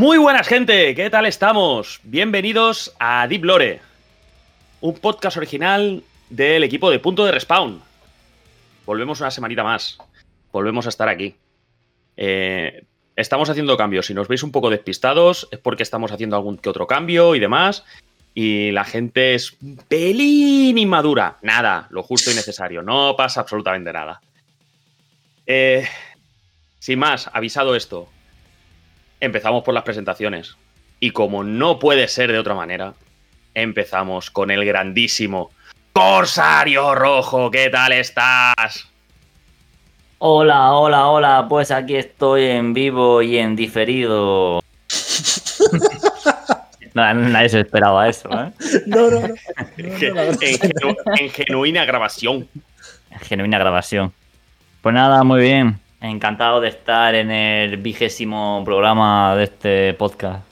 Muy buenas gente, ¿qué tal estamos? Bienvenidos a Deep Lore, un podcast original del equipo de Punto de Respawn. Volvemos una semanita más, volvemos a estar aquí. Eh, estamos haciendo cambios, si nos veis un poco despistados es porque estamos haciendo algún que otro cambio y demás. Y la gente es pelín inmadura. Nada, lo justo y necesario. No pasa absolutamente nada. Eh, sin más, avisado esto, empezamos por las presentaciones. Y como no puede ser de otra manera, empezamos con el grandísimo Corsario Rojo. ¿Qué tal estás? Hola, hola, hola. Pues aquí estoy en vivo y en diferido. No, nadie se esperaba eso, ¿eh? No, no, no. no, En, no, en genu- en genuina grabación. Genuina grabación. Pues nada, muy bien. Encantado de estar en el vigésimo programa de este podcast.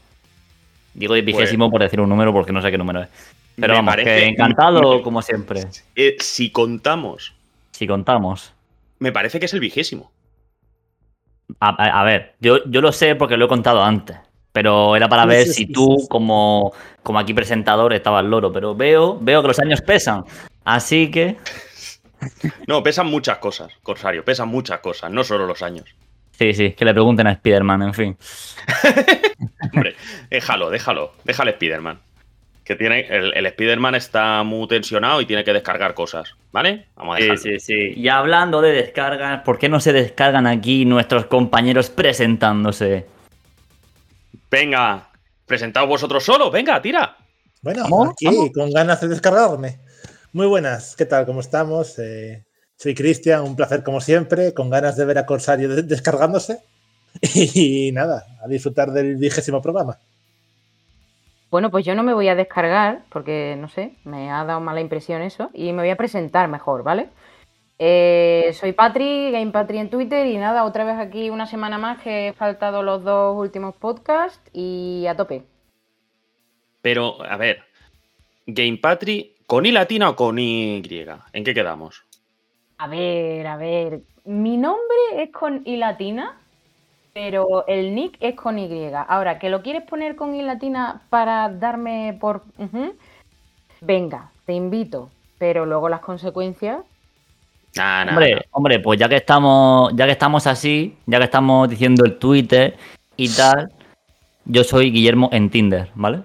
Digo el vigésimo por decir un número porque no sé qué número es. Pero Me vamos, parece- que encantado como siempre. Eh, si contamos, Si contamos. me parece que es el vigésimo. A, a- a ver, yo, yo lo sé porque lo he contado antes. Pero era para ver sí, si sí, tú, sí. como, como aquí presentador, estabas loro. Pero veo, veo que los años pesan. Así que. No, pesan muchas cosas, Corsario, pesan muchas cosas, no solo los años. Sí, sí, que le pregunten a Spider-Man, en fin. Hombre, déjalo, déjalo, déjale Spider-Man. Que tiene. El, el Spider-Man está muy tensionado y tiene que descargar cosas, ¿vale? Vamos a Sí, dejarlo. sí, sí. Y hablando de descargas, ¿por qué no se descargan aquí nuestros compañeros presentándose? Venga, presentaos vosotros solos, venga, tira. Bueno, ¿Vamos? aquí ¿Vamos? con ganas de descargarme. Muy buenas, ¿qué tal? ¿Cómo estamos? Eh, soy Cristian, un placer como siempre, con ganas de ver a Corsario de- descargándose. Y nada, a disfrutar del vigésimo programa. Bueno, pues yo no me voy a descargar porque, no sé, me ha dado mala impresión eso y me voy a presentar mejor, ¿vale? Eh, soy Patri, Game Patri en Twitter y nada, otra vez aquí una semana más que he faltado los dos últimos podcasts y a tope. Pero, a ver, Game Patri, ¿con I latina o con Y? ¿En qué quedamos? A ver, a ver, mi nombre es con I latina, pero el nick es con Y. Ahora, ¿que lo quieres poner con I latina para darme por... Venga, te invito, pero luego las consecuencias... Nah, nah, Hombre, nah. hombre, pues ya que estamos, ya que estamos así, ya que estamos diciendo el Twitter y tal, yo soy Guillermo en Tinder, ¿vale?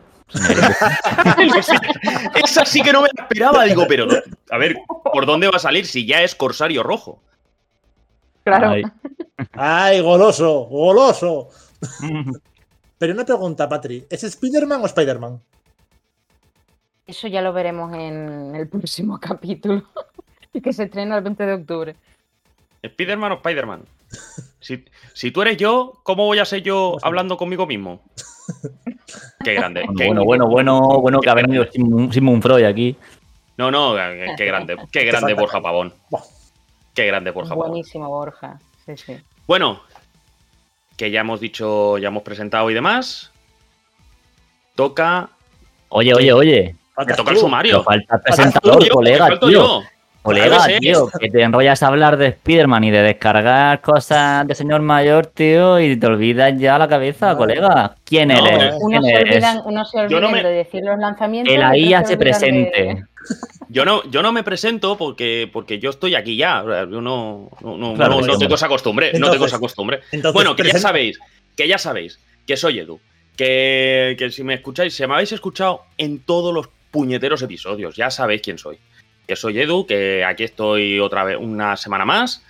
Esa sí que no me la esperaba, digo, pero no- a ver, ¿por dónde va a salir si ya es Corsario Rojo? Claro. Ay. ¡Ay, goloso! ¡Goloso! Pero una pregunta, Patri, ¿es Spider-Man o Spider-Man? Eso ya lo veremos en el próximo capítulo, que se estrena el 20 de octubre. ¿Spider-Man o Spider-Man? Si, si tú eres yo, ¿cómo voy a ser yo hablando conmigo mismo? Qué grande. qué- Bueno, bueno, bueno, bueno que ha venido Sigmund Freud aquí. No, no, qué qué grande. Qué grande Borja Pavón. Qué grande Borja Pavón. Buenísimo, Borja. Sí, sí. Bueno, que ya hemos dicho, ya hemos presentado y demás. Toca. Oye, oye, oye. Me toca el sumario. falta el tú, presentador, Tío, colega, tío. yo. Colega, Claro que sí. tío, que te enrollas a hablar de Spider-Man y de descargar cosas de señor mayor, tío, y te olvidas ya la cabeza, No. colega. ¿Quién No, eres? Uno ¿Quién se olvidan, uno se Yo olvidan no me- de decir los lanzamientos. Que la y otros IA se de- presente. Yo no, yo no me presento porque, porque yo estoy aquí ya. Yo no, no, no- Claro no- tengo esa costumbre. no tengo esa costumbre. Entonces, bueno, que ya sabéis, que ya sabéis que soy Edu. Que, que si me escucháis, si me habéis escuchado en todos los puñeteros episodios, ya sabéis quién soy. Que soy Edu, que aquí estoy otra vez una semana más,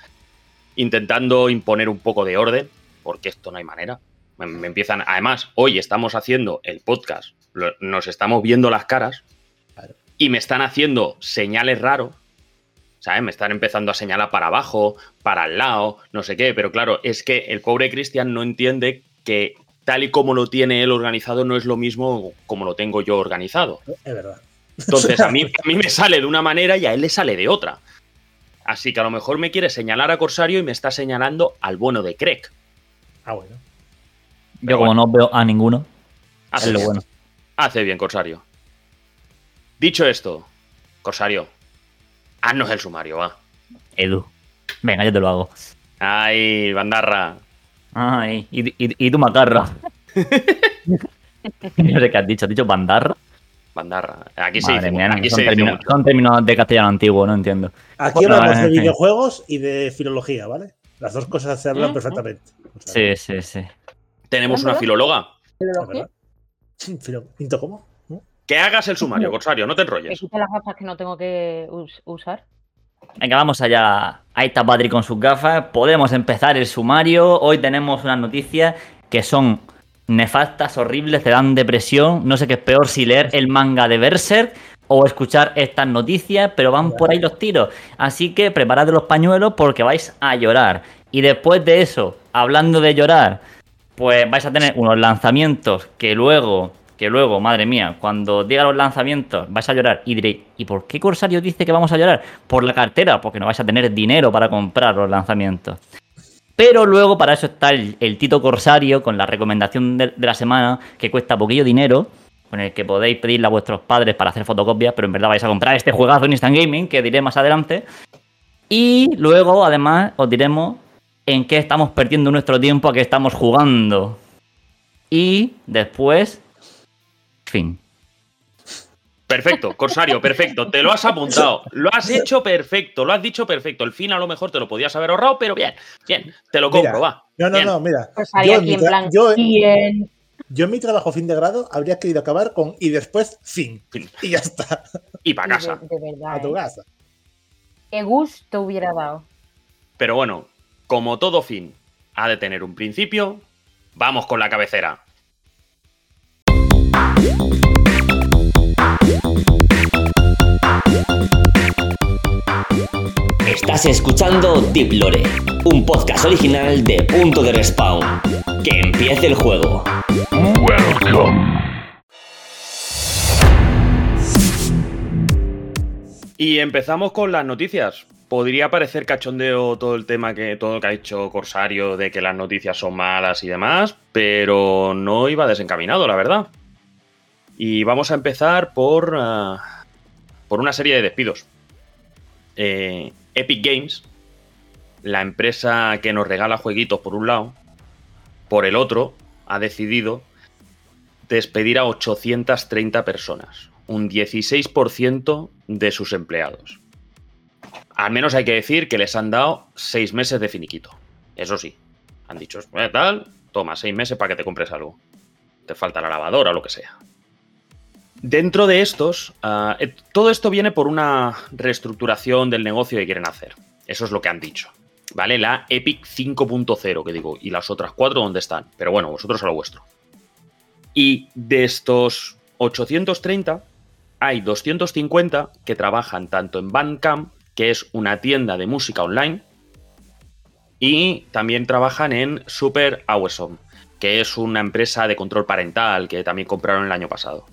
intentando imponer un poco de orden, porque esto no hay manera. Me, me empiezan. Además, hoy estamos haciendo el podcast, lo- nos estamos viendo las caras Claro. y me están haciendo señales raros. ¿Sabes? Me están empezando a señalar para abajo, para el lado, no sé qué. Pero claro, es que el pobre Cristian no entiende que tal y como lo tiene él organizado no es lo mismo como lo tengo yo organizado. Es verdad. Entonces a mí, a mí me sale de una manera y a él le sale de otra. Así que a lo mejor me quiere señalar a Corsario y me está señalando al bueno de Craig. Ah, bueno. Yo como no veo a ninguno, Hace es lo bien. bueno. Hace bien, Corsario. Dicho esto, Corsario, haznos el sumario, va. Edu. Venga, yo te lo hago. Ay, bandarra. Ay, y, y, y tu macarra. no sé qué has dicho. ¿Has dicho bandarra? Bandarra. Aquí se Madre dice, mía, aquí son, se dice términos, mucho. son términos de castellano antiguo, no entiendo. Aquí Bueno, hablamos de fin. videojuegos y de filología, ¿vale? Las dos cosas se hablan perfectamente. O sea, Sí, sí, sí. Tenemos ¿Es una filóloga. Filología. Filo- ¿Pinto cómo? ¿No? Que hagas el sumario, Corsario, no te Que enrolles. quite las gafas que no tengo que us- usar. Venga, vamos allá. Ahí está Patri con sus gafas. Podemos empezar el sumario. Hoy tenemos unas noticias que son nefastas, horribles, te dan depresión. No sé qué es peor si leer el manga de Berserk o escuchar estas noticias, pero van por ahí los tiros. Así que preparad los pañuelos porque vais a llorar. Y después de eso, hablando de llorar, pues vais a tener unos lanzamientos que luego, que luego, madre mía, cuando diga los lanzamientos vais a llorar y diréis, ¿y por qué Corsario dice que vamos a llorar? Por la cartera, porque no vais a tener dinero para comprar los lanzamientos. Pero luego para eso está el, Tito Corsario con la recomendación de, de la semana que cuesta poquillo dinero, con el que podéis pedirle a vuestros padres para hacer fotocopias, pero en verdad vais a comprar este juegazo en Instant Gaming, que diré más adelante. Y luego, además, os diremos en qué estamos perdiendo nuestro tiempo, a qué estamos jugando. Y después, fin. Perfecto, Corsario, perfecto. Te lo has apuntado. Lo has hecho perfecto, lo has dicho perfecto. El fin a lo mejor te lo podías haber ahorrado, pero bien, bien. Te lo compro, Mira, va. No, no, Bien. no, mira. Yo en plan. yo- bien. Yo en mi trabajo fin de grado habría querido acabar con y después fin. Fin. Y ya está. Y para casa. De, de verdad. A tu ¿eh? casa. Qué gusto hubiera dado. Pero bueno, como todo fin ha de tener un principio, vamos con la cabecera. Estás escuchando Deep Lore, un podcast original de Punto de Respawn. Que empiece el juego. Y empezamos con las noticias. Podría parecer cachondeo todo el tema que todo lo que ha hecho Corsario de que las noticias son malas y demás, pero no iba desencaminado, la verdad. Y vamos a empezar por, ah, por una serie de despidos. Eh, Epic Games, la empresa que nos regala jueguitos por un lado, por el otro, ha decidido despedir a 830 personas, un 16% de sus empleados. Al menos hay que decir que les han dado seis meses de finiquito. Eso sí, han dicho, "Eh, tal, toma seis meses para que te compres algo. Te falta la lavadora o lo que sea. Dentro de estos, ah, eh, todo esto viene por una reestructuración del negocio que quieren hacer. Eso es lo que han dicho. ¿Vale? La Epic 5.0, que digo, y las otras cuatro, ¿dónde están? Pero bueno, vosotros a lo vuestro. Y de estos 830, hay 250 que trabajan tanto en Bandcamp, que es una tienda de música online, y también trabajan en Super Awesome, que es una empresa de control parental que también compraron el año pasado.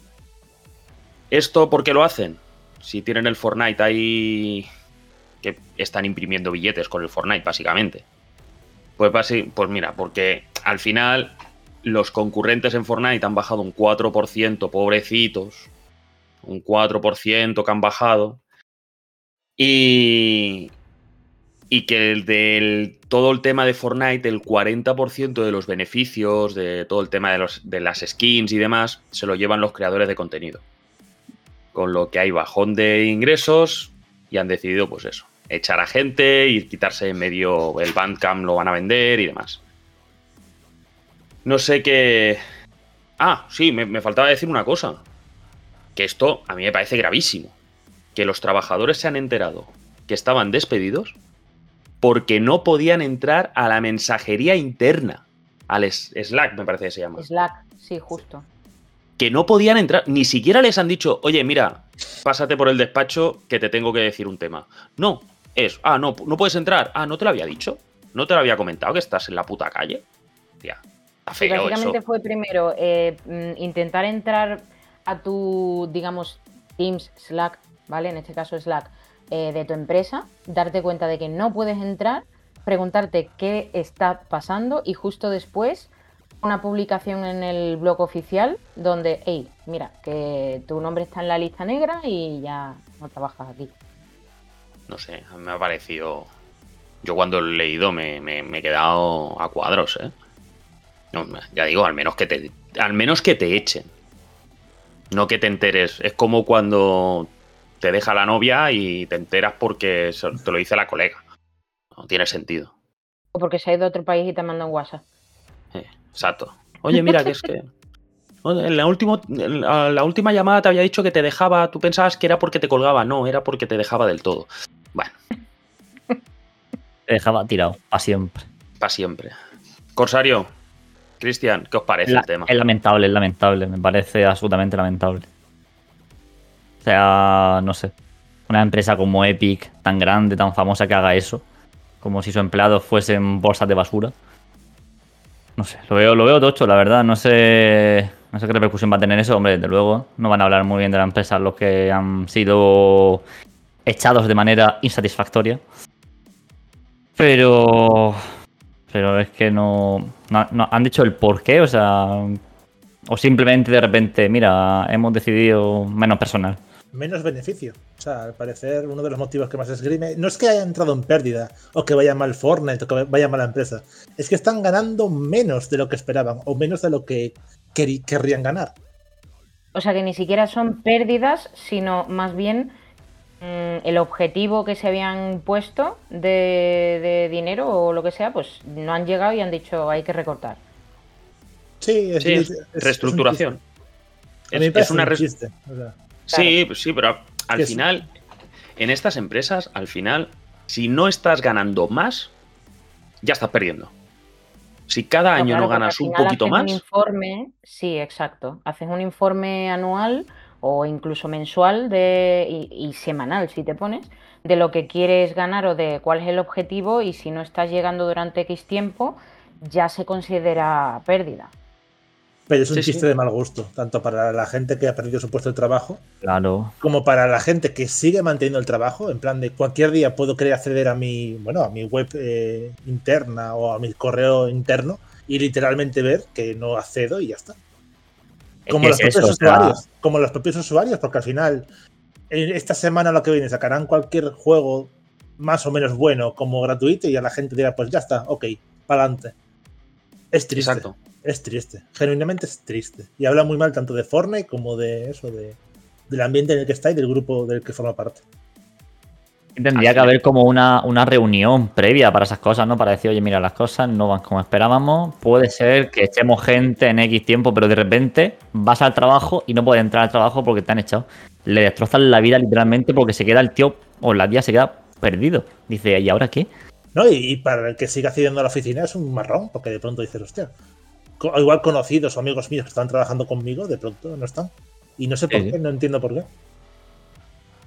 ¿Esto por qué lo hacen? Si tienen el Fortnite ahí que están imprimiendo billetes con el Fortnite, básicamente. Pues, pues mira, porque al final los concurrentes en Fortnite han bajado un 4%, pobrecitos. Un 4% que han bajado. Y, que el del todo el tema de Fortnite, el 40% de los beneficios, de todo el tema de las skins y demás, se lo llevan los creadores de contenido. Con lo que hay bajón de ingresos y han decidido, pues eso, echar a gente y quitarse en medio el Bandcamp, lo van a vender y demás. No sé qué. Ah, sí, me, me faltaba decir una cosa. Que esto a mí me parece gravísimo. Que los trabajadores se han enterado que estaban despedidos porque no podían entrar a la mensajería interna. Al Slack, me parece que se llama. Slack, sí, justo. Que no podían entrar, ni siquiera les han dicho, oye, mira, pásate por el despacho que te tengo que decir un tema. No, es, ah, no, no puedes entrar. Ah, no te lo había dicho. No te lo había comentado que estás en la puta calle. Tía, básicamente eso. fue primero eh, mm, intentar entrar a tu, digamos, Teams, Slack, ¿vale? En este caso Slack, eh, de tu empresa, darte cuenta de que no puedes entrar, preguntarte qué está pasando y justo después una publicación en el blog oficial donde, hey, mira, que tu nombre está en la lista negra y ya no trabajas aquí. No sé, a mí me ha parecido. Yo cuando he leído me, me- me he quedado a cuadros, ¿eh? No, ya digo, al menos que te, al menos que te echen. No que te enteres. Es como cuando te deja la novia y te enteras porque te lo dice la colega. No tiene sentido. O porque se ha ido a otro país y te manda un WhatsApp. Eh, exacto. Oye, mira, que es que. En la, último, en la última llamada te había dicho que te dejaba. Tú pensabas que era porque te colgaba. No, era porque te dejaba del todo. Bueno, Te dejaba tirado, a siempre. para siempre. Corsario, Cristian, ¿qué os parece La- el tema? Es lamentable, es lamentable. Me parece absolutamente lamentable. O sea, no sé. Una empresa como Epic, tan grande, tan famosa que haga eso. Como si sus empleados fuesen bolsas de basura. No sé, lo veo, lo veo tocho, la verdad. No sé, no sé qué repercusión va a tener eso. Hombre, desde luego, no van a hablar muy bien de la empresa los que han sido echados de manera insatisfactoria. Pero. Pero es que no, no- no- han dicho el por qué, o sea. O simplemente de repente, mira, hemos decidido menos personal. Menos beneficio. O sea, al parecer, uno de los motivos que más esgrime no es que haya entrado en pérdida o que vaya mal Fortnite o que vaya mal la empresa. Es que están ganando menos de lo que esperaban o menos de lo que queri- querrían ganar. O sea que ni siquiera son pérdidas, sino más bien mm, el objetivo que se habían puesto de, de dinero o lo que sea, pues no han llegado y han dicho hay que recortar. Sí, es, Sí, es es- es un reestructuración. Es, es una un o sea, Sí, sí, pero al es- final, en estas empresas, al final, si no estás ganando más, ya estás perdiendo. Si cada año claro, no ganas un poquito haces más, Un informe, sí, exacto. Haces un informe anual o incluso mensual de, y, y semanal, si te pones, de lo que quieres ganar o de cuál es el objetivo y si no estás llegando durante X tiempo, ya se considera pérdida. Pero es un Sí, sí. chiste de mal gusto, tanto para la gente que ha perdido su puesto de trabajo Claro. como para la gente que sigue manteniendo el trabajo, en plan de cualquier día puedo querer acceder a mi, bueno, a mi web eh, interna o a mi correo interno y literalmente ver que no accedo y ya está. Es Como los es propios eso, o sea, usuarios, como los propios usuarios, porque al final en esta semana lo que viene sacarán cualquier juego más o menos bueno como gratuito y a la gente dirá, pues ya está, ok, para adelante. Es triste. exacto. Es triste, genuinamente es triste. Y habla muy mal tanto de Fortnite como de eso, de, del ambiente en el que está y del grupo del que forma parte. Tendría que haber como una, una reunión previa para esas cosas, ¿no? Para decir, oye, mira, las cosas no van como esperábamos. Puede ser que echemos gente en X tiempo, pero de repente vas al trabajo y no puedes entrar al trabajo porque te han echado. Le destrozan la vida literalmente porque se queda el tío o la tía se queda perdido. Dice, ¿y ahora qué? ¿No? Y, y para el que siga accediendo a la oficina es un marrón, porque de pronto dices, hostia. Igual conocidos o amigos míos que están trabajando conmigo, de pronto no están. Y no sé por qué, no entiendo por qué.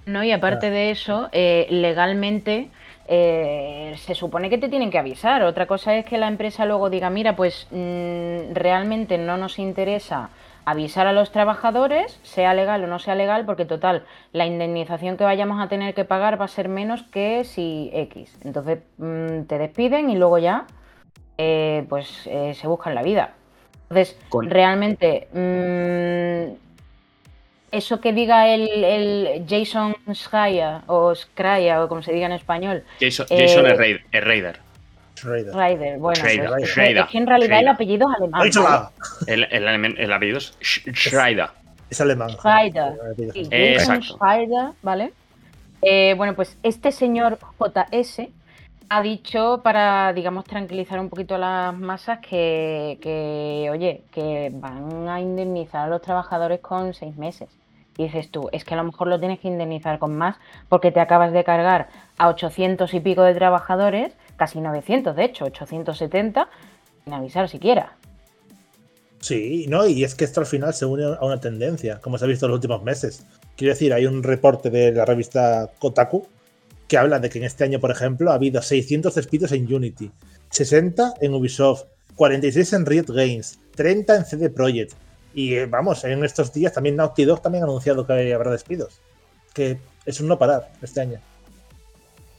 No, y aparte de eso, eh, legalmente eh, se supone que te tienen que avisar. Otra cosa es que la empresa luego diga, mira, pues mm, realmente no nos interesa avisar a los trabajadores, sea legal o no sea legal, porque total, la indemnización que vayamos a tener que pagar va a ser menos que si X. Entonces mm, te despiden y luego ya eh, pues eh, se buscan la vida. Entonces, Con- realmente, mm, eso que diga el, el Jason Schreier o Schreier o como se diga en español, Jason, Eh, Jason es Raider. Schrader. Schreider, bueno, Schreider, pues, es, que- Schreider, es que en realidad el apellido es alemán. ¡Ay, ¿vale? chaval! El, el, el apellido es Sch- Schreider. Es alemán. Schreider. Sí, Eh, Jason ¿vale? Eh, bueno, pues este señor JS ha dicho para, digamos, tranquilizar un poquito a las masas que, oye, que van a indemnizar a los trabajadores con seis meses. Y dices tú, es que a lo mejor lo tienes que indemnizar con más porque te acabas de cargar a 800 y pico de trabajadores, casi 900 de hecho, 870, sin avisar siquiera. Sí, no, y es que esto al final se une a una tendencia, como se ha visto en los últimos meses. Quiero decir, hay un reporte de la revista Kotaku que habla de que en este año, por ejemplo, ha habido 600 despidos en Unity, 60 en Ubisoft, 46 en Riot Games, 30 en CD Projekt. Y eh, vamos, en estos días también Naughty Dog también ha anunciado que habrá despidos. Que es un no parar este año.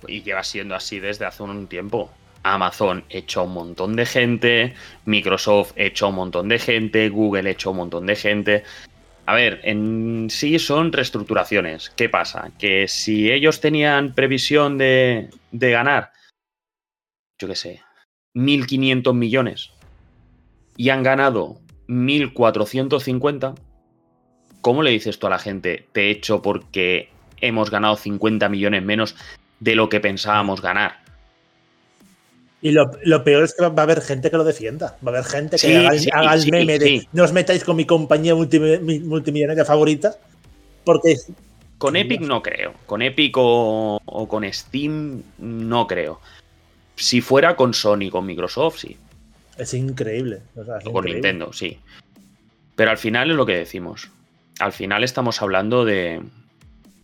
Y lleva siendo así desde hace un tiempo. Amazon echó un montón de gente, Microsoft echó un montón de gente, Google echó un montón de gente. A ver, en sí son reestructuraciones. ¿Qué pasa? Que si ellos tenían previsión de, de ganar, yo qué sé, 1.500 millones y han ganado 1.450, ¿cómo le dices tú a la gente, te he hecho porque hemos ganado 50 millones menos de lo que pensábamos ganar? Y lo, lo peor es que va a haber gente que lo defienda. Va a haber gente que Sí, haga, el- sí, haga el sí, meme de no os metáis con mi compañía multimi- mi- multimillonaria favorita. Porque Con Epic no creo. Con Epic o, o con Steam no creo. Si fuera con Sony, con Microsoft, sí. es increíble. o sea, es O con increíble. Nintendo, sí. Pero al final es lo que decimos. Al final estamos hablando de,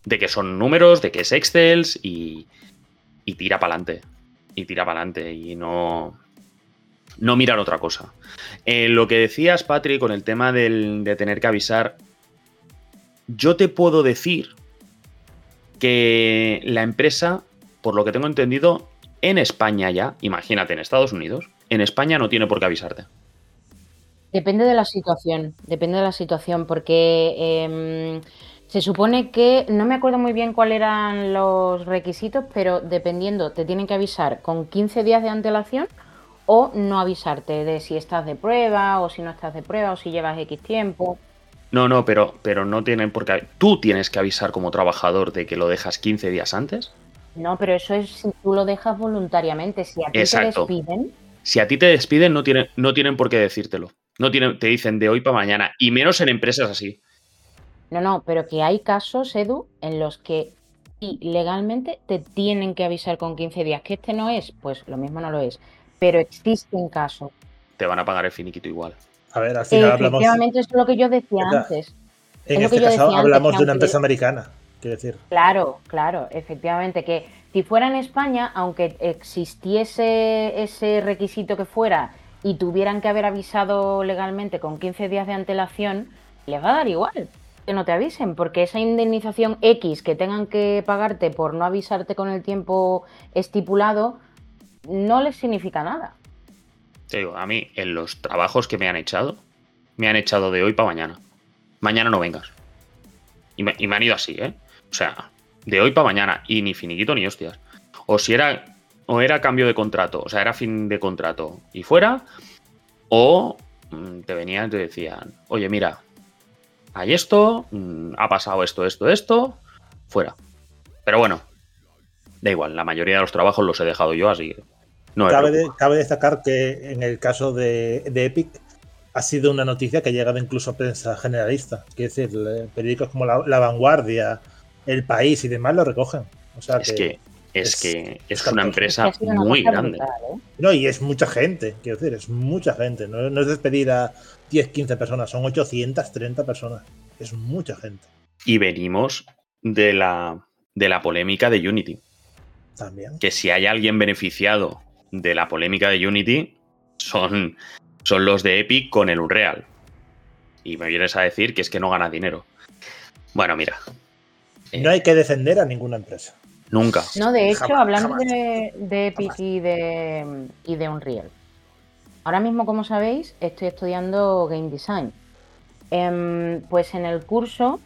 de que son números, de que es Excel y, y tira para adelante. Y para adelante. Y no, no mirar otra cosa. Eh, lo que decías, Patrick, con el tema del- de tener que avisar. Yo te puedo decir que la empresa, por lo que tengo entendido, en España ya, imagínate, en Estados Unidos, en España no tiene por qué avisarte. Depende de la situación, depende de la situación, porque em, se supone que, no me acuerdo muy bien cuáles eran los requisitos, pero dependiendo, te tienen que avisar con 15 días de antelación o no avisarte de si estás de prueba o si no estás de prueba o si llevas X tiempo. No, no, pero, pero no tienen por qué. Tú tienes que avisar como trabajador de que lo dejas 15 días antes. No, pero eso es si tú lo dejas voluntariamente. Si a ti Exacto. te despiden, Si a ti te despiden, no tienen, no tienen por qué decírtelo. No tienen, te dicen de hoy para mañana. Y menos en empresas así. No, no, pero que hay casos, Edu, en los que legalmente te tienen que avisar con 15 días. Que este no es, pues lo mismo no lo es. Pero existen casos. Te van a pagar el finiquito igual. A ver, al final hablamos. Efectivamente, eso es lo que yo decía Verdad. antes. En es este caso antes, hablamos de una empresa americana. Quiero decir. Claro, claro, efectivamente, que si fuera en España, aunque existiese ese requisito que fuera y tuvieran que haber avisado legalmente con 15 días de antelación, les va a dar igual que no te avisen, porque esa indemnización X que tengan que pagarte por no avisarte con el tiempo estipulado, no les significa nada. Te digo, a mí, en los trabajos que me han echado, me han echado de hoy para mañana. Mañana no vengas. Y me, y me han ido así, ¿eh? O sea, de hoy para mañana. Y ni finiquito ni hostias. O si era. O era cambio de contrato. O sea, era fin de contrato. Y fuera. O mm, te venían y te decían. Oye, mira. Hay esto. mm, Ha pasado esto, esto, esto. Fuera. Pero bueno. Da igual. La mayoría de los trabajos los he dejado yo, así que. No Cabe, preocupa. de- cabe destacar que en el caso de, de Epic ha sido una noticia que ha llegado incluso a prensa generalista. Quiero decir, le- periódicos como La, La Vanguardia, El País y demás lo recogen. O sea Es que es, es- que es es una empresa Es que ha sido una muy grande. brutal, ¿eh? No, y es mucha gente, quiero decir, es mucha gente. No, no es despedir a 10, 15 personas, son 830 personas. Es mucha gente Y venimos de la, de la polémica de Unity. también. Que si hay alguien beneficiado de la polémica de Unity, son, son los de Epic con el Unreal. Y me vienes a decir que es que no gana dinero. Bueno, mira. eh, No hay que defender a ninguna empresa. Nunca. No, de hecho, Jamás, hablando jamás. de, de Epic y de, y de Unreal. Ahora mismo, como sabéis, estoy estudiando Game Design. Em, pues en el curso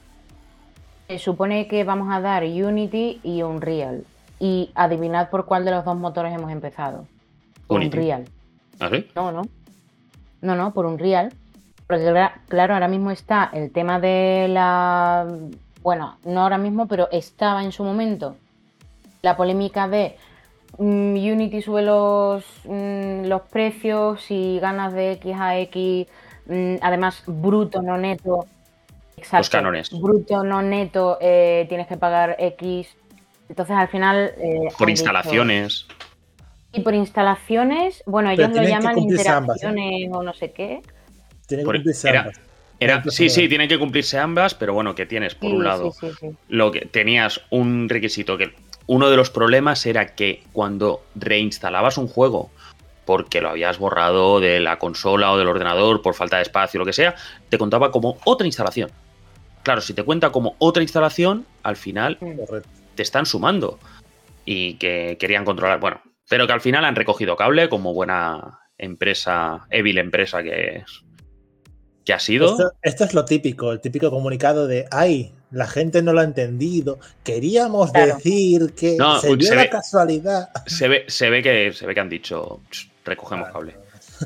se supone que vamos a dar Unity y Unreal. Y adivinad por cuál de los dos motores hemos empezado. Por Unity. Unreal. ¿Ah, sí? No, no. No, no, por Unreal. Porque cla- claro, ahora mismo está el tema de la... Bueno, no ahora mismo, pero estaba en su momento la polémica de mm, Unity sube los, mm, los precios y ganas de X a X, mm, además bruto, no neto. Exacto. Los cánones. Bruto, no neto, eh, tienes que pagar X. Entonces al final... eh, Por instalaciones. dicho- y por instalaciones, bueno, Pero ellos lo tienen llaman ambas, ¿eh? interacciones o no sé qué. Tiene que Por- cumplirse era- ambas. Era, sí, sí, tienen que cumplirse ambas, pero bueno, que tienes, por Sí, un lado, sí, sí, sí. lo que tenías un requisito que uno de los problemas era que cuando reinstalabas un juego porque lo habías borrado de la consola o del ordenador por falta de espacio lo que sea, te contaba como otra instalación. Claro, si te cuenta como otra instalación, al final Correcto. te están sumando y que querían controlar, bueno, pero que al final han recogido cable como buena empresa, Evil empresa que es que ha sido. Esto, esto es lo típico, el típico comunicado de, ay, la gente no lo ha entendido. Queríamos Claro. decir que No, se dio se la ve- casualidad. Se ve, se ve que se ve que han dicho "Ch, recogemos cable.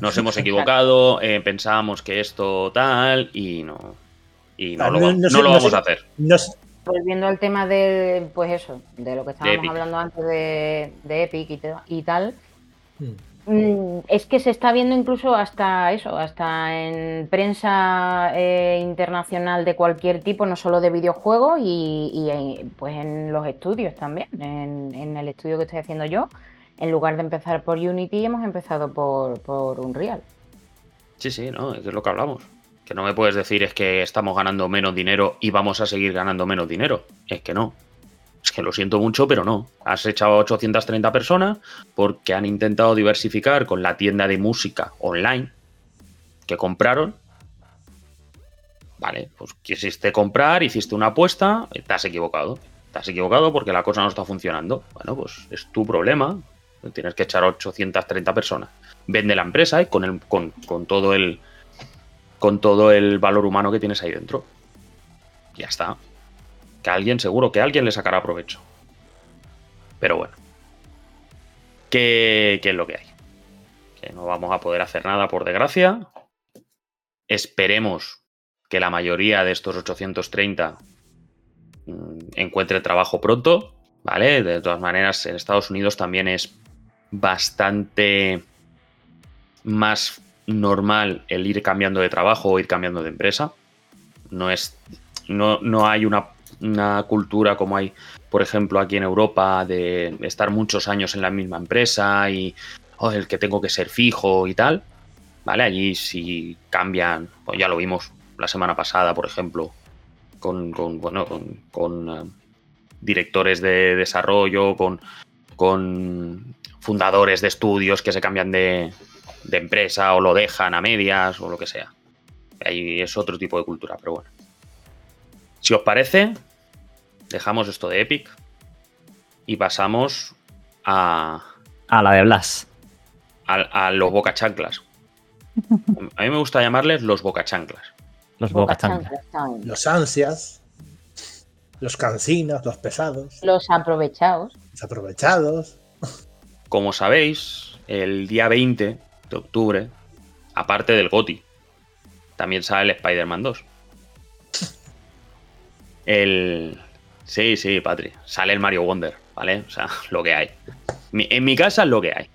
nos hemos equivocado, eh, pensábamos que esto tal y no. Y no, lo, no- va- no no sé- lo no vamos sé- a hacer. No sé- Volviendo al tema de, pues eso, de lo que estábamos hablando antes de, de Epic y, te- y tal, Hmm. Mm, es que se está viendo incluso hasta eso, hasta en prensa eh, internacional de cualquier tipo, no solo de videojuegos y, en- pues en los estudios también, en, el estudio que estoy haciendo yo, en lugar de empezar por Unity hemos empezado por, por Unreal. Sí, sí, no, es lo que hablamos. Que no me puedes decir es que estamos ganando menos dinero y vamos a seguir ganando menos dinero. Es que no. Que lo siento mucho, pero no. Has echado a 830 personas porque han intentado diversificar con la tienda de música online que compraron. Vale, pues quisiste comprar, hiciste una apuesta, te has equivocado. Te has equivocado porque la cosa no está funcionando. Bueno, pues es tu problema. Tienes que echar a 830 personas. Vende la empresa y con, el, con, con todo el con todo el valor humano que tienes ahí dentro. Ya está. Que alguien, seguro que alguien le sacará provecho. Pero bueno. ¿Qué, qué es lo que hay? Que no vamos a poder hacer nada, por desgracia. Esperemos que la mayoría de estos 830 mm, encuentre trabajo pronto. ¿Vale? De todas maneras, en Estados Unidos también es bastante más normal el ir cambiando de trabajo o ir cambiando de empresa. No es. No, no hay una, una cultura como hay, por ejemplo, aquí en Europa, de estar muchos años en la misma empresa y el que tengo que ser fijo y tal. ¿Vale? Allí si cambian, pues ya lo vimos la semana pasada, por ejemplo, con, con, bueno, con, eh, directores de desarrollo, con, con fundadores de estudios que se cambian de, de empresa o lo dejan a medias o lo que sea. Ahí es otro tipo de cultura, pero bueno. Si os parece, dejamos esto de Epic y pasamos a, Ah, la de Blas. a, a los bocachanclas. A mí me gusta llamarles los bocachanclas. Los Boca bocachanclas. chanclas time. los ansias, los cansinos, los pesados, Los aprovechados. los aprovechados. Como sabéis, el día 20 de octubre, aparte del GOTI, también sale el Spider-Man 2. El. Sí, sí, Patri. Sale el Mario Wonder, ¿vale? O sea, lo que hay. En mi casa es lo que hay.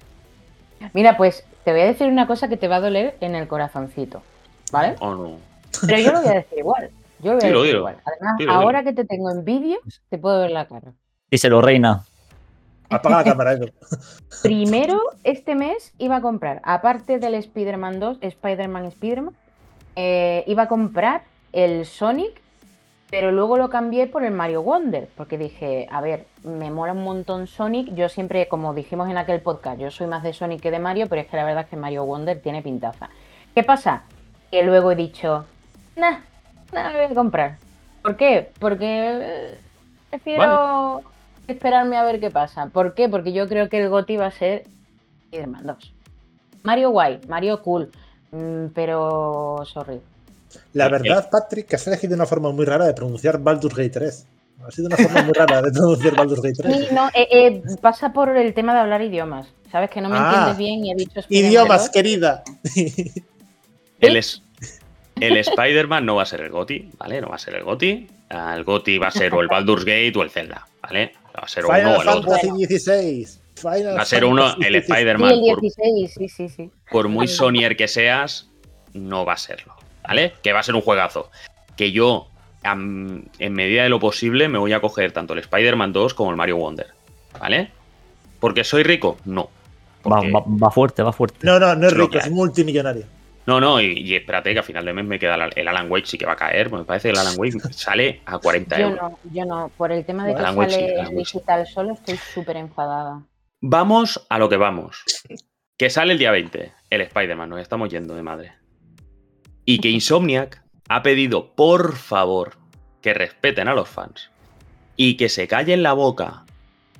Mira, pues te voy a decir una cosa que te va a doler en el corazoncito, ¿vale? ¿O no? Pero yo lo voy a decir igual. Yo lo voy a decir igual. Además, ahora que te tengo en vídeo, te puedo ver la cara. Díselo, reina. Apaga la cámara, Edu. Primero, este mes iba a comprar, aparte del Spider-Man 2, Spider-Man Spider-Man, eh, iba a comprar el Sonic, pero luego lo cambié por el Mario Wonder, porque dije, a ver, me mola un montón Sonic. Yo siempre, como dijimos en aquel podcast, yo soy más de Sonic que de Mario, pero es que la verdad es que Mario Wonder tiene pintaza. ¿Qué pasa? Que luego he dicho, nah, nah, me voy a comprar. ¿Por qué? Porque eh, prefiero esperarme a ver qué pasa. ¿Por qué? Porque yo creo que el GOTI va a ser Spider-Man 2. Mario guay, Mario cool, mm, pero sorry. La verdad, Patrick, que has elegido una forma muy rara de pronunciar Baldur's Gate 3. Ha sido una forma muy rara de pronunciar Baldur's Gate 3. Sí, no, eh, eh, pasa por el tema de hablar idiomas. Sabes que no me Ah. entiendes bien y he dicho Spider-Man Idiomas, 2. querida. El, es, el Spider-Man no va a ser el GOTI, ¿vale? No va a ser el GOTI. El GOTI va a ser o el Baldur's Gate o el Zelda, ¿vale? Va a ser uno o el otro. Fantasy XVI. Final Va a ser uno, el Spider-Man, 16, sí, sí, sí. por muy Sonyer que seas, no va a serlo, ¿vale? Que va a ser un juegazo. Que yo, en medida de lo posible, me voy a coger tanto el Spider-Man 2 como el Mario Wonder, ¿vale? ¿Porque soy rico? No. Va, Porque- va- va fuerte, va fuerte. No, no, no es rico, es multimillonario. No, no, y, y espérate que a final de mes me queda el, el Alan Wake, sí que va a caer, porque me parece que el Alan Wake sale a 40 Yo euros. no, yo no. Por el tema de que Alan sale Wake sí. digital solo, estoy súper enfadada. Vamos a lo que vamos. Que sale el día 20, el Spider-Man, nos estamos yendo de madre. Y que Insomniac ha pedido, por favor, que respeten a los fans. Y que se callen la boca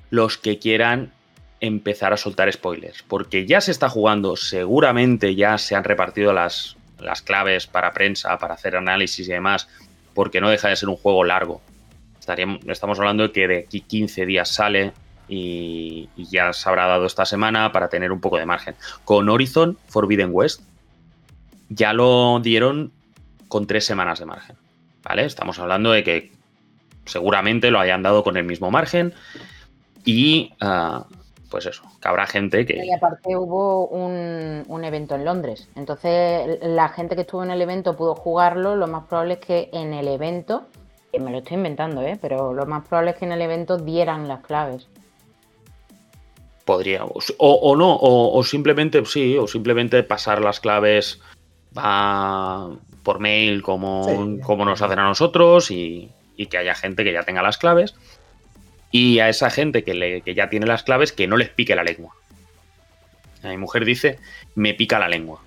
los que quieran empezar a soltar spoilers. Porque ya se está jugando, seguramente ya se han repartido las, las claves para prensa, para hacer análisis y demás. Porque no deja de ser un juego largo. Estaríamos, estamos hablando de que de aquí 15 días sale. y, y ya se habrá dado esta semana para tener un poco de margen. Con Horizon Forbidden West ya lo dieron con tres semanas de margen. ¿Vale? Estamos hablando de que seguramente lo hayan dado con el mismo margen. Y ah, pues eso, que habrá gente que. Y aparte hubo un, un evento en Londres. Entonces, la gente que estuvo en el evento pudo jugarlo. Lo más probable es que en el evento, que me lo estoy inventando, ¿eh? pero lo más probable es que en el evento dieran las claves. Podría. O, o no, o, o simplemente, sí, o simplemente pasar las claves a- por mail como, Sí. como nos hacen a nosotros y, y que haya gente que ya tenga las claves. Y a esa gente que, le- que ya tiene las claves, que no les pique la lengua. A mi mujer dice, me pica la lengua.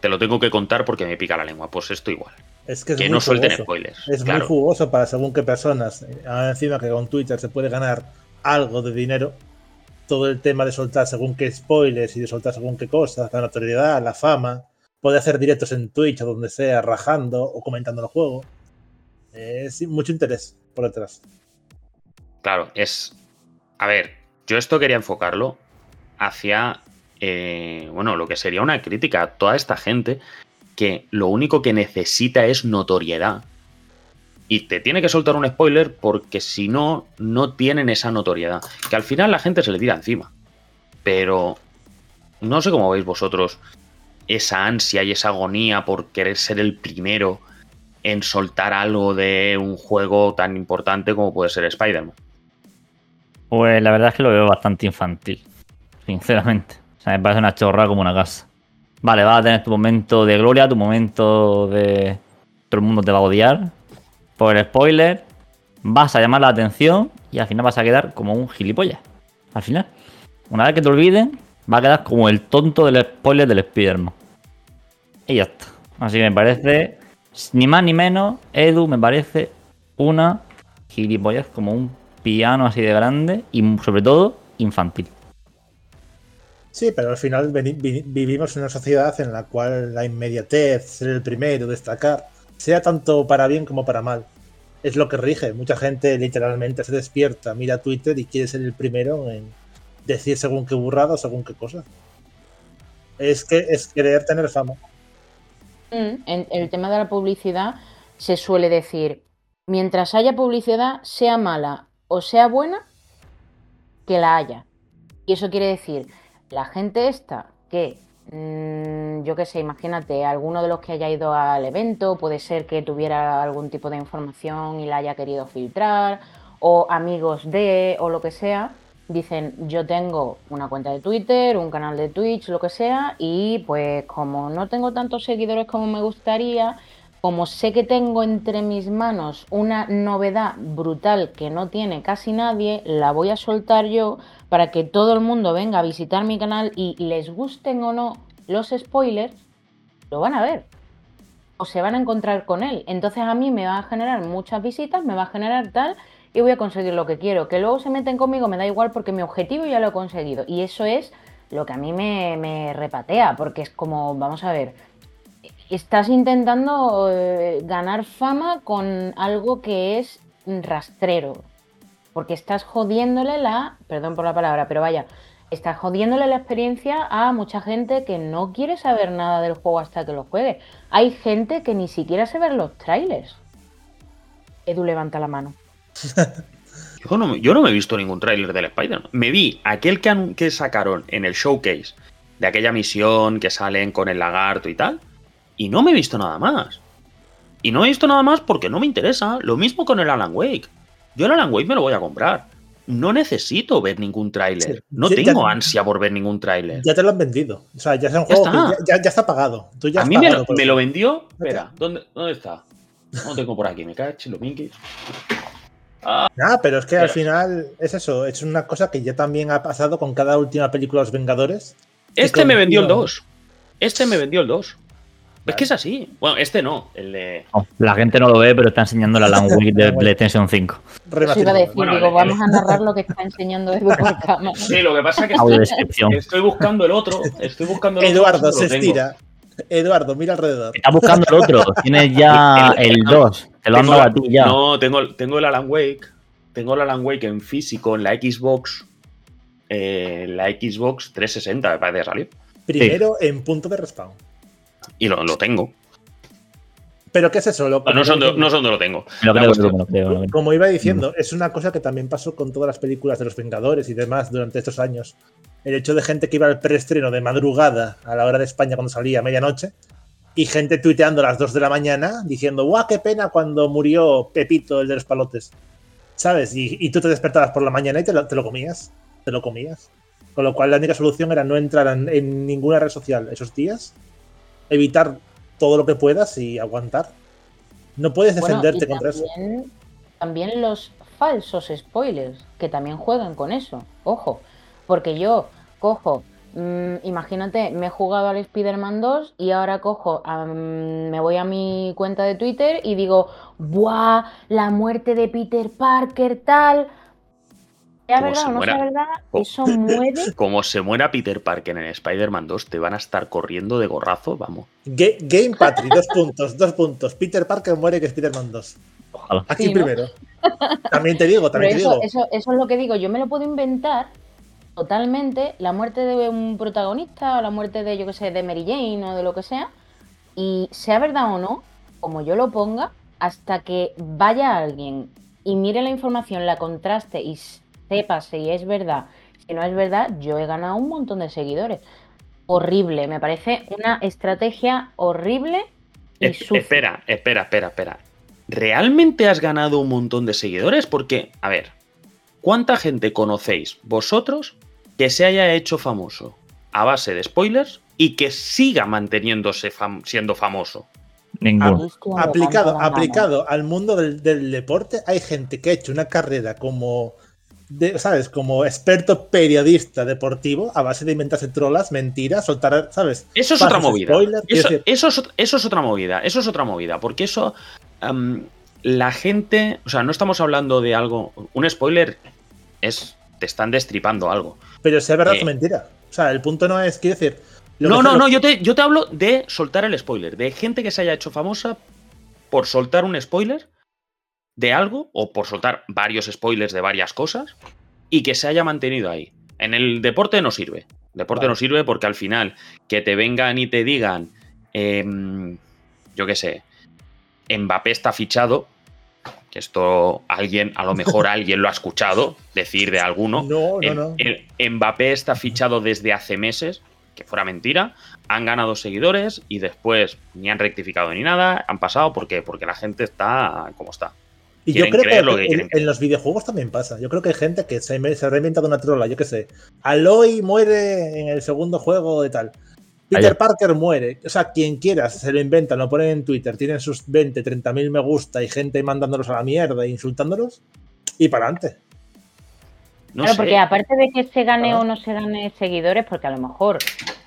Te lo tengo que contar porque me pica la lengua. Pues esto igual. Es que es Que no suelten spoilers. Es claro. muy jugoso para según qué personas. Ahora encima que con Twitter se puede ganar algo de dinero. Todo el tema de soltar según qué spoilers y de soltar según qué cosas, la notoriedad, la fama. Puede hacer directos en Twitch o donde sea, rajando o comentando el juego. Eh, sí, mucho interés por detrás. Claro, es. A ver, yo esto quería enfocarlo hacia. eh, bueno, lo que sería una crítica a toda esta gente que lo único que necesita es notoriedad. Y te tiene que soltar un spoiler porque si no, no tienen esa notoriedad. Que al final la gente se le tira encima. Pero no sé cómo veis vosotros esa ansia y esa agonía por querer ser el primero en soltar algo de un juego tan importante como puede ser Spider-Man. Pues la verdad es que lo veo bastante infantil, sinceramente. O sea, me parece una chorra como una casa. Vale, vas a tener tu momento de gloria, tu momento de... Todo el mundo te va a odiar por el spoiler. Vas a llamar la atención y al final vas a quedar como un gilipollas. Al final. Una vez que te olviden, va a quedar como el tonto del spoiler del Spider-Man. Y ya está. Así que me parece, ni más ni menos, Edu me parece una gilipollas como un piano así de grande y sobre todo infantil. Sí, pero al final vivimos en una sociedad en la cual la inmediatez, ser el primero, destacar, sea tanto para bien como para mal. Es lo que rige. Mucha gente literalmente se despierta, mira Twitter y quiere ser el primero en decir según qué burrada según qué cosa. Es que es querer tener fama. Mm, En el tema de la publicidad se suele decir, mientras haya publicidad, sea mala o sea buena, que la haya. Y eso quiere decir, la gente esta que, mm, yo qué sé, imagínate, alguno de los que haya ido al evento, puede ser que tuviera algún tipo de información y la haya querido filtrar, o amigos de, o lo que sea, dicen, yo tengo una cuenta de Twitter, un canal de Twitch, lo que sea, y pues como no tengo tantos seguidores como me gustaría, como sé que tengo entre mis manos una novedad brutal que no tiene casi nadie, la voy a soltar yo para que todo el mundo venga a visitar mi canal y les gusten o no los spoilers, lo van a ver. O se van a encontrar con él. Entonces a mí me va a generar muchas visitas, me va a generar tal y voy a conseguir lo que quiero. Que luego se meten conmigo me da igual porque mi objetivo ya lo he conseguido. Y eso es lo que a mí me, me repatea, porque es como, vamos a ver, estás intentando eh, ganar fama con algo que es rastrero. Porque estás jodiéndole la, perdón por la palabra, pero vaya, estás jodiéndole la experiencia a mucha gente que no quiere saber nada del juego hasta que lo juegue. Hay gente que ni siquiera se ver los trailers. Edu levanta la mano. Yo no, me- yo no me he visto ningún tráiler del Spider-Man. Me vi aquel que, que sacaron en el showcase de aquella misión que salen con el lagarto y tal. Y no me he visto nada más. Y no he visto nada más porque no me interesa. Lo mismo con el Alan Wake. Yo el Alan Wake me lo voy a comprar. No necesito ver ningún tráiler. Sí, No ya- tengo ya- ansia por ver ningún tráiler. Ya te lo han vendido. O sea, ya es un juego que está. ya- está pagado. Tú ya A has mí me lo, me vendió. Espera, ¿dónde, ¿dónde está? No tengo por aquí, me cacho los minkies. Nah, pero es que al final es eso. Es una cosa que ya también ha pasado con cada última película de los Vengadores. Este con- me vendió el no. 2. Este me vendió el 2. Es que es así. Bueno, este no, el de. No, la gente no lo ve, pero está enseñando la Alan Wake de PlayStation 5. Eso iba a remasterizado. decir, Bueno, digo, el- vamos a narrar lo que está enseñando Edu por cámara. Sí, lo que pasa es que estoy, buscando el otro. Estoy buscando el otro. Eduardo se estira. Eduardo, mira alrededor. Está buscando el otro. Tienes ya El- el 2. Te lo han dado a ti ya. No, tengo, tengo el Alan Wake, tengo el Alan Wake en físico en la Xbox. eh, la Xbox 360, me parece que salió. Primero en punto de respawn. Y lo, lo tengo. Pero ¿qué es eso? Lo- No sé dónde, no sé dónde lo tengo. Lo La creo, cuestión- lo creo, lo creo. Como iba diciendo, es una cosa que también pasó con todas las películas de los Vengadores y demás durante estos años. El hecho de gente que iba al preestreno de madrugada a la hora de España cuando salía a medianoche y gente tuiteando a las 2 de la mañana diciendo, ¡guau, qué pena cuando murió Pepito, el de los palotes! ¿Sabes? Y, y tú te despertabas por la mañana y te lo, te lo comías. Te lo comías. Con lo cual la única solución era no entrar en, en ninguna red social esos días, evitar todo lo que puedas y aguantar. No puedes Bueno, defenderte y contra eso. también, también los falsos spoilers, que también juegan con eso. Ojo, porque yo cojo, mm, imagínate, me he jugado al Spider-Man 2 y ahora cojo, me voy a mi cuenta de Twitter y digo, ¡buah! La muerte de Peter Parker, tal. Sea Como verdad se o no muera. sea verdad, eso mueve. Como se muera Peter Parker en Spider-Man 2, te van a estar corriendo de gorrazo, vamos. Ga- Game Patri, dos puntos, dos puntos. Peter Parker muere que Spider-Man 2. Ojalá. Aquí Sí, ¿no? primero. También te digo, Pero también te eso, digo. eso, eso es lo que digo, yo me lo puedo inventar totalmente, la muerte de un protagonista o la muerte de, yo que sé, de Mary Jane o de lo que sea, y sea verdad o no, como yo lo ponga, hasta que vaya alguien y mire la información, la contraste y sepa si es verdad, si no es verdad, yo he ganado un montón de seguidores. Horrible, me parece una estrategia horrible y Es- espera, espera, espera, espera. ¿Realmente has ganado un montón de seguidores? Porque, a ver, ¿cuánta gente conocéis vosotros que se haya hecho famoso a base de spoilers y que siga manteniéndose fam- siendo famoso? Ninguno. Aplicado, aplicado al mundo del, del deporte, hay gente que ha hecho una carrera como, de- ¿sabes? Como experto periodista deportivo a base de inventarse trolas, mentiras, soltar, ¿sabes? Eso es otra movida. Eso, decir- eso es, ot- eso es otra movida. Eso es otra movida. Porque eso. la gente. O sea, no estamos hablando de algo. Un spoiler es. Te están destripando algo. Pero sea verdad Eh. o mentira. O sea, el punto no es, quiero decir. No, no, lo- no. Yo te, yo te hablo de soltar el spoiler. De gente que se haya hecho famosa por soltar un spoiler de algo. O por soltar varios spoilers de varias cosas. Y que se haya mantenido ahí. En el deporte no sirve. Deporte Vale. no sirve porque al final que te vengan y te digan, em, yo qué sé, Mbappé está fichado, que esto alguien, a lo mejor alguien lo ha escuchado decir de alguno. No, no, no. el- Mbappé está fichado desde hace meses, que fuera mentira, han ganado seguidores y después ni han rectificado ni nada, han pasado porque, porque la gente está como está. Y yo creo creer que, lo que en, los videojuegos también pasa. Yo creo que hay gente que se, me- se ha reinventado una trola, yo qué sé. Aloy muere en el segundo juego de tal. Peter. Parker muere. O sea, quien quiera se lo inventan, lo ponen en Twitter, tienen sus 20, 30 mil me gusta y gente mandándolos a la mierda e insultándolos. Y para adelante. No claro, sé. porque aparte de que se gane Ah. o no se gane seguidores, porque a lo mejor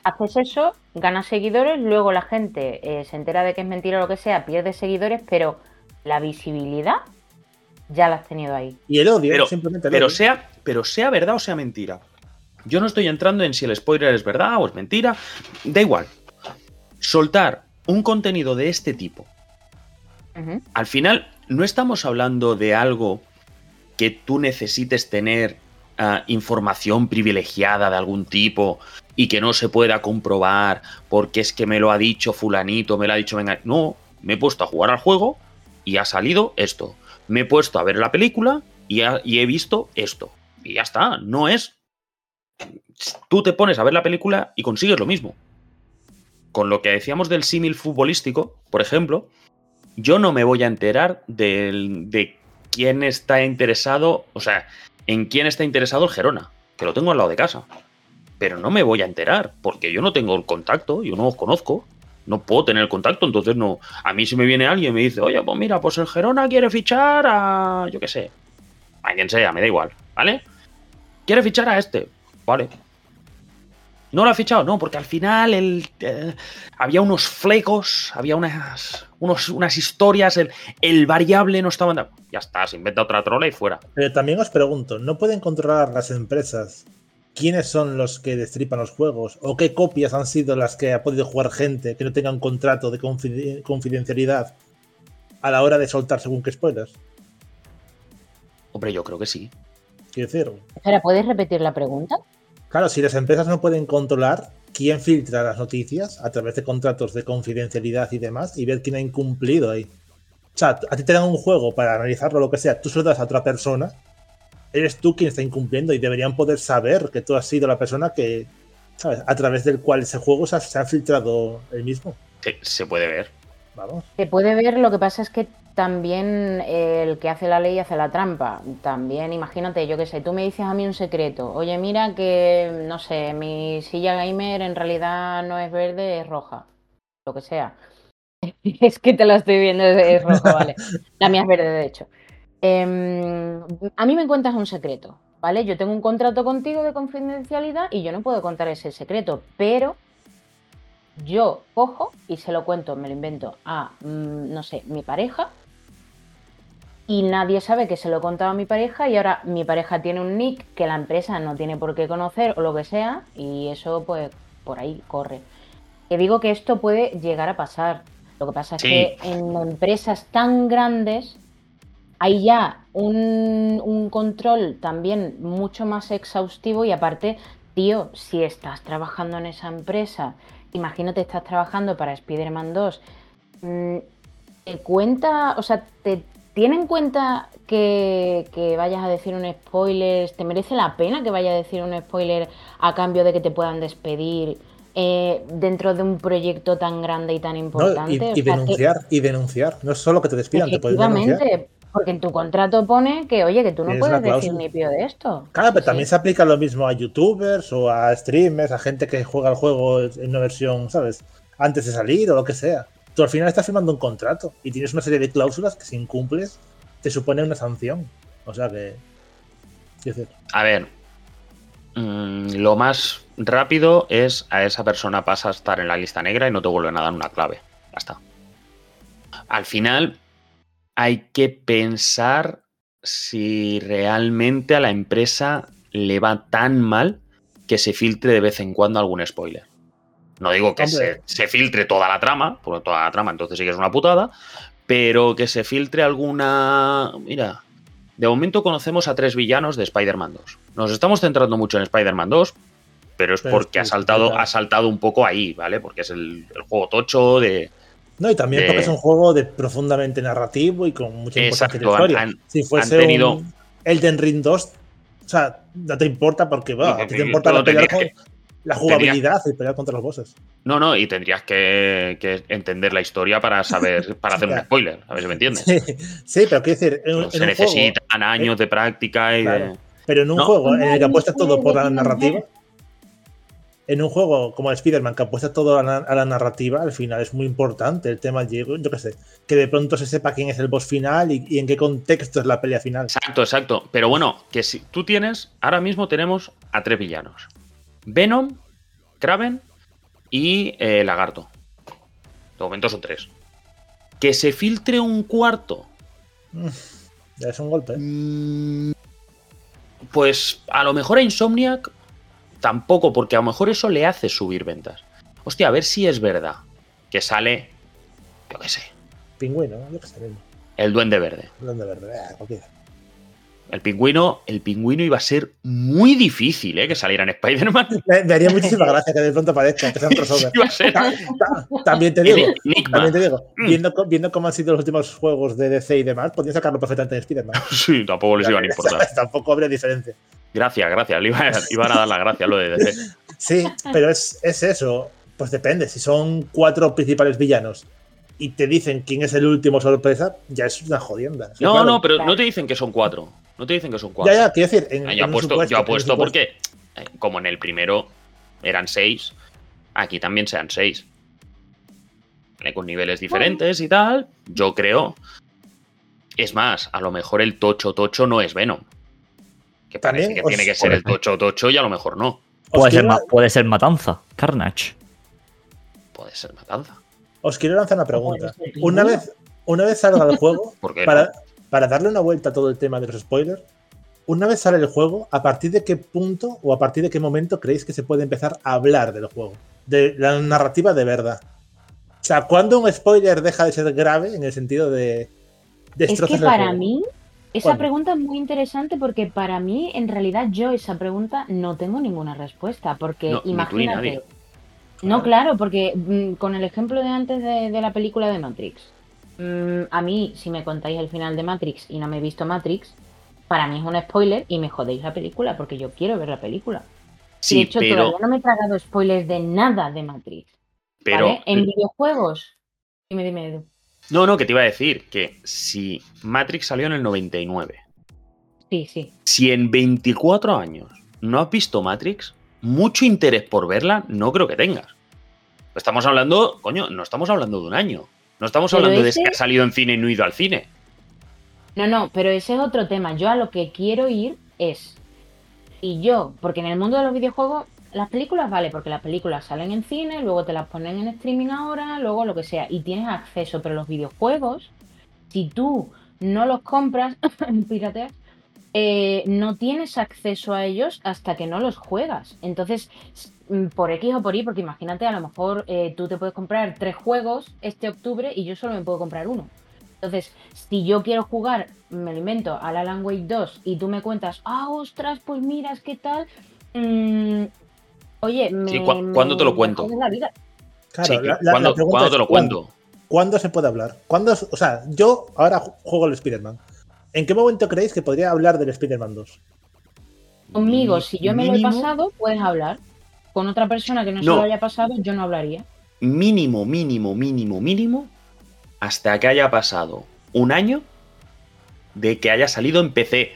haces eso, ganas seguidores, luego la gente eh, se entera de que es mentira o lo que sea, pierde seguidores, pero la visibilidad ya la has tenido ahí. Y el odio, Pero- simplemente el Pero odio. sea, pero sea verdad o sea mentira. Yo no estoy entrando en si el spoiler es verdad o es mentira. Da igual. Soltar un contenido de este tipo. Al final, no estamos hablando de algo que tú necesites tener ah, información privilegiada de algún tipo y que no se pueda comprobar porque es que me lo ha dicho fulanito, me lo ha dicho venga. No, me he puesto a jugar al juego y ha salido esto. Me he puesto a ver la película y, he visto esto. Y ya está, no es... Tú te pones a ver la película y consigues lo mismo. Con lo que decíamos del símil futbolístico, por ejemplo, yo no me voy a enterar de quién está interesado, o sea, en quién está interesado el Gerona, que lo tengo al lado de casa. Pero no me voy a enterar, porque yo no tengo el contacto, yo no os conozco, no puedo tener el contacto, entonces no. A mí si me viene alguien y me dice, oye, pues mira, pues el Gerona quiere fichar a, yo qué sé, a quien sea, me da igual, ¿vale? Quiere fichar a este, vale. ¿No lo ha fichado? No, porque al final el, eh, había unos flecos, había unas, unos- unas historias, el, el variable no estaba... Ya está, se inventa otra trola y fuera. Pero también os pregunto, ¿no pueden controlar las empresas quiénes son los que destripan los juegos? ¿O qué copias han sido las que ha podido jugar gente que no tenga un contrato de confide- confidencialidad a la hora de soltar según qué spoilers? Hombre, yo creo que sí. Quiero decir, Espera, ¿puedes repetir la pregunta? claro, si las empresas no pueden controlar quién filtra las noticias a través de contratos de confidencialidad y demás y ver quién ha incumplido ahí. O sea, a ti te dan un juego para analizarlo, lo que sea, tú se lo das a otra persona, eres tú quien está incumpliendo y deberían poder saber que tú has sido la persona que, ¿sabes? A través del cual ese juego se ha, se ha filtrado el mismo. Se, se puede ver. Vamos. Se puede ver, lo que pasa es que también eh, el que hace la ley hace la trampa. También, imagínate, yo qué sé, tú me dices a mí un secreto. Oye, mira que, no sé, mi silla gamer en realidad no es verde, es roja. Lo que sea. es que te la estoy viendo, es, es roja, vale. La mía es verde, de hecho. Em, a mí me cuentas un secreto, ¿vale? Yo tengo un contrato contigo de confidencialidad y yo no puedo contar ese secreto, pero yo cojo y se lo cuento, me lo invento a, mm, no sé, mi pareja. Y nadie sabe que se lo he contado a mi pareja y ahora mi pareja tiene un nick que la empresa no tiene por qué conocer o lo que sea y eso pues por ahí corre. Que digo que esto puede llegar a pasar. Lo que pasa es que en empresas tan grandes hay ya un, un control también mucho más exhaustivo y aparte, tío, si estás trabajando en esa empresa, imagínate estás trabajando para Spider-Man 2, mm, ¿te cuenta, o sea, te tiene en cuenta que, que vayas a decir un spoiler, te merece la pena que vayas a decir un spoiler a cambio de que te puedan despedir eh, dentro de un proyecto tan grande y tan ¿no? importante? Y, que- denunciar, y denunciar. No es solo que te despidan, te pueden denunciar. Porque en tu contrato pone que, oye, que tú no puedes decir ni pío de esto. Claro, pero Sí. también se aplica lo mismo a youtubers o a streamers, a gente que juega el juego en una versión, ¿sabes? Antes de salir o lo que sea. Tú al final estás firmando un contrato y tienes una serie de cláusulas que si incumples te supone una sanción. O sea que... A ver, mm, lo más rápido es a esa persona pasa a estar en la lista negra y no te vuelven a dar una clave. Ya está. Al final hay que pensar si realmente a la empresa le va tan mal que se filtre de vez en cuando algún spoiler. No digo que se, filtre toda la trama, porque toda la trama entonces sí que es una putada, pero que se filtre alguna... Mira, de momento conocemos a tres villanos de Spider-Man 2. Nos estamos centrando mucho en Spider-Man 2, pero es Pero porque es ha saltado, ha saltado un poco ahí, ¿vale? Porque es el, el juego tocho de... No, y también de- porque es un juego de profundamente narrativo y con mucha importancia en la Exacto, historia. han- si fuese han tenido- un Elden Ring 2, o sea, no te importa porque, bueno, No, a ti te importa la, pelear con- la jugabilidad y pelear contra los bosses. No, no, y tendrías que, que entender la historia para saber, para hacer un spoiler, a ver si me entiendes. Sí, sí, pero quiero decir, en, en se un necesitan juego, años de práctica y Claro. de... pero en un No. juego en el que apuestas todo por la narrativa, en un juego como Spider-Man que apuesta todo a la, a la narrativa, al final es muy importante el tema, yo, yo qué sé, que de pronto se sepa quién es el boss final y, y en qué contexto es la pelea final. Exacto, exacto. Pero bueno, que si tú tienes, ahora mismo tenemos a tres villanos. Venom, Kraven y eh, Lagarto. De momento son tres. Que se filtre un cuarto. Ya es un golpe. ¿eh? Mm, Pues a lo mejor a Insomniac tampoco, porque a lo mejor eso le hace subir ventas. Hostia, a ver si es verdad que sale, yo qué sé, Pingüino, ¿no? yo qué sé, mismo. el Duende Verde. Duende verde, eh, cualquiera. El pingüino, el pingüino iba a ser muy difícil, ¿eh? Que saliera en Spider-Man. Me, haría muchísima gracia que de pronto aparezca, que sea un crossover. Iba a ser. Ta- ta- También te digo, también te digo, Mm. viendo, viendo cómo han sido los últimos juegos de DC y demás, podrían sacarlo perfectamente de Spider-Man. Sí, tampoco les iban a importar. Tampoco habría diferencia. Gracias, gracias. Le iban, iban a dar las gracias lo de DC. Sí, pero es, es eso. Pues depende. Si son cuatro principales villanos y te dicen quién es el último sorpresa, ya es una jodienda. No, claro. no, pero no te dicen que son cuatro. No te dicen que son cuatro. Ya, ya, quiero decir. En, Ah, en yo un apuesto, supuesto, yo en apuesto porque, eh, como en el primero eran seis, aquí también sean seis. Vale, Con niveles diferentes y tal, yo creo. Es más, a lo mejor el tocho tocho no es Venom. Que parece También que os- tiene que ser el puede tocho tocho y a lo mejor no. Puede ser, quiero, puede ser matanza, Carnage. Puede ser matanza. os quiero lanzar una pregunta. Una vez, una vez salga el juego, ¿Por qué para? Para darle una vuelta a todo el tema de los spoilers, una vez sale el juego, ¿a partir de qué punto o a partir de qué momento creéis que se puede empezar a hablar del juego? De la narrativa de verdad. O sea, ¿cuándo un spoiler deja de ser grave en el sentido de Es destrozas que para mí, Esa ¿Cuándo? pregunta es muy interesante porque para mí, en realidad, yo esa pregunta no tengo ninguna respuesta. Porque No, ni tú ni imagínate. nadie. No, claro, porque mm, con el ejemplo de antes de, de la película de Matrix, mm, a mí, si me contáis el final de Matrix y no me he visto Matrix, para mí es un spoiler y me jodéis la película porque yo quiero ver la película. Sí, de hecho, pero, todavía no me he tragado spoilers de nada de Matrix. pero ¿vale? En videojuegos. Dime, dime, Edu. no, no, que te iba a decir que si Matrix salió en el 99, Sí, sí. si en 24 años no has visto Matrix, mucho interés por verla no creo que tengas. Estamos hablando, coño, no estamos hablando de un año. No estamos Pero hablando de que ha salido en cine y no ha ido al cine. No, no, pero ese es otro tema. Yo a lo que quiero ir es. Y yo, porque en el mundo de los videojuegos, las películas vale, porque las películas salen en cine, luego te las ponen en streaming ahora, luego lo que sea, y tienes acceso, pero los videojuegos, si tú no los compras, pirateas, eh, no tienes acceso a ellos hasta que no los juegas. Entonces, mm, por X o por Y, porque imagínate, a lo mejor eh, tú te puedes comprar tres juegos este octubre y yo solo me puedo comprar uno. Entonces, si yo quiero jugar, me lo invento, al Alan Wake 2 y tú me cuentas, ah, ostras, pues miras qué tal. mm, oye, me, Sí, ¿cu- cuándo te lo me cuento? la vida. Claro, Sí, la- la- la ¿cuándo, pregunta cuándo es te lo cuento? ¿Cuándo se puede hablar? ¿Cuándo, o sea, yo ahora ju- juego el Spider-Man. ¿En qué momento creéis que podría hablar del Spider-Man 2? Conmigo, si yo me lo he pasado, puedes hablar. Con otra persona que no, se lo haya pasado, yo no hablaría. Mínimo, mínimo, mínimo, mínimo, hasta que haya pasado un año de que haya salido en PC.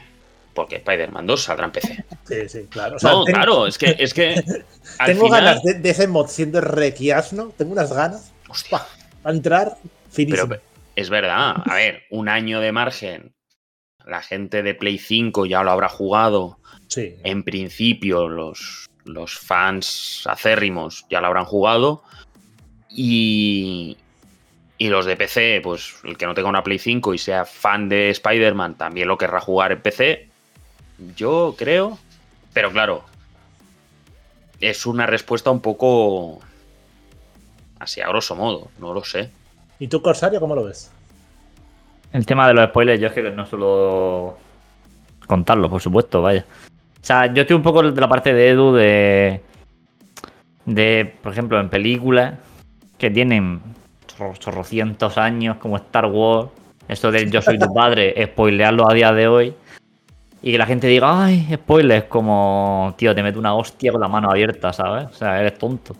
Porque Spider-Man 2 saldrá en PC. Sí, sí, claro. O sea, no, tengo, claro, es que, es que al tengo final- ganas de, de ese mod siendo requiasno. Tengo unas ganas. Hostia. Va a entrar finísimo. pero es verdad. A ver, un año de margen. La gente de Play 5 ya lo habrá jugado. sí. En principio, los, los fans acérrimos ya lo habrán jugado. Y, y los de PC, pues el que no tenga una Play 5 y sea fan de Spider-Man también lo querrá jugar en PC. Yo creo. Pero claro, es una respuesta un poco. Así a grosso modo, no lo sé. ¿Y tú, Corsario, cómo lo ves? El tema de los spoilers, yo es que no suelo contarlo, por supuesto, vaya. O sea, yo estoy un poco de la parte de Edu de. De, por ejemplo, en películas que tienen chorro- chorrocientos años, como Star Wars, eso de Yo soy tu padre, spoilearlo a día de hoy. Y que la gente diga, ay, spoilers, como, tío, te meto una hostia con la mano abierta, ¿sabes? O sea, eres tonto.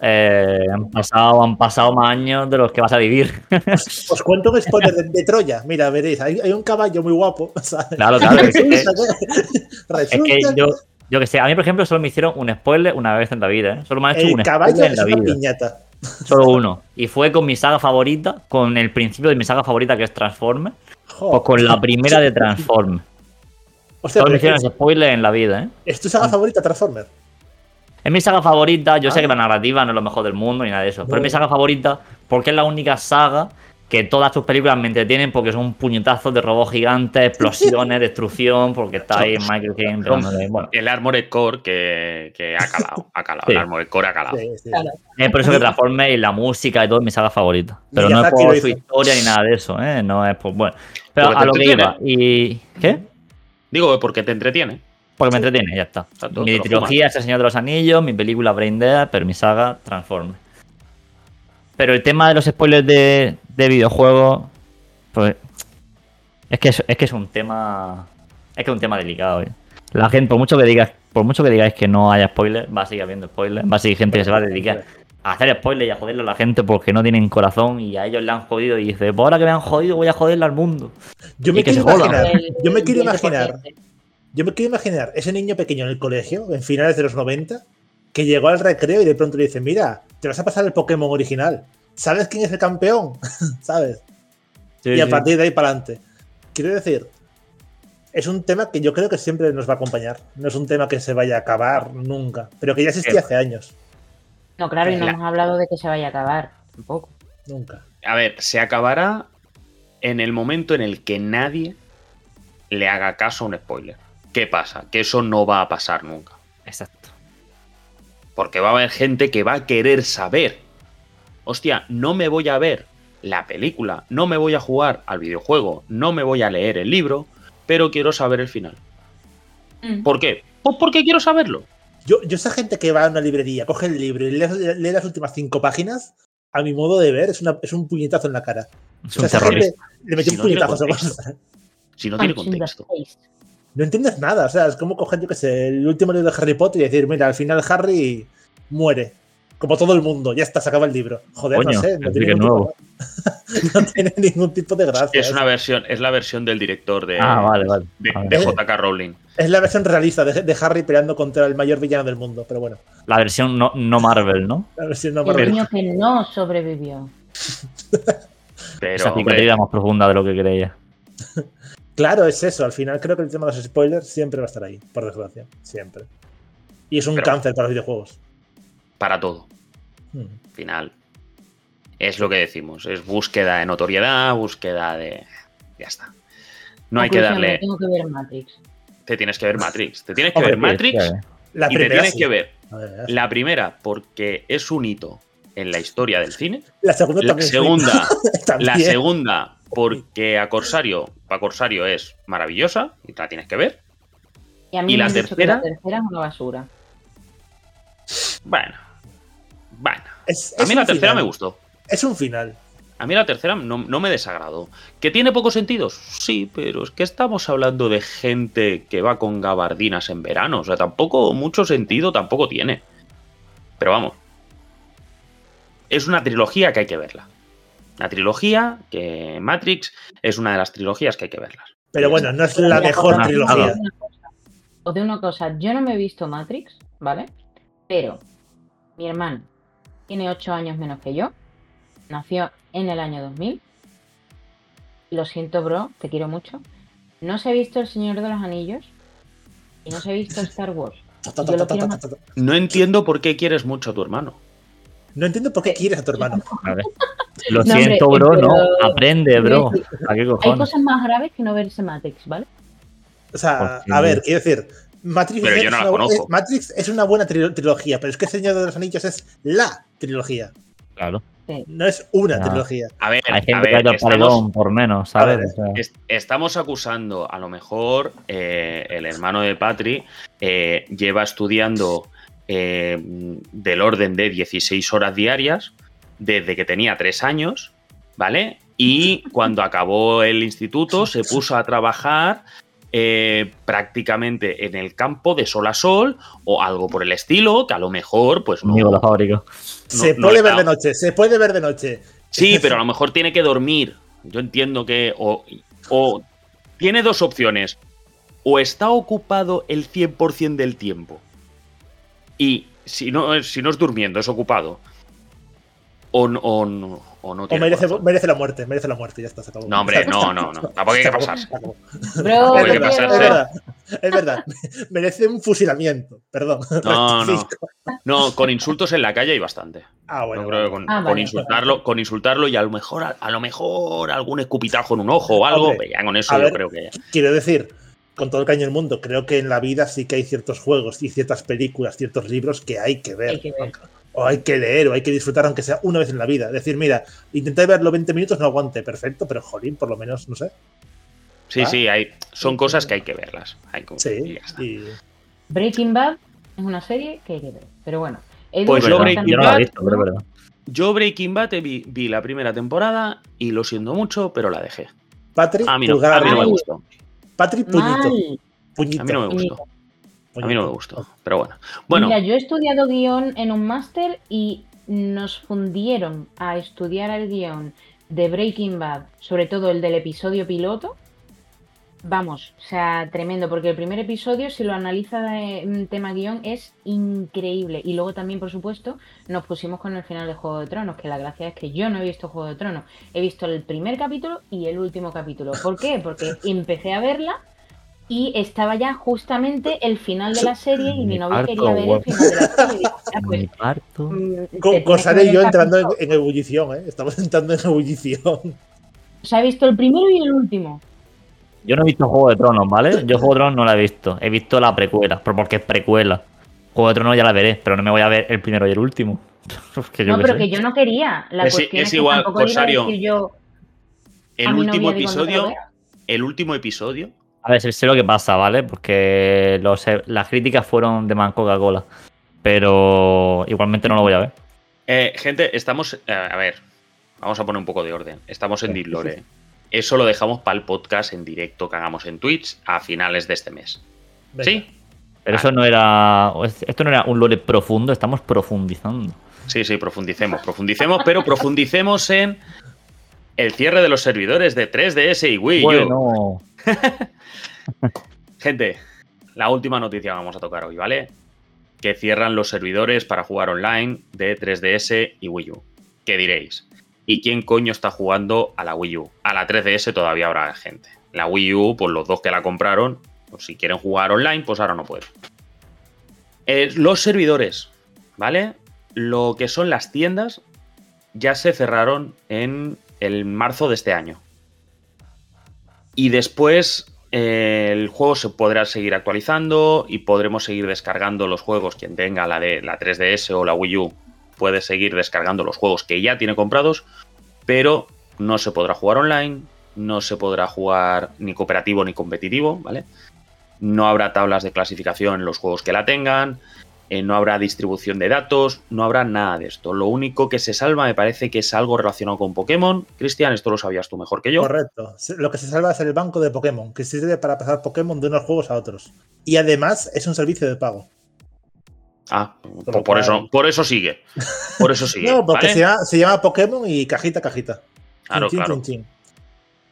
Eh, han, pasado, han pasado más años de los que vas a vivir. Os cuento un spoiler de, de Troya. Mira, veréis, hay, hay un caballo muy guapo. ¿sabes? Claro, claro. Es que, es yo, yo que sé, a mí, por ejemplo, solo me hicieron un spoiler una vez en la vida, ¿eh? Solo me han hecho el un caballo spoiler en es la una vida. piñata. Solo uno. Y fue con mi saga favorita, con el principio de mi saga favorita que es Transformers, Jo. pues con la primera de Transformers. Hostia, Solo me hicieron spoiler en la vida, ¿eh? ¿Es tu saga favorita, Transformer? Es mi saga favorita, yo sé Ah. que la narrativa no es lo mejor del mundo ni nada de eso, pero es mi saga favorita porque es la única saga que todas sus películas me entretienen porque son puñetazos de robots gigantes, explosiones, destrucción, porque está ahí Michael Caine Bueno, El Armored Core que, que ha calado, ha calado. Sí. El Armored Core ha calado. Sí, sí. Claro. es por eso que Transformers y la música y todo es mi saga favorita. Pero no es por hizo. su historia ni nada de eso, ¿eh? No es por. Bueno. Pero Porque a lo que iba. ¿Y qué? Digo, porque te entretiene. Porque me entretiene, ya está. Mi trilogía es El Señor de los Anillos, mi película Brain Dead, pero mi saga Transformers. Pero el tema de los spoilers de, de videojuegos, pues. Es que es, es que es un tema. Es que es un tema delicado, ¿eh? La gente, por mucho que digas, por mucho que digáis que no haya spoilers, va a seguir habiendo spoilers, va a seguir gente que se va a dedicar a hacer spoilers y a joderle a la gente porque no tienen corazón y a ellos le han jodido y dice, pues ahora que me han jodido voy a joderle al mundo. Yo me Y quiero se joda. imaginar, El- yo me el quiero 20%. imaginar, yo me quiero imaginar ese niño pequeño en el colegio, en finales de los 90, que llegó al recreo y de pronto le dice, mira, te vas a pasar el Pokémon original. ¿Sabes quién es el campeón? ¿Sabes? y a partir de ahí para adelante. Quiero decir, es un tema que yo creo que siempre nos va a acompañar. No es un tema que se vaya a acabar nunca, pero que ya existía hace años. No, claro, y no La- hemos hablado de que se vaya a acabar. Tampoco. Nunca. A ver, se acabará en el momento en el que nadie le haga caso a un spoiler. ¿Qué pasa? Que eso no va a pasar nunca. Exacto. Porque va a haber gente que va a querer saber. Hostia, no me voy a ver la película, no me voy a jugar al videojuego, no me voy a leer el libro, pero quiero saber el final. Mm. ¿Por qué? Pues porque quiero saberlo. Yo, yo esa gente que va a una librería, coge el libro y lee, lee las últimas cinco páginas, a mi modo de ver, es, una- es un puñetazo en la cara. Es O sea, terrorista. le metió Si un no puñetazo. Si no tiene contexto. No entiendes nada. O sea, es como coger, yo qué sé, el último libro de Harry Potter y decir, mira, al final Harry muere. Como todo el mundo, ya está, se acaba el libro. Joder, Coño, no sé, no tiene, ningún nuevo. tipo, no tiene ningún tipo de gracia. Es una versión, es la versión del director de, Ah, vale, vale. de, Vale. de JK Rowling. Es la versión realista de, de Harry peleando contra el mayor villano del mundo. Pero bueno, La versión no, no Marvel, ¿no? la versión no El Marvel. niño que no sobrevivió. Pero, Esa hombre, más profunda de lo que creía. Claro, es eso. Al final creo que el tema de los spoilers siempre va a estar ahí, por desgracia. Siempre. Y es un Pero- cáncer para los videojuegos. para todo. Hmm. Al final. Es lo que decimos. Es búsqueda de notoriedad, búsqueda de. Ya está. No hay que darle. Tengo que ver Matrix. Te tienes que ver Matrix. Te tienes que Hombre, ver Matrix Sí, La y te primera. tienes sí. que ver, la primera porque es un hito en la historia del cine. La segunda La también. segunda, También. la segunda porque a Corsario, para Corsario es maravillosa y te la tienes que ver. Y a mí ¿Y me la han dicho que tercera? la tercera es una basura. Bueno, bueno. Es- A mí la tercera final. me gustó. Es un final. A mí la tercera no, no me desagradó. ¿Que tiene pocos sentidos? Sí, pero es que estamos hablando de gente que va con gabardinas en verano. O sea, tampoco mucho sentido tampoco tiene. Pero vamos. Es una trilogía que hay que verla. Una trilogía que Matrix es una de las trilogías que hay que verlas. Pero bueno, no es la mejor trilogía. Os digo una cosa, yo no me he visto Matrix, ¿vale? Pero mi hermano tiene 8 años menos que yo, nació en el año 2000. Lo siento, bro, te quiero mucho. No se ha visto El Señor de los Anillos y no se ha visto Star Wars. No entiendo por qué quieres mucho a tu hermano. No entiendo por qué quieres a tu hermano. A ver. Lo No, hombre, siento, bro, pero- no. Aprende, bro. ¿A qué Hay cosas más graves que no verse Matrix, ¿vale? O sea, a ver, quiero decir, Matrix, Pero es, yo no la una, conozco. es- Matrix es una buena trilo- trilogía, pero es que Señor de los Anillos es la trilogía, Claro. no es una trilogía. A ver, Hay a gente que ver, ha ido al estamos- por menos, ¿sabes? A ver, O sea, Est- Estamos acusando, a lo mejor eh, el hermano de Patri eh, lleva estudiando eh, del orden de 16 horas diarias desde que tenía 3 años, ¿vale? Y cuando acabó el instituto se puso a trabajar eh, prácticamente en el campo de sol a sol o algo por el estilo, que a lo mejor, pues no. Amigo de la fábrica. no- se no puede ver de noche, se puede ver de noche. Sí, pero a lo mejor tiene que dormir. Yo entiendo que. O, o tiene dos opciones. O está ocupado el 100% del tiempo. Y si no, es- si no es durmiendo, es ocupado. O, no- o, no- o no O tiene. merece, la muerte, merece la muerte, ya está, se acabó. No, hombre, no, no, no. Tampoco hay que pasarse. Bro, Hay Es que pasarse. es verdad, es verdad. Merece un fusilamiento, perdón. No, no. No, con insultos en la calle hay bastante. Ah, bueno. Creo que con, Ah, con vale. insultarlo, con insultarlo y a lo mejor, a, a lo mejor algún escupitajo en un ojo o algo, Hombre, ya con eso a yo ver. creo que. Quiero decir, con todo el caño del mundo, creo que en la vida sí que hay ciertos juegos y ciertas películas, ciertos libros que hay que ver. Hay que ver. O hay que leer, o hay que disfrutar, aunque sea una vez en la vida. Decir, mira, intenté verlo 20 minutos, no aguante, perfecto, pero jolín, por lo menos, no sé. Sí, Ah. sí, hay, son cosas que hay que verlas. Hay que- y Sí, ya está. y Breaking Bad es una serie que hay que ver. Pero bueno. Pues yo Breaking yo no la he Bad, visto, pero es verdad. Yo Breaking Bad te vi, vi la primera temporada y lo siento mucho, pero la dejé. Patrick, A mí no, a mí no me gustó. Patrick, puñito. A mí no me Puñito. gustó. A mí no me gustó. Pero bueno. Bueno, Mira, yo he estudiado guion en un máster y nos fundieron a estudiar el guion de Breaking Bad, sobre todo el del episodio piloto. Vamos, o sea, tremendo, porque el primer episodio, si lo analiza de mm, tema guion, es increíble. Y luego también, por supuesto, nos pusimos con el final de Juego de Tronos, que la gracia es que yo no he visto Juego de Tronos. He visto el primer capítulo y el último capítulo. ¿Por qué? Porque empecé a verla y estaba ya justamente el final de la serie y mi Me novio parto, quería ver el final de la serie. "Ah, pues, Me parto. mm, Con y yo entrando en, capítulo". en ebullición, ¿eh? Estamos entrando en ebullición. Se ha visto el primero y el último. Yo no he visto Juego de Tronos, ¿vale? Yo Juego de Tronos no la he visto. He visto la precuela, pero porque es precuela. Juego de Tronos ya la veré, pero no me voy a ver el primero y el último. Que yo No, pero sé. que yo no quería. La Es cuestión es es, que igual, iba a Corsario. decir yo el último episodio, el último episodio, A ver, sé, sé lo que pasa, ¿vale? Porque los- las críticas fueron de Man Coca-Cola. Pero igualmente no lo voy a ver. Eh, gente, estamos. eh, a ver, vamos a poner un poco de orden. Estamos en Sí, sí, Ditlore. sí. Eso lo dejamos para el podcast en directo que hagamos en Twitch a finales de este mes. Venga. ¿Sí? Pero Ah. eso no era. Esto no era un lore profundo, estamos profundizando. Sí, sí, profundicemos, profundicemos, pero profundicemos en el cierre de los servidores de 3DS y Wii U. Bueno, Gente, la última noticia que vamos a tocar hoy, ¿vale? Que cierran los servidores para jugar online de 3DS y Wii U. ¿Qué diréis? ¿Y quién coño está jugando a la Wii U? A la 3DS todavía habrá gente. La Wii U, pues los dos que la compraron, pues si quieren jugar online, pues ahora no pueden. Eh, los servidores, ¿vale? Lo que son las tiendas ya se cerraron en el marzo de este año. Y después eh, el juego se podrá seguir actualizando y podremos seguir descargando los juegos. Quien tenga la de la 3DS o la Wii U puede seguir descargando los juegos que ya tiene comprados, pero no se podrá jugar online, no se podrá jugar ni cooperativo ni competitivo, ¿vale? No habrá tablas de clasificación en los juegos que la tengan, eh, no habrá distribución de datos, no habrá nada de esto. Lo único que se salva me parece que es algo relacionado con Pokémon. Cristian, esto lo sabías tú mejor que yo. Correcto. Lo que se salva es el banco de Pokémon, que sirve para pasar Pokémon de unos juegos a otros. Y además es un servicio de pago. Ah, lo por, eso, por eso sigue. Por eso sigue. No, porque ¿vale? se, llama, se llama Pokémon y cajita, cajita. Claro, Chin, claro. chin, chin.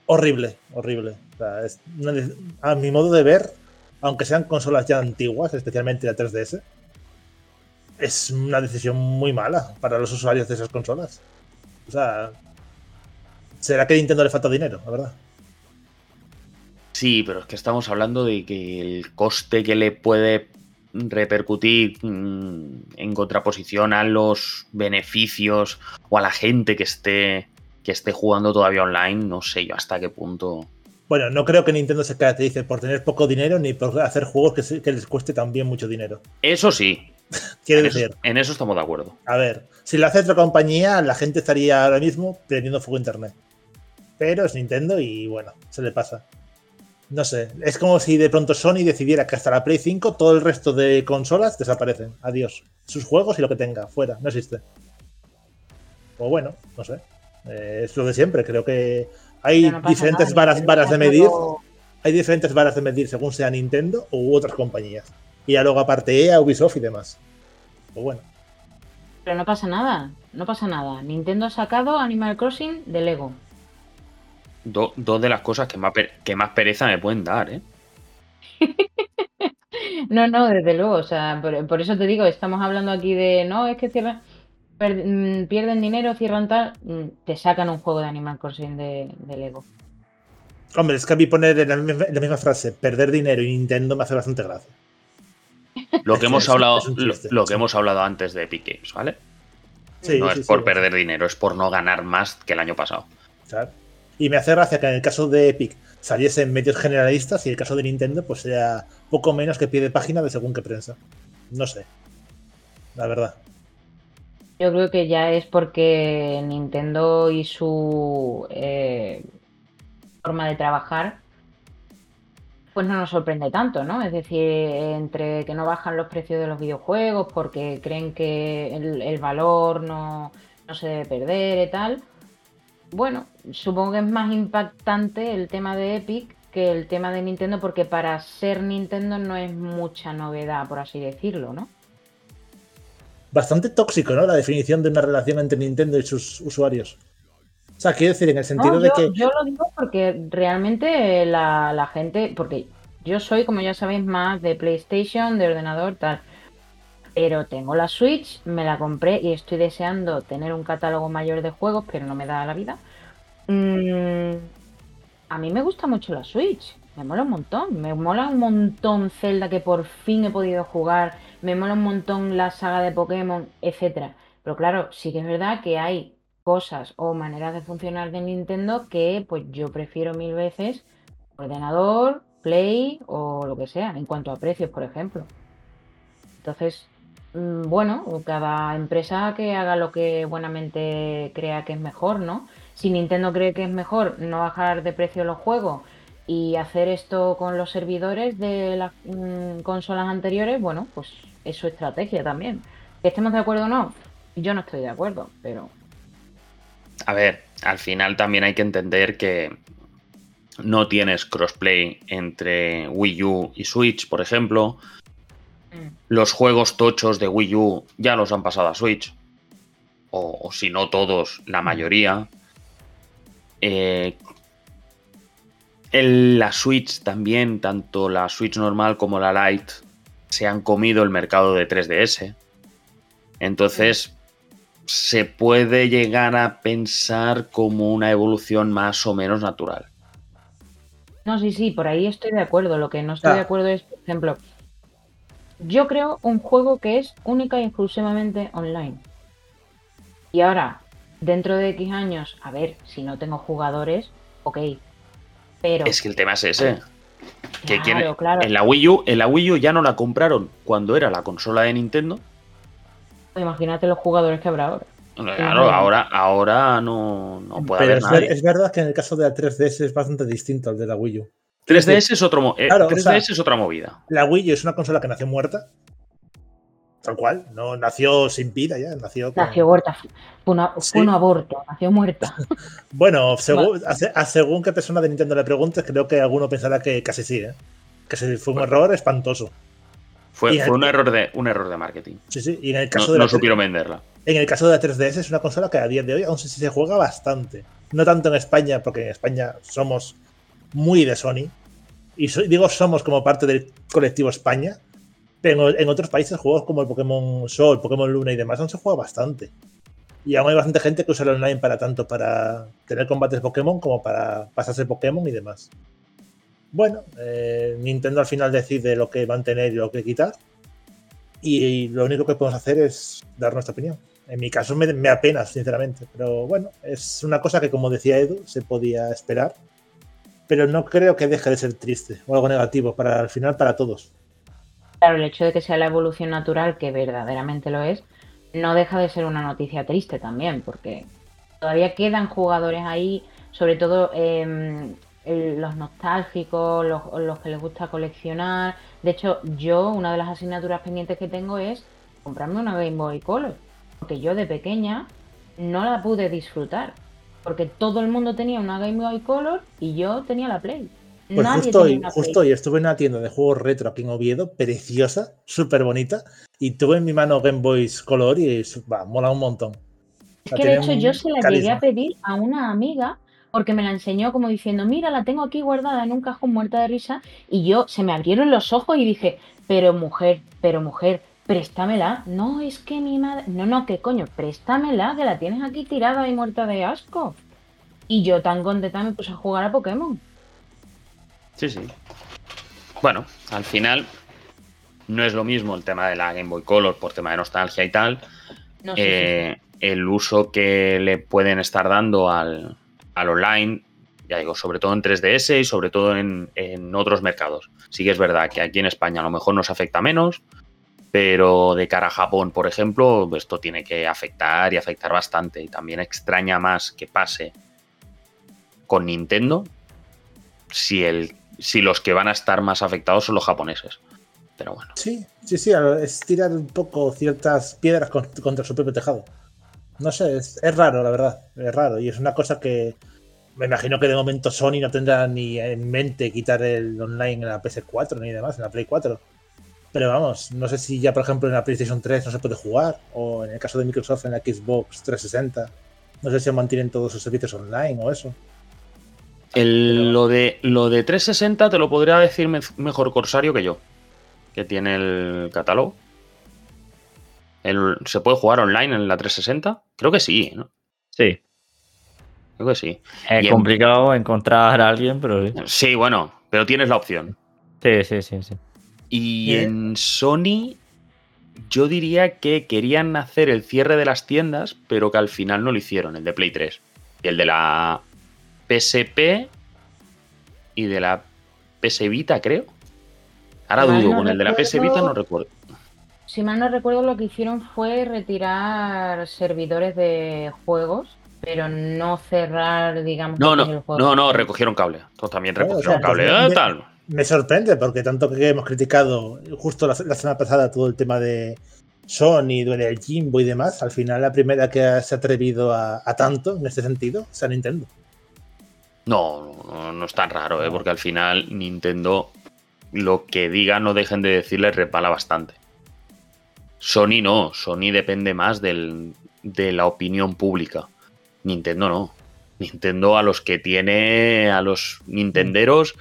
Horrible, horrible. O sea, es una a mi modo de ver, aunque sean consolas ya antiguas, especialmente la 3DS, es una decisión muy mala para los usuarios de esas consolas. O sea, ¿será que a Nintendo le falta dinero, la verdad? Sí, pero es que estamos hablando de que el coste que le puede repercutir mm, en contraposición a los beneficios o a la gente que esté que esté jugando todavía online, no sé yo hasta qué punto. Bueno, no creo que Nintendo se caracterice por tener poco dinero ni por hacer juegos que, se- que les cueste también mucho dinero. Eso sí, Quiero en eso, decir, en eso estamos de acuerdo. A ver, si lo hace otra compañía, la gente estaría ahora mismo prendiendo fuego a internet. Pero es Nintendo y bueno, se le pasa. No sé, es como si de pronto Sony decidiera que hasta la Play 5 todo el resto de consolas desaparecen. Adiós. Sus juegos y lo que tenga, fuera, no existe. O bueno, no sé. Eh, es lo de siempre, creo que hay no diferentes nada, varas, Nintendo varas de medir. Hay diferentes varas de medir según sea Nintendo u otras compañías. Y ya luego aparte EA, Ubisoft y demás. Pues bueno. Pero no pasa nada, no pasa nada. Nintendo ha sacado Animal Crossing de Lego. Do- dos de las cosas que más, que más pereza me pueden dar, ¿eh? No, no, desde luego. O sea, por, por eso te digo, estamos hablando aquí de no, es que cierran, per- mm, pierden dinero, cierran tal, mm, te sacan un juego de Animal Crossing de, de Lego. Hombre, es que a mí poner en la misma, en la misma frase perder dinero y Nintendo me hace bastante gracia. Lo que hemos hablado, lo, que hemos hablado antes de Epic Games, ¿vale? Sí, no sí, es sí, por sí. perder dinero, es por no ganar más que el año pasado. Claro. Y me hace gracia que en el caso de Epic saliese en medios generalistas y el caso de Nintendo pues sea poco menos que pie de página de según qué prensa. No sé. La verdad. Yo creo que ya es porque Nintendo y su eh, forma de trabajar, pues no nos sorprende tanto, ¿no? Es decir, entre que no bajan los precios de los videojuegos porque creen que el, el valor no, no se debe perder y tal. Bueno, supongo que es más impactante el tema de Epic que el tema de Nintendo porque para ser Nintendo no es mucha novedad, por así decirlo, ¿no? Bastante tóxico, ¿no? La definición de una relación entre Nintendo y sus usuarios. O sea, quiero decir, en el sentido No, de que. yo lo digo porque realmente la, la gente, porque yo soy, como ya sabéis, más de PlayStation, de ordenador, tal. Pero tengo la Switch, me la compré y estoy deseando tener un catálogo mayor de juegos, pero no me da la vida. Mm, a mí me gusta mucho la Switch, me mola un montón, me mola un montón Zelda que por fin he podido jugar, me mola un montón la saga de Pokémon, etcétera. Pero claro, sí que es verdad que hay cosas o maneras de funcionar de Nintendo que pues yo prefiero mil veces ordenador, Play o lo que sea, en cuanto a precios, por ejemplo. Entonces, bueno, cada empresa que haga lo que buenamente crea que es mejor, ¿no? Si Nintendo cree que es mejor no bajar de precio los juegos Y hacer esto con los servidores de las mm, consolas anteriores, bueno, pues es su estrategia también. Que estemos de acuerdo o no, yo no estoy de acuerdo, pero A ver, al final también hay que entender que no tienes crossplay entre Wii U y Switch, por ejemplo. Los juegos tochos de Wii U ya los han pasado a Switch. O, o si no todos, la mayoría. Eh, en la Switch también, tanto la Switch normal como la Lite, se han comido el mercado de 3DS. Entonces, se puede llegar a pensar como una evolución más o menos natural. No, sí, sí, por ahí estoy de acuerdo. Lo que no estoy Ah. de acuerdo es, por ejemplo, yo creo un juego que es única y exclusivamente online. Y ahora, dentro de X años, a ver, si no tengo jugadores, ok. Pero, Es que el tema es ese. que claro, quiere- claro, En la Wii U, en la Wii U ya no la compraron cuando era la consola de Nintendo. imagínate los jugadores que habrá ahora. Claro, ahora, ahora no, no puede Pero haber es, nadie. es verdad que en el caso de la 3DS es bastante distinto al de la Wii U. 3DS es otro eh, Claro, o 3DS sea- es otra movida. La Wii U es una consola que nació muerta. Tal cual. No nació sin vida ya. Nació con- Nació muerta. Fue, una- fue Sí. un aborto, nació muerta. Bueno, según, a, se- a según qué persona de Nintendo le preguntes, creo que alguno pensará que casi sí, ¿eh? Que fue un error espantoso. Fue, el- un error de un error de marketing. Sí, sí. Y en el No, caso, de, no la, supieron venderla. en el caso de la 3DS es una consola que a día de hoy aún sí se juega bastante. No tanto en España, porque en España somos muy de Sony. Y digo somos como parte del colectivo España. Pero en otros países juegos como el Pokémon Sol, Pokémon Luna y demás aún se juega bastante. Y aún hay bastante gente que usa el online para tanto para tener combates Pokémon como para pasarse Pokémon y demás. Bueno, eh, Nintendo al final decide lo que mantener y lo que quitar. Y, lo único que podemos hacer es dar nuestra opinión. En mi caso me, me apena, sinceramente. Pero bueno, es una cosa que, como decía Edu, se podía esperar. Pero no creo que deje de ser triste o algo negativo para al final para todos. Claro, el hecho de que sea la evolución natural, que verdaderamente lo es, no deja de ser una noticia triste también, porque todavía quedan jugadores ahí, sobre todo em, los nostálgicos, los, los que les gusta coleccionar. De hecho, yo, una de las asignaturas pendientes que tengo es comprarme una Game Boy Color, porque yo de pequeña no la pude disfrutar, porque todo el mundo tenía una Game Boy Color y yo tenía la Play. Pues Nadie justo hoy, justo hoy estuve en una tienda de juegos retro aquí en Oviedo, preciosa, súper bonita, y tuve en mi mano Game Boys Color y va, mola un montón. Es que de hecho yo se la llegué a pedir a una amiga porque me la enseñó como diciendo, mira, la tengo aquí guardada en un cajón muerta de risa y yo se me abrieron los ojos y dije, pero mujer, pero mujer, préstamela. No, es que mi madre... No, no, ¿qué coño? Préstamela, que la tienes aquí tirada y muerta de asco. Y yo tan contenta me puse a jugar a Pokémon. Sí, sí. Bueno, al final no es lo mismo el tema de la Game Boy Color por tema de nostalgia y tal. No sé. sí, sí. eh, el uso que le pueden estar dando al, al online, ya digo, sobre todo en 3DS y sobre todo en, en otros mercados. Sí que es verdad que aquí en España a lo mejor nos afecta menos, pero de cara a Japón, por ejemplo, esto tiene que afectar y afectar bastante. Y también extraña más que pase con Nintendo si, el, si los que van a estar más afectados son los japoneses. Pero bueno. Sí, sí, sí, es tirar un poco ciertas piedras con- contra su propio tejado. No sé, es, es raro, la verdad, es raro. Y es una cosa que me imagino que de momento Sony no tendrá ni en mente quitar el online en la PS4 ni demás, en la Play 4. Pero vamos, no sé si ya, por ejemplo, en la PlayStation 3 no se puede jugar, o en el caso de Microsoft en la Xbox 360. No sé si mantienen todos sus servicios online o eso. El- lo, de, lo de 360 te lo podría decir me- mejor Corsario que yo, que tiene el catálogo. El- ¿Se puede jugar online en la 360? Creo que sí, ¿no? Sí. Creo que sí. Es Y en- complicado encontrar a alguien, pero sí. Sí, bueno, pero tienes la opción. Sí, sí, sí, sí. Y Bien. en Sony, yo diría que querían hacer el cierre de las tiendas, pero que al final no lo hicieron, el de Play 3. Y el de la PSP y de la PS Vita, creo. Ahora dudo, no con el de la PS Vita no recuerdo. Si mal no recuerdo, lo que hicieron fue retirar servidores de juegos pero no cerrar, digamos. No, no, el juego. no, no, recogieron cable. Todos también o recogieron sea, cable. pues, eh, tal. Me sorprende porque tanto que hemos criticado justo la, la semana pasada todo el tema de Sony, del Jimbo y demás, al final la primera que se ha atrevido a, a tanto en este sentido es a Nintendo. No, no, no es tan raro, ¿eh? porque al final Nintendo lo que diga no dejen de decirle repala bastante. Sony no, Sony depende más del- de la opinión pública. Nintendo no. Nintendo a los que tiene, a los nintenderos,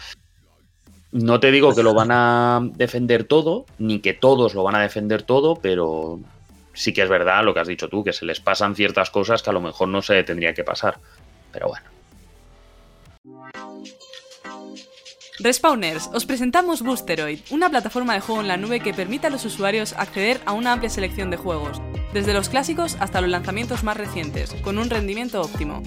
no te digo que lo van a defender todo, ni que todos lo van a defender todo, pero sí que es verdad lo que has dicho tú, que se les pasan ciertas cosas que a lo mejor no se tendría que pasar. Pero bueno. Respawners, os presentamos Boosteroid, una plataforma de juego en la nube que permite a los usuarios acceder a una amplia selección de juegos, desde los clásicos hasta los lanzamientos más recientes, con un rendimiento óptimo.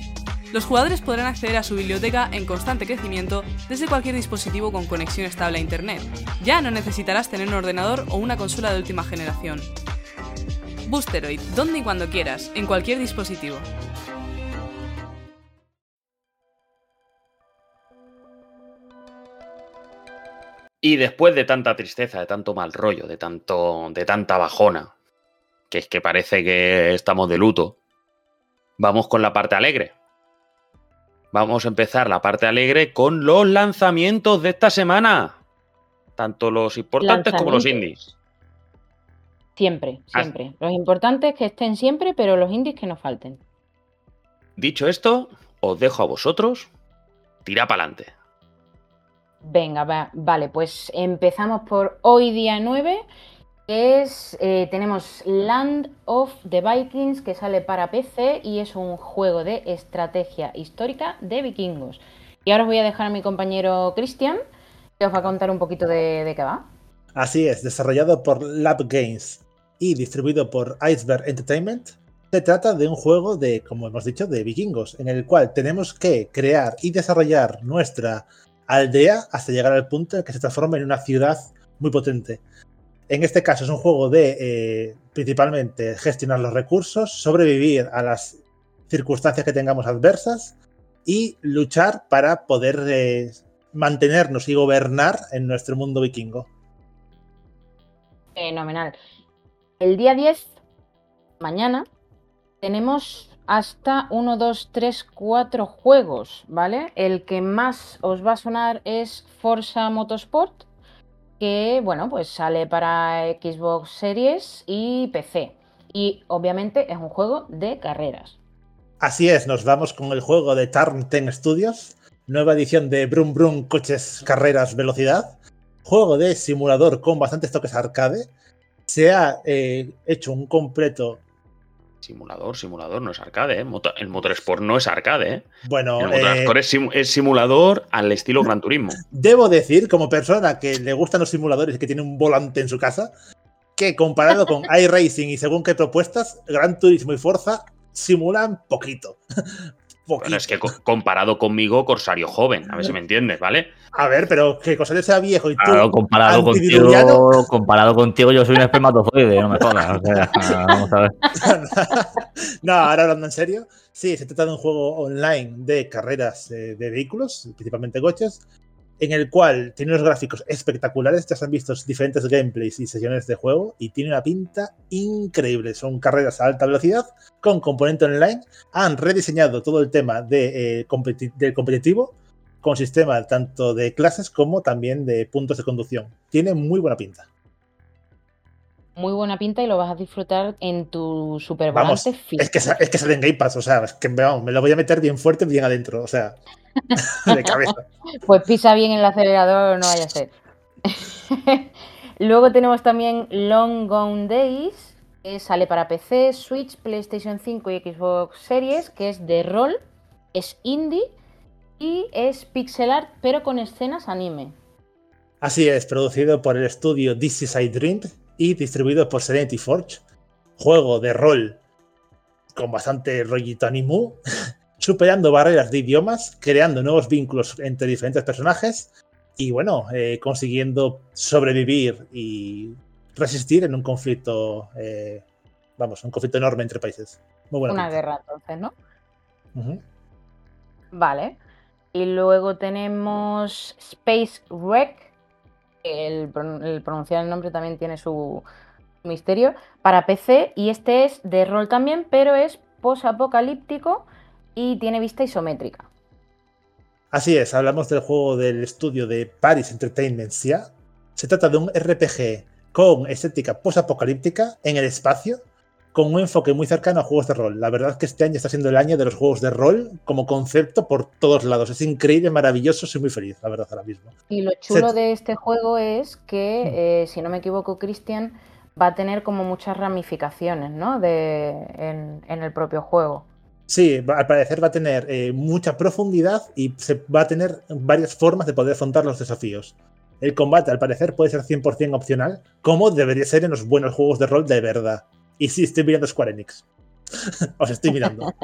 Los jugadores podrán acceder a su biblioteca en constante crecimiento desde cualquier dispositivo con conexión estable a Internet. Ya no necesitarás tener un ordenador o una consola de última generación. Boosteroid, donde y cuando quieras, en cualquier dispositivo. Y después de tanta tristeza, de tanto mal rollo, de tanto, de tanta bajona, que es que parece que estamos de luto, vamos con la parte alegre. Vamos a empezar la parte alegre con los lanzamientos de esta semana. Tanto los importantes como los indies. Siempre, siempre. Los importantes que estén siempre, pero los indies que no falten. Dicho esto, os dejo a vosotros. Tira para adelante. Venga, va- vale, pues empezamos por hoy día 9, que es, eh, tenemos Land of the Vikings, que sale para PC y es un juego de estrategia histórica de vikingos. Y ahora os voy a dejar a mi compañero Cristian, que os va a contar un poquito de, de qué va. Así es, desarrollado por Lab Games y distribuido por Iceberg Entertainment, se trata de un juego de, como hemos dicho, de vikingos, en el cual tenemos que crear y desarrollar nuestra aldea hasta llegar al punto en que se transforma en una ciudad muy potente. En este caso es un juego de eh, principalmente gestionar los recursos, sobrevivir a las circunstancias que tengamos adversas y luchar para poder eh, mantenernos y gobernar en nuestro mundo vikingo. Fenomenal. El día 10, mañana, tenemos hasta 1, 2, 3, 4 juegos, ¿vale? El que más os va a sonar es Forza Motorsport, que, bueno, pues sale para Xbox Series y PC. Y obviamente es un juego de carreras. Así es, nos vamos con el juego de Turn 10 Studios, nueva edición de Brum Brum Coches Carreras Velocidad, juego de simulador con bastantes toques arcade. Se ha eh, hecho un completo, Simulador, simulador, no es arcade, ¿eh? El Motorsport no es arcade, ¿eh? bueno, El eh, es, es simulador al estilo Gran Turismo. debo decir, como persona que le gustan los simuladores y que tiene un volante en su casa, que comparado con iRacing y según qué propuestas, Gran Turismo y Forza simulan poquito. Bueno, es que co- comparado conmigo, Corsario joven, a ver si me entiendes, ¿vale? A ver, pero que Cosario sea viejo y tú Claro, comparado contigo, comparado contigo, yo soy un espermatozoide, no me jodas. O sea, vamos a ver. no, ahora hablando en serio, sí, se trata de un juego online de carreras eh, de vehículos, principalmente coches, en el cual tiene unos gráficos espectaculares. Ya se han visto diferentes gameplays y sesiones de juego y tiene una pinta increíble. Son carreras a alta velocidad con componente online. Han rediseñado todo el tema de, eh, del competitivo con sistema tanto de clases como también de puntos de conducción. Tiene muy buena pinta. Muy buena pinta y lo vas a disfrutar en tu super Vamos, es que, es que sale en Game Pass, o sea, es que vamos, me lo voy a meter bien fuerte, bien adentro, o sea, de cabeza. Pues pisa bien el acelerador, no vaya a ser. Luego tenemos también Long Gone Days, que sale para PC, Switch, PlayStation 5 y Xbox Series, que es de rol, es indie y es pixel art, pero con escenas anime. Así es, producido por el estudio This Is I Dreamed y distribuido por Serenity Forge. Juego de rol con bastante rollito animu, superando barreras de idiomas, creando nuevos vínculos entre diferentes personajes y bueno, eh, consiguiendo sobrevivir y resistir en un conflicto, eh, vamos, un conflicto enorme entre países. Muy buena Una pinta. guerra, entonces, ¿no? Vale. Y luego tenemos Space Wreck. El, pron- el pronunciar el nombre también tiene su misterio. Para PC. Y este es de rol también, pero es post-apocalíptico y tiene vista isométrica. Así es, hablamos del juego del estudio de Paris Entertainment. Se trata de un RPG con estética post-apocalíptica en el espacio, con un enfoque muy cercano a juegos de rol. La verdad es que este año está siendo el año de los juegos de rol como concepto por todos lados. Es increíble, maravilloso, soy muy feliz, la verdad, ahora mismo. Y lo chulo Se- de este juego es que, eh, si no me equivoco, Christian va a tener como muchas ramificaciones, ¿no? De, en, en el propio juego. Sí, al parecer va a tener eh, mucha profundidad y se va a tener varias formas de poder afrontar los desafíos. El combate, al parecer, puede ser 100% opcional, como debería ser en los buenos juegos de rol de verdad. Y sí, estoy mirando Square Enix. Os estoy mirando.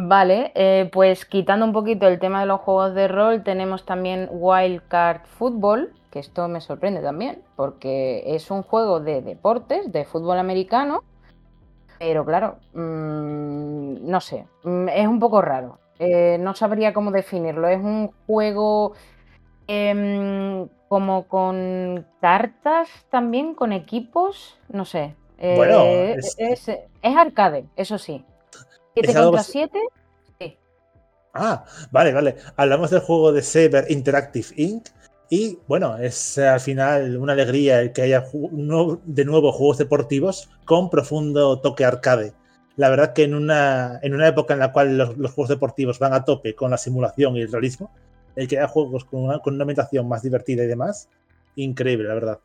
Vale, eh, pues quitando un poquito el tema de los juegos de rol, tenemos también Wildcard Football, que esto me sorprende también, porque es un juego de deportes, de fútbol americano, pero claro, mm, no sé, mm, es un poco raro. Eh, no sabría cómo definirlo. Es un juego em, como con cartas también, con equipos, no sé. Bueno, Eh, es- es, es arcade, eso sí. 7 algo contra así- 7, sí. Ah, vale, vale. Hablamos del juego de Saber Interactive Inc. Y bueno, es eh, al final una alegría el que haya no- de nuevo juegos deportivos con profundo toque arcade. La verdad que en una, en una época en la cual los, los juegos deportivos van a tope con la simulación y el realismo, el que haya juegos con una, con una ambientación más divertida y demás, increíble, la verdad.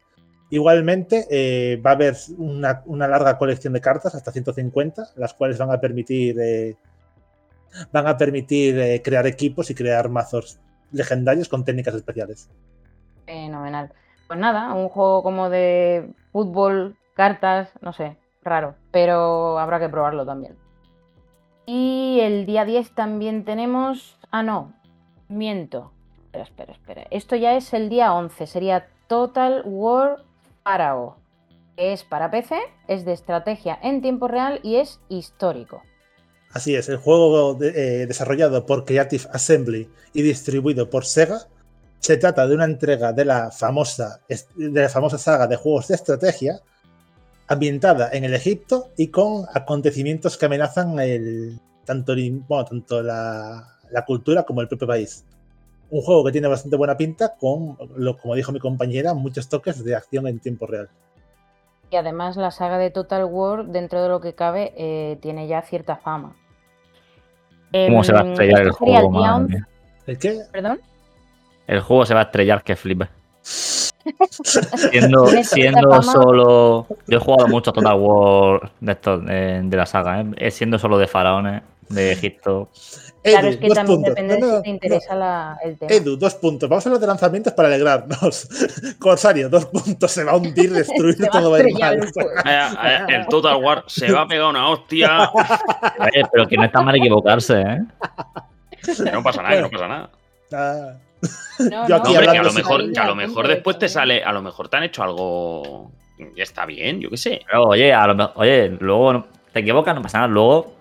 Igualmente, eh, va a haber una, una larga colección de cartas, hasta 150, las cuales van a permitir eh, van a permitir eh, crear equipos y crear mazos legendarios con técnicas especiales. Fenomenal. Pues nada, un juego como de fútbol, cartas, no sé, raro, pero habrá que probarlo también. Y el día 10 también tenemos... Ah, no, miento. Espera, espera, espera. Esto ya es el día 11, sería Total War Pharaoh, es para PC, es de estrategia en tiempo real y es histórico. Así es, el juego eh, desarrollado por Creative Assembly y distribuido por Sega se trata de una entrega de la famosa, de la famosa saga de juegos de estrategia ambientada en el Egipto y con acontecimientos que amenazan el, tanto, bueno, tanto la, la cultura como el propio país. Un juego que tiene bastante buena pinta con, lo, como dijo mi compañera, muchos toques de acción en tiempo real. Y además la saga de Total War, dentro de lo que cabe, eh, tiene ya cierta fama. ¿Cómo se va a Em, estrellar el esto juego? día madre 11 mía? ¿El qué? ¿Perdón? El juego se va a estrellar que flipa. Siendo, siendo solo. Yo he jugado mucho a Total War de, estos, de, de la saga, ¿eh? Siendo solo de faraones, de Egipto. Claro, Edu, es que dos también puntos. depende No, de si te no. interesa la- el tema. Edu, dos puntos. Vamos a hablar de lanzamientos para alegrarnos. Corsario, dos puntos. Se va a hundir, destruir, Se a todo va a ir mal. el. Eh, eh, el Total War se va a pegar una hostia. Oye, pero que no está mal equivocarse, ¿eh? Que no pasa nada, que no pasa nada. Ah, No, Yo no, aquí No, hombre, que a lo mejor, que a lo mejor después te sale, a lo mejor te han hecho algo. Ya está bien, yo qué sé. Pero, oye, a lo mejor, oye, luego no- te equivocas, no pasa nada. Luego,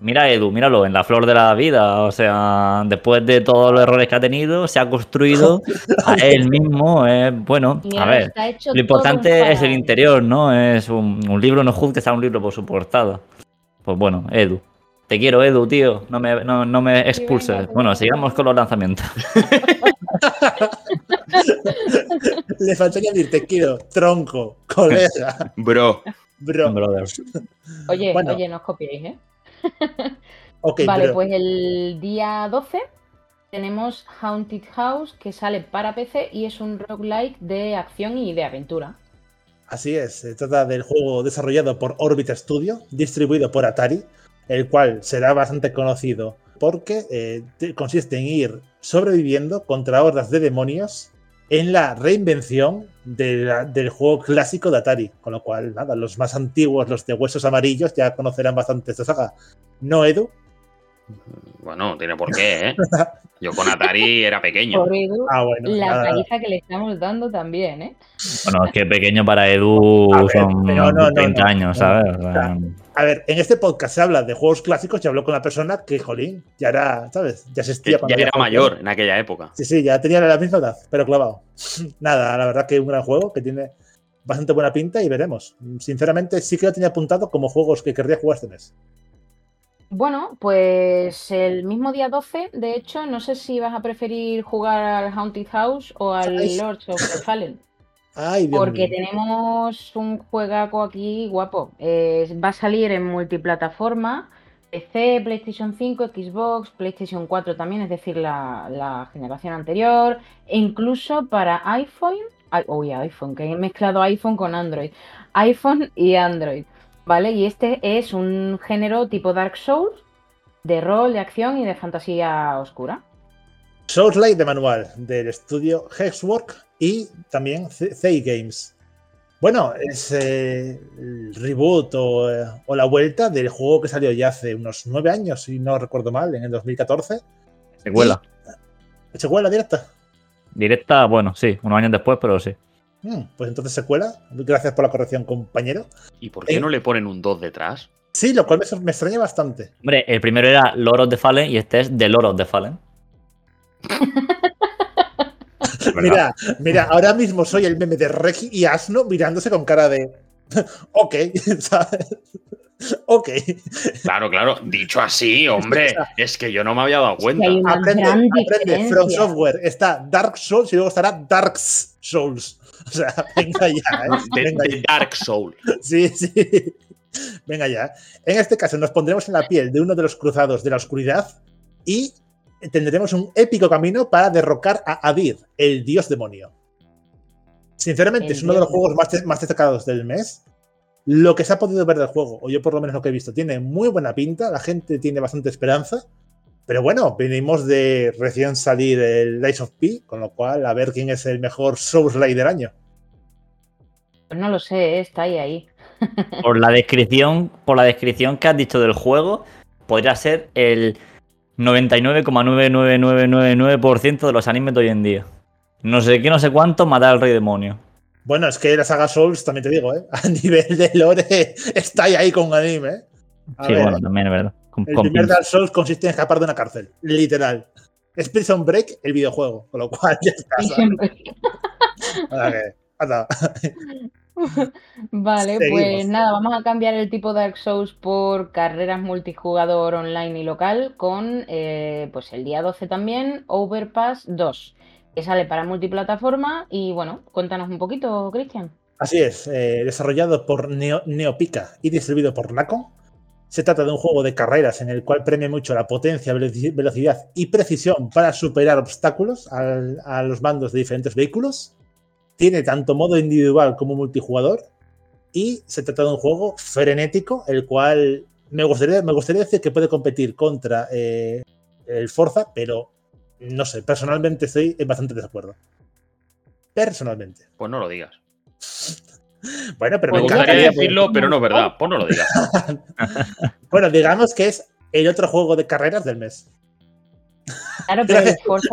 mira a Edu, míralo, en la flor de la vida. O sea, después de todos los errores que ha tenido, se ha construido a él mismo. eh, bueno, a ver. Lo importante es el interior, ¿no? Es un, un libro, no juzgues a un libro por su portada. Pues bueno, Edu. Te quiero, Edu, tío. No me, no, no me expulses. bueno, sigamos con los lanzamientos. Le faltó añadir te quiero, tronco, colega, Bro. bro. Brother. Oye, Bueno. oye, no os copiéis, ¿eh? Vale, pues el día 12 tenemos Haunted House, que sale para PC y es un roguelike de acción y de aventura. Así es, se trata del juego desarrollado por Orbit Studio, distribuido por Atari, el cual será bastante conocido porque eh, te- consiste en ir sobreviviendo contra hordas de demonios en la reinvención del juego clásico de Atari. Con lo cual, nada, los más antiguos, los de huesos amarillos, ya conocerán bastante esta saga. ¿No, Edu? Bueno, tiene por qué, ¿eh? Yo con Atari era pequeño. Por Edu, Ah, bueno. la nada, paliza que le estamos dando también, ¿eh? Bueno, es que pequeño para Edu ver, son no, no, 30 no. años, No, ¿sabes? O sea, sea, A ver, en este podcast se habla de juegos clásicos y habló con una persona que, jolín, ya era, ¿sabes? Ya se ya había era mayor en aquella época. Sí, sí, ya tenía la misma edad, pero clavado. Nada, la verdad que un gran juego que tiene bastante buena pinta y veremos. Sinceramente, sí que lo tenía apuntado como juegos que querría jugar este mes. Bueno, pues el mismo día 12, de hecho, no sé si vas a preferir jugar al Haunted House o al Ay. Lords of the Fallen. Ay, Dios Porque mío. tenemos un juegaco aquí guapo. Eh, va a salir en multiplataforma, PC, PlayStation 5, Xbox, PlayStation 4 también, es decir, la, la generación anterior, e incluso para iPhone, uy, iPhone, que he mezclado iPhone con Android, iPhone y Android, ¿vale? Y este es un género tipo Dark Souls, de rol, de acción y de fantasía oscura. Soulslike de manual del estudio Hexwork y también CI Games. Bueno, es eh, el reboot o, eh, o la vuelta del juego que salió ya hace unos nueve años, si no recuerdo mal, en el 2014. secuela. ¿Secuela directa? Directa, bueno, sí, unos años después, pero sí. Hmm, pues entonces secuela. Gracias por la corrección, compañero. ¿Y por qué Eh. no le ponen un 2 detrás? Sí, lo cual me, extraña bastante. Hombre, el primero era Lord of the Fallen y este es The Lord of the Fallen. Mira, mira, ahora mismo soy el meme de Regi y Asno mirándose con cara de. ok, ¿sabes? Ok. Claro, claro. Dicho así, hombre, es que yo no me había dado cuenta. Aprende, aprende. From. Software. Está Dark Souls y luego estará Dark Souls. O sea, venga ya, ¿eh? Dark Soul. Sí, sí. Venga ya. En este caso nos pondremos en la piel de uno de los cruzados de la oscuridad y tendremos un épico camino para derrocar a Adir, el dios demonio. Sinceramente, es uno de los juegos más, más destacados del mes. Lo que se ha podido ver del juego, o yo por lo menos lo que he visto, tiene muy buena pinta, la gente tiene bastante esperanza. Pero bueno, venimos de recién salir el Lies of P, con lo cual a ver quién es el mejor Souls-like del año. Pues no lo sé, está ahí ahí. Por la descripción, por la descripción que has dicho del juego, podría ser el 99,99999% de los animes de hoy en día. No sé qué, no sé cuánto, matar al rey demonio. Bueno, es que la saga Souls, también te digo, ¿eh? a nivel de lore, está ahí, ahí con anime. ¿eh? A sí, ver, bueno, también es verdad. Con- el con primer. Dark Souls consiste en escapar de una cárcel, literal. Es Prison Break, el videojuego, con lo cual ya está. ¿sabes? Vale, Seguimos. pues nada, vamos a cambiar el tipo Dark Souls por carreras multijugador online y local con, eh, pues el día 12 también, Overpass 2, que sale para multiplataforma y bueno, cuéntanos un poquito, Cristian. Así es, eh, desarrollado por Neo- Neopica y distribuido por Nacon. Se trata de un juego de carreras en el cual premia mucho la potencia, veloci- velocidad y precisión para superar obstáculos al- a los mandos de diferentes vehículos. Tiene tanto modo individual como multijugador. Y se trata de un juego frenético, el cual me gustaría, me gustaría decir que puede competir contra eh, el Forza, pero no sé, personalmente estoy bastante desacuerdo. Personalmente. Pues no lo digas. Bueno, pero Me me gustaría encantaría. decirlo, pero no es verdad. Pues no lo digas. Bueno, digamos que es el otro juego de carreras del mes. Claro, pero el Forza,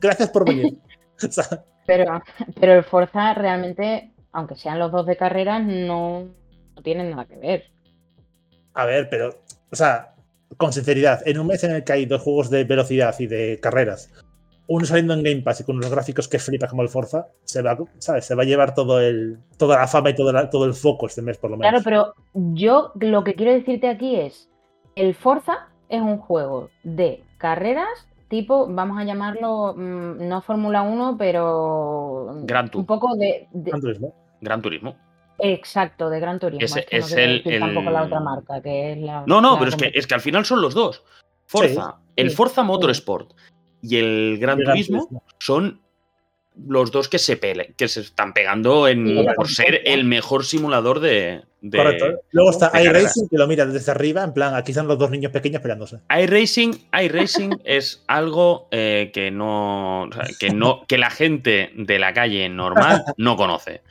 Gracias por venir. O sea, pero, pero el Forza realmente, aunque sean los dos de carreras, no, no tienen nada que ver. a ver, pero, o sea, con sinceridad, en un mes en el que hay dos juegos de velocidad y de carreras, uno saliendo en Game Pass y con unos gráficos que flipa como el Forza, se va, ¿sabes? Se va a llevar todo el, toda la fama y todo, la- todo el foco este mes, por lo Claro, menos. pero yo lo que quiero decirte aquí es, el Forza es un juego de carreras tipo, vamos a llamarlo, mm, no Fórmula 1, pero Gran Tour. un poco de, de- Gran Turismo. Gran Turismo. exacto, de Gran Turismo. Es que no es el- decir tampoco la el- otra marca, que es la No, no, la pero es que, es que al final son los dos. Forza, el sí. Forza Motorsport y el Gran El Gran Turismo Turismo. son los dos que se pele- que se están pegando en, Sí, por ser el mejor simulador de, de- Correcto. Luego está iRacing, que lo mira desde arriba, en plan, aquí están los dos niños pequeños peleándose. iRacing, iRacing es algo eh, que no, o sea, que no, que la gente de la calle normal no conoce.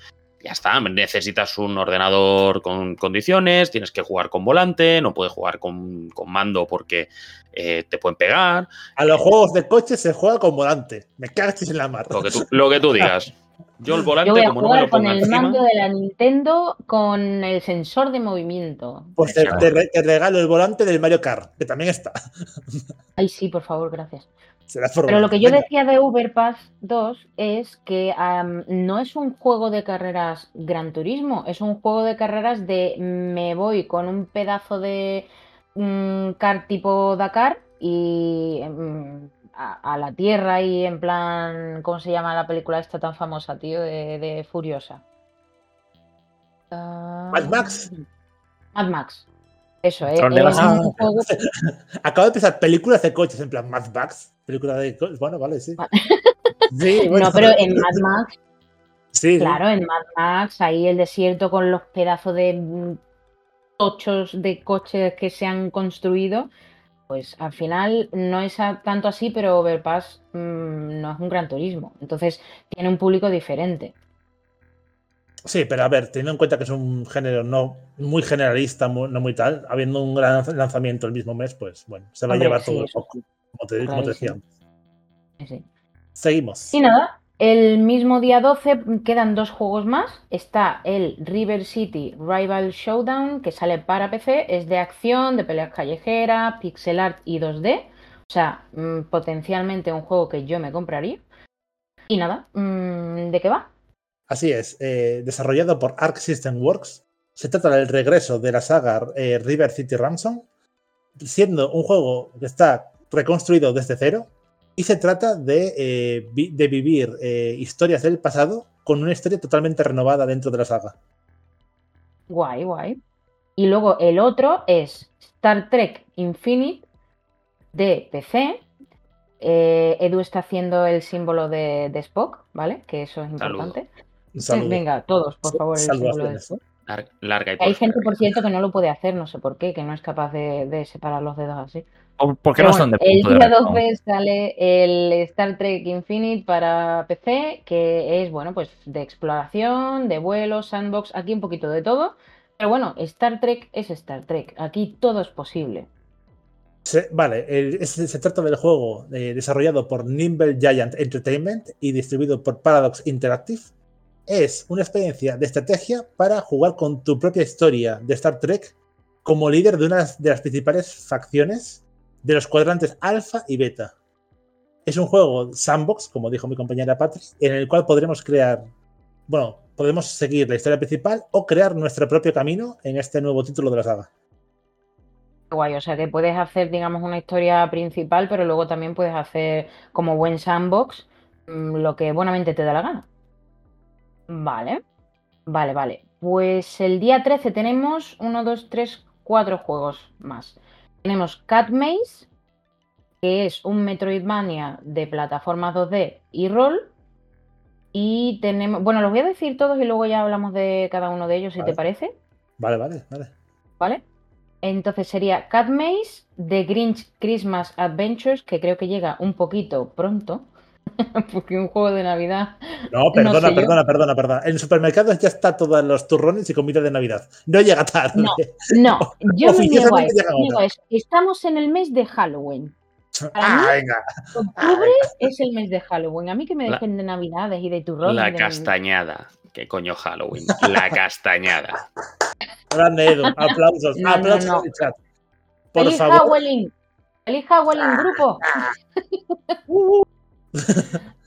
Ya está, necesitas un ordenador con condiciones, tienes que jugar con volante, no puedes jugar con, con mando porque eh, te pueden pegar. A los juegos de coche se juega con volante. Me cagas en la mar. Lo que tú, lo que tú digas. Yo el volante, Yo voy a como no me jugar lo con el encima, mando de la Nintendo con el sensor de movimiento. Pues te, te re- te regalo el volante del Mario Kart, que también está. Ay, sí, por favor, gracias. Pero lo que yo decía de Overpass 2 es que no es un juego de carreras Gran Turismo, es un juego de carreras de me voy con un pedazo de mm, car tipo Dakar y mm, a, a la tierra y en plan, ¿cómo se llama la película esta tan famosa, tío? De, de Furiosa. Ah, Mad Max. Mad Max. Eso, eh, juego Acabo de pensar películas de coches, en plan Mad Max. Película de coches. Bueno, vale, sí. Sí, bueno, No, pero en Mad Max sí. Claro, en Mad Max, ahí el desierto con los pedazos de tochos de coches que se han construido, pues al final no es tanto así, pero Overpass mm, no es un gran turismo. Entonces tiene un público diferente. Sí, pero a ver, teniendo en cuenta que es un género no muy generalista, no muy tal, habiendo un gran lanz- lanzamiento el mismo mes, pues bueno, se va Hombre, a llevar sí, todo el sí, como te, como te decía sí. Seguimos. Y nada, el mismo día 12 quedan dos juegos más. Está el River City Rival Showdown, que sale para PC, es de acción, de peleas callejeras, pixel art y 2D. O sea, mm, potencialmente un juego que yo me compraría. Y nada, mm, ¿de qué va? Así es, eh, desarrollado por Arc System Works, se trata del regreso de la saga eh, River City Ransom, siendo un juego que está reconstruido desde cero y se trata de, eh, vi- de vivir eh, historias del pasado con una historia totalmente renovada dentro de la saga. Guay, guay. Y luego el otro es Star Trek Infinite de PC. Eh, Edu está haciendo el símbolo de, de Spock, ¿vale? Que eso es importante. Saludo. Venga, todos, por favor, el símbolo de Saludaciones. Spock. lar- larga y Hay gente, por cierto, que no lo puede hacer, no sé por qué, que no es capaz de, de separar los dedos así. ¿Por por qué Pero no son de el punto de día respawn? 12 sale el Star Trek Infinite para PC, que es, bueno, pues de exploración, de vuelo, sandbox, aquí un poquito de todo. Pero bueno, Star Trek es Star Trek, aquí todo es posible. Se- vale, el- es- se trata del juego eh, desarrollado por Nimble Giant Entertainment y distribuido por Paradox Interactive. Es una experiencia de estrategia para jugar con tu propia historia de Star Trek como líder de una de las principales facciones de los cuadrantes alfa y beta. Es un juego sandbox, como dijo mi compañera Patrick, en el cual podremos crear, bueno, podemos seguir la historia principal o crear nuestro propio camino en este nuevo título de la saga. Guay, o sea que puedes hacer, digamos, una historia principal, pero luego también puedes hacer como buen sandbox mm, lo que buenamente te da la gana. Vale, vale, vale. Pues el día 13 tenemos 1, 2, 3, 4 juegos más. Tenemos Cat Maze, que es un Metroidvania de plataformas 2D y rol. Y tenemos, bueno, los voy a decir todos y luego ya hablamos de cada uno de ellos, si te parece. Vale, vale, vale. ¿Vale? Entonces sería Cat Maze, The Grinch Christmas Adventures, que creo que llega un poquito pronto, porque un juego de Navidad. No, perdona, sé perdona, perdona, perdona. En supermercados ya está todos los turrones y comida de Navidad. No llega tarde. No. No, yo no niego Oficialmente eso. llega niego ahora. eso. Estamos en el mes de Halloween. Ah, mí- venga. Octubre es el mes de Halloween. A mí que me La- dejen de Navidades y de turrones. La de- castañada. ¿Qué coño Halloween? La castañada. Grande Edu. Aplausos. No, no, aplausos no. en el chat. Por ¡Feliz favor. Halloween! ¡Feliz Halloween, grupo!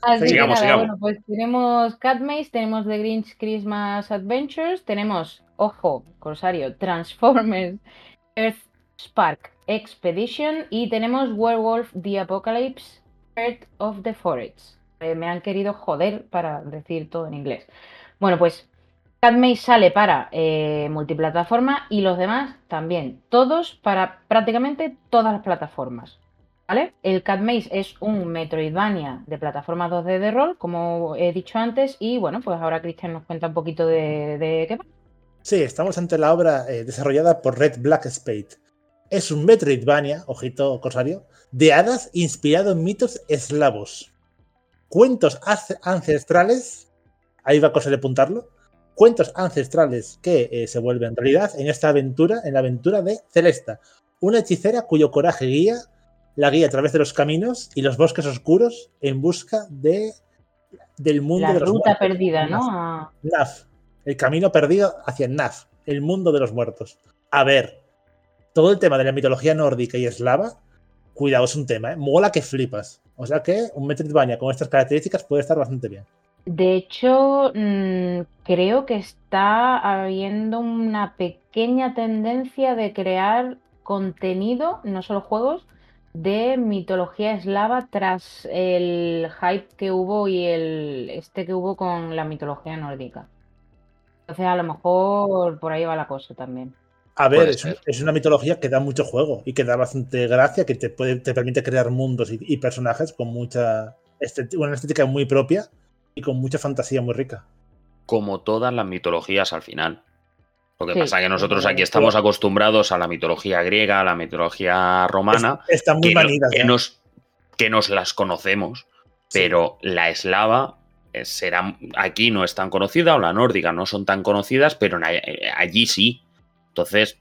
Así que Sigamos, nada, sigamos. bueno, pues tenemos Cat Maze, tenemos The Grinch Christmas Adventures, tenemos, ojo, Corsario, Transformers Earth Spark Expedition y tenemos Werewolf The Apocalypse Earth of the Forests. Eh, me han querido joder para decir todo en inglés. Bueno, pues Cat Maze sale para eh, multiplataforma y los demás también. Todos para prácticamente todas las plataformas. El Cat es un Metroidvania de plataforma 2D de rol, como he dicho antes, y bueno, pues ahora Cristian nos cuenta un poquito de, qué va. Sí, estamos ante la obra eh, desarrollada por Red Black Spade. Es un Metroidvania, ojito corsario, de hadas inspirado en mitos eslavos. Cuentos ancestrales, ahí va a cosa de apuntarlo, cuentos ancestrales que eh, se vuelven realidad en esta aventura, en la aventura de Celesta, una hechicera cuyo coraje guía la guía a través de los caminos y los bosques oscuros en busca de del mundo La de los ruta muertos. perdida, ¿no? Naf. A- Naf, el camino perdido hacia Naf, el mundo de los muertos. A ver, todo el tema de la mitología nórdica y eslava, cuidado, es un tema, ¿eh? mola que flipas. O sea que un Metroidvania con estas características puede estar bastante bien. De hecho, mm, creo que está habiendo una pequeña tendencia de crear contenido, no solo juegos, de mitología eslava tras el hype que hubo y el este que hubo con la mitología nórdica. Entonces, a lo mejor por ahí va la cosa también. A ver, es, es una mitología que da mucho juego y que da bastante gracia, que te, puede, te permite crear mundos y, y personajes con mucha estética, una estética muy propia y con mucha fantasía muy rica. Como todas las mitologías al final. Lo que Sí, pasa es que nosotros aquí estamos acostumbrados a la mitología griega, a la mitología romana, Es- están muy que, no- que nos, que nos las conocemos, Sí. pero la eslava eh, será, aquí no es tan conocida, o la nórdica no son tan conocidas, pero eh, allí sí. Entonces,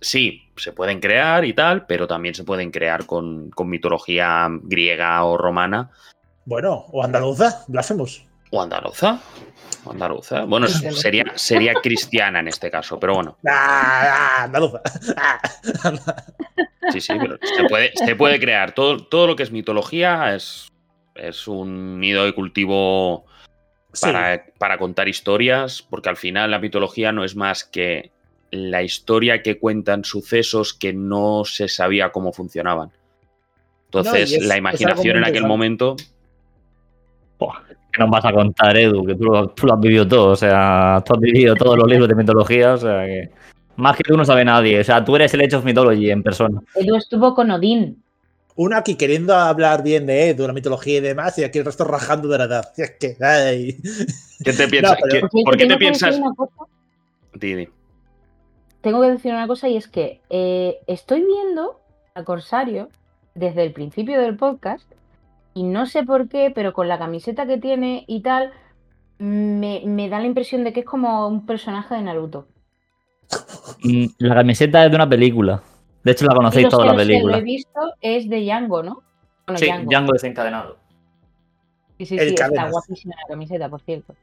sí, se pueden crear y tal, pero también se pueden crear con, con mitología griega o romana Bueno, o andaluza, Blasphemous. O andaluza. O andaluza. Bueno, sería, sería cristiana en este caso, pero bueno. Ah, ah, andaluza. Ah. Sí, sí, pero se puede, se puede crear. Todo, todo lo que es mitología es, es un nido de cultivo Sí, para, para contar historias, porque al final la mitología no es más que la historia que cuentan sucesos que no se sabía cómo funcionaban. Entonces, es- la imaginación en aquel momento, ¿Qué nos vas a contar, Edu? Que tú lo, tú lo has vivido todo, o sea, tú has vivido todos los libros de mitología, o sea que. Más que tú no sabe nadie, o sea, tú eres el Age of Mythology en persona. Edu estuvo con Odín. Uno aquí queriendo hablar bien de Edu, la mitología y demás, y aquí el resto rajando de la edad. Y es que, ay. ¿qué te piensas? pero- ¿Qué- Porque ¿Por qué te piensas? tengo que decir una cosa y es que eh, estoy viendo a Corsario desde el principio del podcast y no sé por qué, pero con la camiseta que tiene y tal, me, me da la impresión de que es como un personaje de Naruto. Mm, La camiseta es de una película. De hecho, la conocéis toda la los que lo película. he visto es de Django, ¿no? Bueno, Sí, Django. Django desencadenado. Sí, sí, El sí, está cadenas. guapísima la camiseta, por cierto.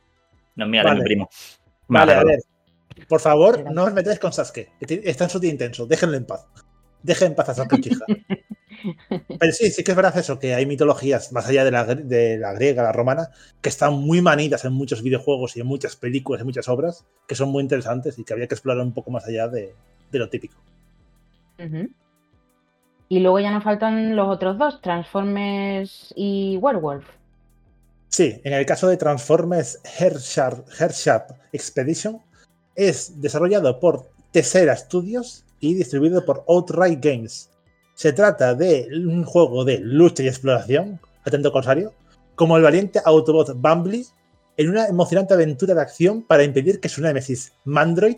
No, mira, Vale. mi primo. Vale, a ver. Por favor, no os metáis con Sasuke. Está en su día intenso. Déjenlo en paz. Dejen en paz a Sasuke Uchiha. Pero sí, sí que es verdad eso, que hay mitologías más allá de la, de la griega, la romana, que están muy manidas en muchos videojuegos y en muchas películas y muchas obras, que son muy interesantes y que había que explorar un poco más allá de, de lo típico. Y luego ya nos faltan los otros dos, Transformers y Werewolf. Sí, en el caso de Transformers Hearthshard Expedition, es desarrollado por Tessera Studios y distribuido por Outright Games. Se trata de un juego de lucha y exploración, atento Corsario, como el valiente Autobot Bumbly, en una emocionante aventura de acción para impedir que su némesis, Mandroid,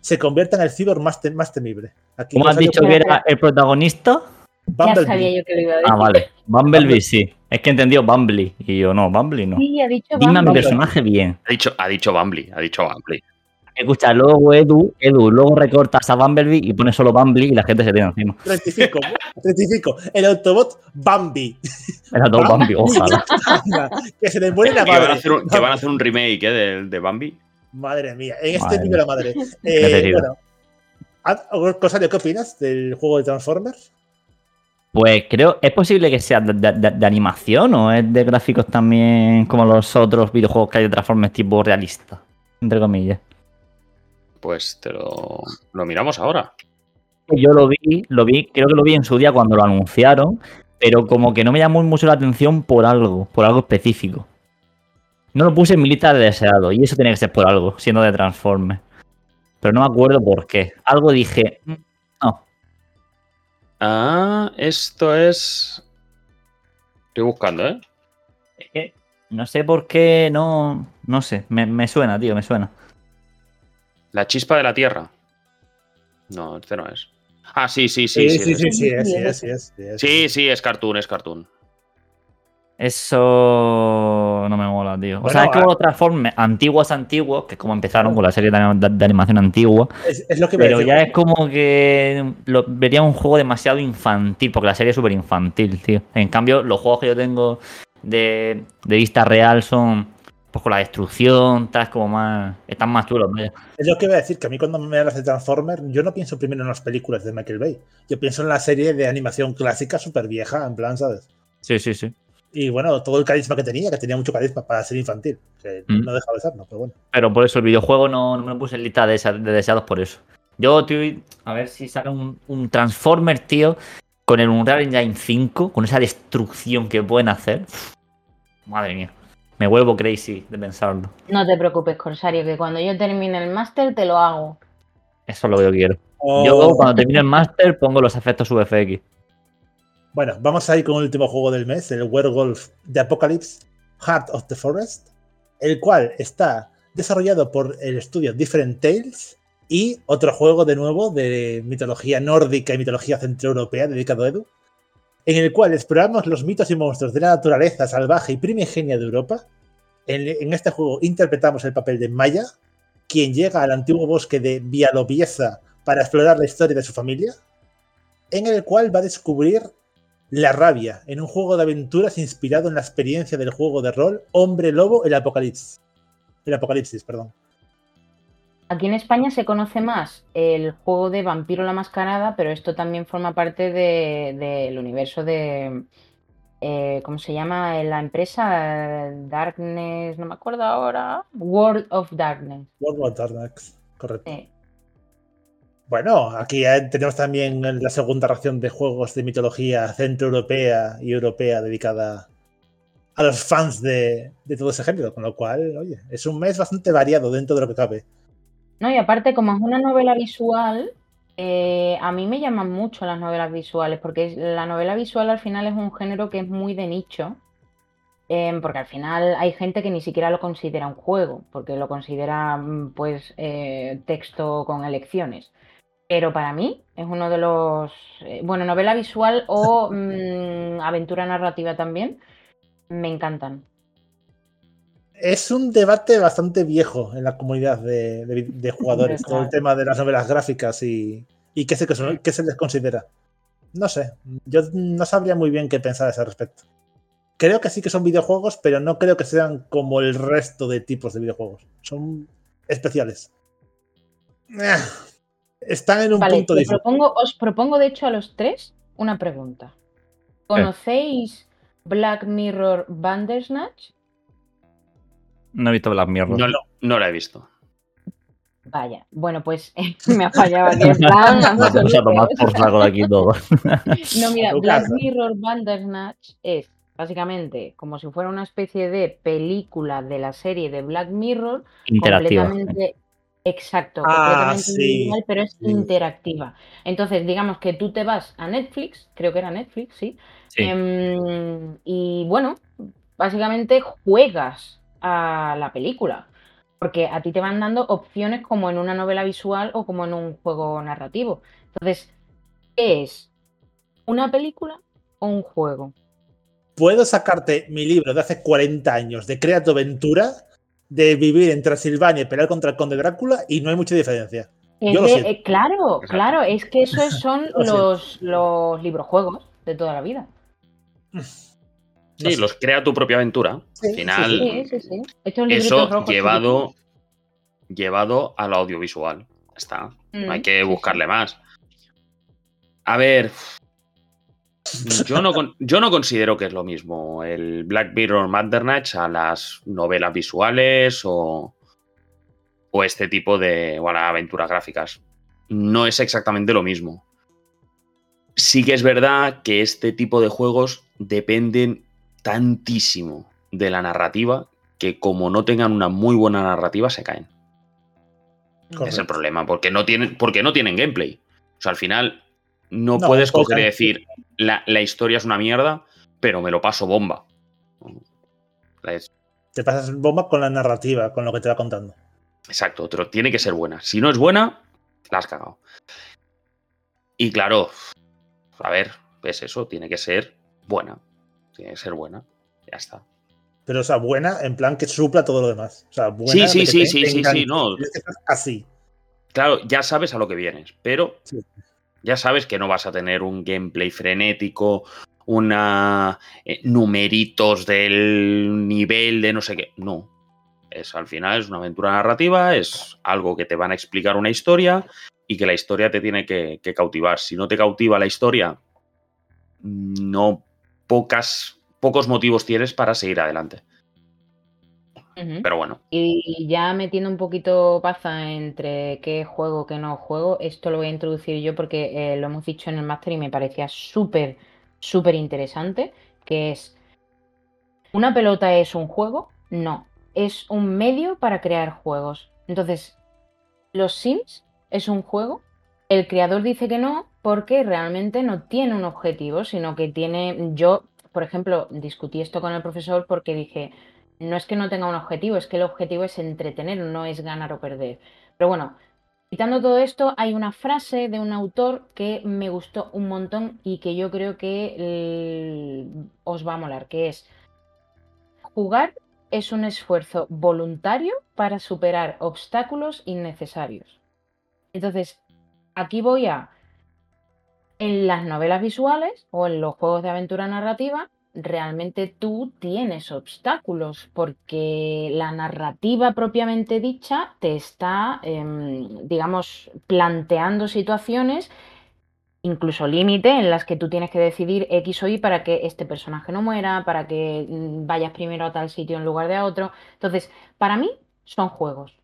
se convierta en el cyborg más, te- más temible. Aquí ¿Cómo has dicho que era el protagonista? Ya Bumblebee. sabía yo que lo iba a decir. Ah, vale. Bumblebee, sí. Es que he entendido Bumbley. Y yo, no, Bumbley no. Sí, ha dicho Dime a mi Bumblebee. personaje bien. Ha dicho, ha dicho Bumbley, ha dicho Bumbley. Escucha, luego Edu, Edu, luego recortas a Bumblebee y pones solo Bumbley y la gente se tiene encima. Rectifico, rectifico. El Autobot Bambi. Era todo Bambi, ojalá. Que se le muere la van, a madre. hacer un, que van a hacer un remake ¿eh? de, de Bambi. Madre mía, en este Madre nivel la madre. Eh, bueno, Cosario, ¿qué opinas del juego de Transformers? Pues creo, ¿es posible que sea de- de animación o es de gráficos también como los otros videojuegos que hay de Transformers tipo realista? Entre comillas. Pues te lo, lo miramos ahora. Yo lo vi, lo vi, creo que lo vi en su día cuando lo anunciaron, pero como que no me llamó mucho la atención por algo, por algo específico. No lo puse en mi lista de deseado, y eso tiene que ser por algo, siendo de Transformers. Pero no me acuerdo por qué. Algo dije, "Mm, no, Ah, esto es. Estoy buscando, ¿eh? no sé por qué, no, no sé, me, me suena, tío, me suena. La chispa de la tierra. No, este no es. Ah, sí, sí, sí. sí, Sí, sí, es- sí, sí, es, sí, Sí, es, sí, es, sí, es. sí, sí, es cartoon, es cartoon. Eso no me mola, tío. O sea, es como ah- los Transformers antiguos, antiguos, que es como empezaron con la serie de, de- de animación antigua. Es, es lo que a Pero ya es como que lo, vería un juego demasiado infantil, porque la serie es súper infantil, tío. En cambio, los juegos que yo tengo de, de vista real son pues con la destrucción, tal, como más. están más chulos, vaya. Es lo que iba a decir, que a mí cuando me hablas de Transformers, yo no pienso primero en las películas de Michael Bay. Yo pienso en la serie de animación clásica súper vieja, en plan, ¿sabes? Sí, sí, sí. Y bueno, todo el carisma que tenía, que tenía mucho carisma para ser infantil. Que Mm. no deja de serlo, pero bueno. Pero por eso el videojuego no, no me puse en lista de, deseados por eso. Yo, tío, a ver si saca un, un Transformer, tío, con el Unreal Engine 5, con esa destrucción que pueden hacer. Madre mía. Me vuelvo crazy de pensarlo. No te preocupes, Corsario, que cuando yo termine el máster te lo hago. Eso es lo que yo quiero. O- Yo cuando termine el máster pongo los efectos VFX. Bueno, vamos a ir con el último juego del mes, el Werewolf de Apocalypse, Heart of the Forest, el cual está desarrollado por el estudio Different Tales y otro juego de nuevo de mitología nórdica y mitología centroeuropea dedicado a Edu, en el cual exploramos los mitos y monstruos de la naturaleza salvaje y primigenia de Europa. En, este juego interpretamos el papel de Maya, quien llega al antiguo bosque de Bialobieza para explorar la historia de su familia, en el cual va a descubrir la rabia, en un juego de aventuras inspirado en la experiencia del juego de rol Hombre Lobo el Apocalipsis. El Apocalipsis, perdón. Aquí en España se conoce más el juego de Vampiro la Mascarada, pero esto también forma parte de- del universo de. eh, ¿Cómo se llama la empresa? Darkness, no me acuerdo ahora. World of Darkness. World of Darkness, correcto. Bueno, aquí tenemos también la segunda ración de juegos de mitología centroeuropea y europea dedicada a los fans de, de todo ese género, con lo cual, oye, es un mes bastante variado dentro de lo que cabe. No, y aparte, como es una novela visual, eh, a mí me llaman mucho las novelas visuales, porque la novela visual al final es un género que es muy de nicho, em, porque al final hay gente que ni siquiera lo considera un juego, porque lo considera mm, pues eh, texto con elecciones. Pero para mí es uno de los, eh, bueno, novela visual o mm, aventura narrativa también, me encantan. Es un debate bastante viejo en la comunidad de, de- de jugadores, todo el tema de las novelas gráficas y, y qué, se, qué se les considera. No sé, yo no sabría muy bien qué pensar a ese respecto. Creo que sí que son videojuegos, pero no creo que sean como el resto de tipos de videojuegos. Son especiales. Ah, Están en un Vale, punto difícil. propongo, os propongo de hecho a los tres una pregunta. ¿Conocéis Black Mirror Bandersnatch? No he visto Black Mirror. No, lo- no la he visto. Vaya, bueno, pues me ha fallado aquí el plan. Vamos a tomar por saco de aquí todo. No, mira, Black. Mirror Bandersnatch es básicamente como si fuera una especie de película de la serie de Black Mirror, Interactiva. completamente exacto, Ah, completamente sí, individual, pero es sí. interactiva. Entonces, digamos que tú te vas a Netflix, creo que era Netflix, sí, Sí. Em, y bueno, básicamente juegas a la película. Porque a ti te van dando opciones como en una novela visual o como en un juego narrativo. Entonces, ¿qué es? ¿Una película o un juego? Puedo sacarte mi libro de hace 40 años de Crea tu aventura, de vivir en Transilvania y pelear contra el conde Drácula y no hay mucha diferencia. Es Yo lo de- siento. eh, claro, claro, es que esos son los, los librojuegos de toda la vida. Sí, los crea tu propia aventura. Sí, Al final, Sí, sí, eso llevado, llevado al audiovisual. Está. No hay Mm, que buscarle más. A ver. Yo no, yo no considero que es lo mismo el Black Mirror Mandernach a las novelas visuales o, o este tipo de bueno, aventuras gráficas. No es exactamente lo mismo. Sí que es verdad que este tipo de juegos dependen tantísimo de la narrativa que como no tengan una muy buena narrativa se caen. Es el problema, porque no tienen, porque no tienen gameplay. O sea, al final no, No, puedes coger y decir la, la historia es una mierda, pero me lo paso bomba. Te pasas bomba con la narrativa, con lo que te va contando. exacto, pero tiene que ser buena. Si no es buena, la has cagado. Y claro, a ver, es eso, tiene que ser buena. Tiene que ser buena. Ya está. Pero, o sea, buena en plan que supla todo lo demás. O sea, buena Sí, sí, sí, sí, sí, sí, no. Así. Claro, ya sabes a lo que vienes, pero Sí. ya sabes que no vas a tener un gameplay frenético, una eh, numeritos del nivel de no sé qué. No. Es al final es una aventura narrativa, es algo que te van a explicar una historia y que la historia te tiene que, que cautivar. Si no te cautiva la historia, no pocas, pocos motivos tienes para seguir adelante. Pero bueno, Y ya metiendo un poquito paza entre qué juego, qué no juego, esto lo voy a introducir yo porque eh, lo hemos dicho en el máster y me parecía súper, súper interesante, que es, ¿una pelota es un juego? No, es un medio para crear juegos. Entonces, ¿los Sims es un juego? El creador dice que no porque realmente no tiene un objetivo, sino que tiene, yo, por ejemplo, discutí esto con el profesor porque dije, no es que no tenga un objetivo, es que el objetivo es entretener, no es ganar o perder. Pero bueno, quitando todo esto, hay una frase de un autor que me gustó un montón y que yo creo que eh, os va a molar, que es jugar es un esfuerzo voluntario para superar obstáculos innecesarios. Entonces, aquí voy a en las novelas visuales o en los juegos de aventura narrativa, realmente tú tienes obstáculos porque la narrativa propiamente dicha te está, em, digamos, planteando situaciones, incluso límite, en las que tú tienes que decidir X o Y para que este personaje no muera, para que mm, vayas primero a tal sitio en lugar de a otro. Entonces, para mí son juegos.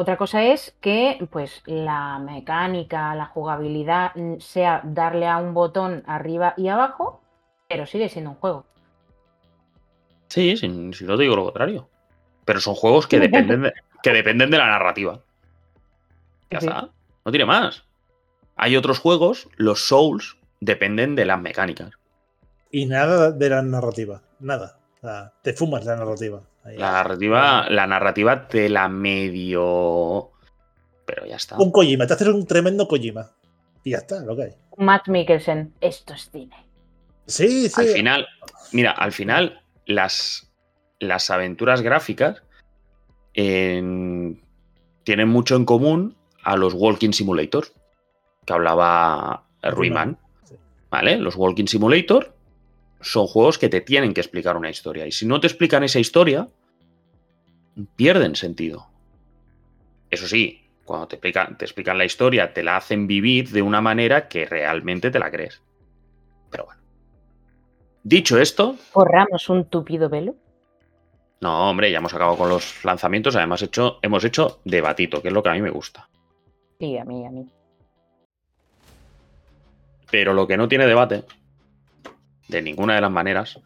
Otra cosa es que pues la mecánica, la jugabilidad mm, sea darle a un botón arriba y abajo, pero sigue siendo un juego. Sí, si, si no te digo lo contrario. Pero son juegos que dependen de, que dependen de la narrativa. Ya Sí. está. No tiene más. Hay otros juegos, los Souls, dependen de las mecánicas. Y nada de la narrativa. Nada. O sea, te fumas la narrativa. Ahí. La narrativa, la narrativa te la medio. Pero ya está. Un Kojima, te haces un tremendo Kojima. Y ya está, lo que hay. Matt Mikkelsen, esto es cine. Sí, sí. Al final, mira, al final, las, las aventuras gráficas en- tienen mucho en común a los Walking Simulator, que hablaba Ruiman. Sí. ¿Vale? Los Walking Simulator son juegos que te tienen que explicar una historia. Y si no te explican esa historia, pierden sentido. Eso sí, cuando te explican, te explican la historia, te la hacen vivir de una manera que realmente te la crees. Pero bueno. Dicho esto, Corramos un tupido velo. no, hombre, ya hemos acabado con los lanzamientos. Además, hecho, hemos hecho debatito, que es lo que a mí me gusta. Sí, a mí, a mí. Pero lo que no tiene debate, de ninguna de las maneras,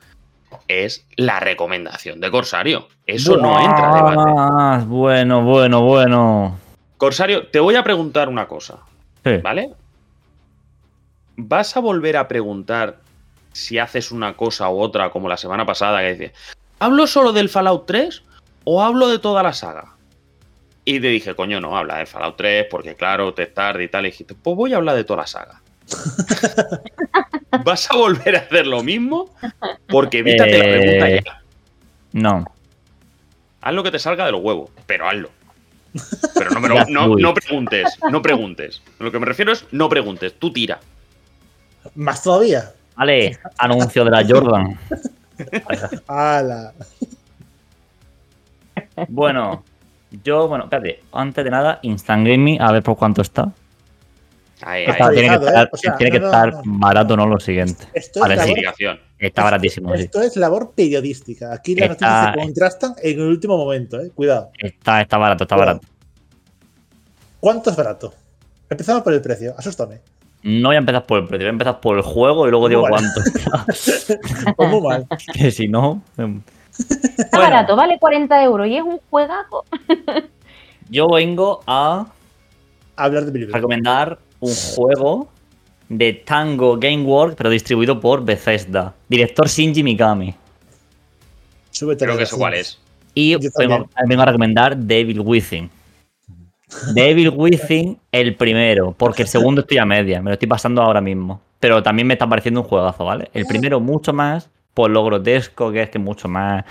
es la recomendación de Corsario. Eso no entra a debate. Bueno, bueno, bueno. Corsario, te voy a preguntar una cosa, Sí. ¿vale? ¿Vas a volver a preguntar si haces una cosa u otra como la semana pasada que dice, ¿hablo solo del Fallout 3 o hablo de toda la saga? Y te dije, coño, no, habla del Fallout 3 porque claro, te es tarde y tal. Y dijiste, pues voy a hablar de toda la saga. ¿Vas a volver a hacer lo mismo? Porque evítate la pregunta Eh. ya. No. Haz lo que te salga de los huevos, pero hazlo. Pero no, me lo- no, no preguntes, no preguntes. Lo que me refiero es no preguntes, tú tira. Más todavía. Vale, anuncio de la Jordan. ¡Hala! Bueno, yo, bueno, espérate, antes de nada, Instant Gaming, a ver por cuánto está. Ahí, Está- ahí. tiene que estar, eh. O sea, tiene que no, no, estar no. barato, no lo siguiente. Esto, es labor, Investigación. Está baratísimo, sí. esto es labor periodística. Aquí las Está- noticias se contrastan en el último momento, eh. Cuidado. Está, está barato, está Cuidado. barato. ¿Cuánto es barato? Empezamos por el precio, asústame. No voy a empezar por el precio, voy a empezar por el juego y luego digo cuánto. Pues muy mal. que si no. em, Está Bueno. barato, vale 40 euros y es un juegazo. Yo vengo a Hablar de películas. recomendar un juego de Tango Gameworks, pero distribuido por Bethesda. Director Shinji Mikami. Súbete Creo que gracia. cuál es. Y Yo vengo, vengo a recomendar Devil Within. Devil Within, el primero, porque el segundo estoy a media, me lo estoy pasando ahora mismo. Pero también me está pareciendo un juegazo, ¿vale? El primero mucho más, por lo grotesco que es, que es mucho más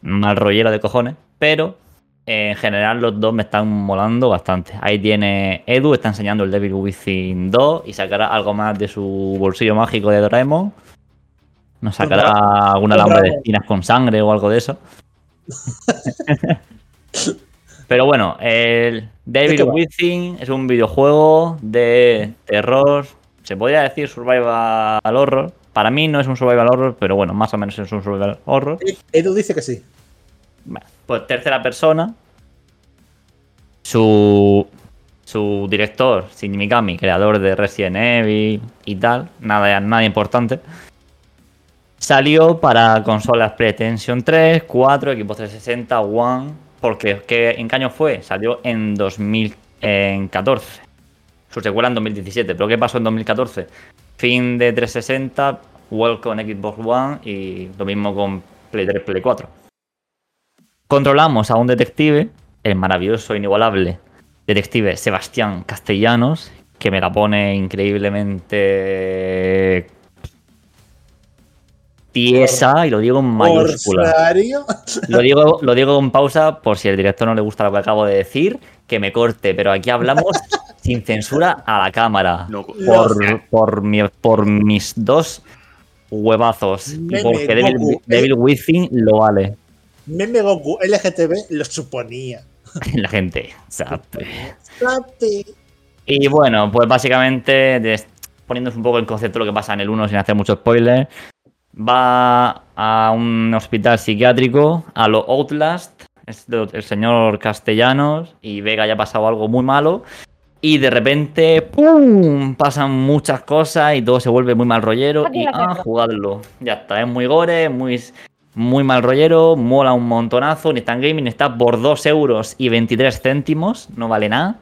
mal rollero de cojones. Pero en general los dos me están molando bastante. Ahí tiene Edu, está enseñando el Devil Within 2 y sacará algo más de su bolsillo mágico de Doraemon. Nos sacará algún alambre de espinas con sangre o algo de eso. Pero bueno, el Devil? Within es un videojuego de terror. Se podría decir survival horror. Para mí no es un survival horror, pero bueno, más o menos es un survival horror. Edu dice que sí. Bueno, pues tercera persona. Su, su director, Shinji Mikami, creador de Resident Evil y tal, nada, nada importante. Salió para consolas PlayStation 3, 4, Xbox 360, One. Porque ¿qué- ¿en qué año fue? Salió en 2014. Su secuela en 2017. ¿Pero qué pasó en 2014? Fin de 360, Welcome Xbox One y lo mismo con Play 3, Play 4. Controlamos a un detective, el maravilloso, inigualable detective Sebastián Castellanos, que me la pone increíblemente tiesa y lo digo en mayúscula. Corsario. Lo digo, lo digo con pausa por si el director no le gusta lo que acabo de decir, que me corte, pero aquí hablamos sin censura a la cámara. No, Por, por, mi- por mis dos huevazos. Y Meme, porque Devil, eh. Devil Within lo vale. Meme Goku LGTB lo suponía. La gente. sabe. Y bueno, pues básicamente, poniéndose un poco en concepto de lo que pasa en el 1 sin hacer mucho spoiler, va a un hospital psiquiátrico, a lo Outlast, es el señor Castellanos, y ve que haya pasado algo muy malo, y de repente, ¡pum! pasan muchas cosas y todo se vuelve muy mal rollero, y ah, jugadlo. Ya está, es muy gore, muy, muy mal rollero, mola un montonazo, ni Instant Gaming está por 2 euros y 23 céntimos, no vale nada.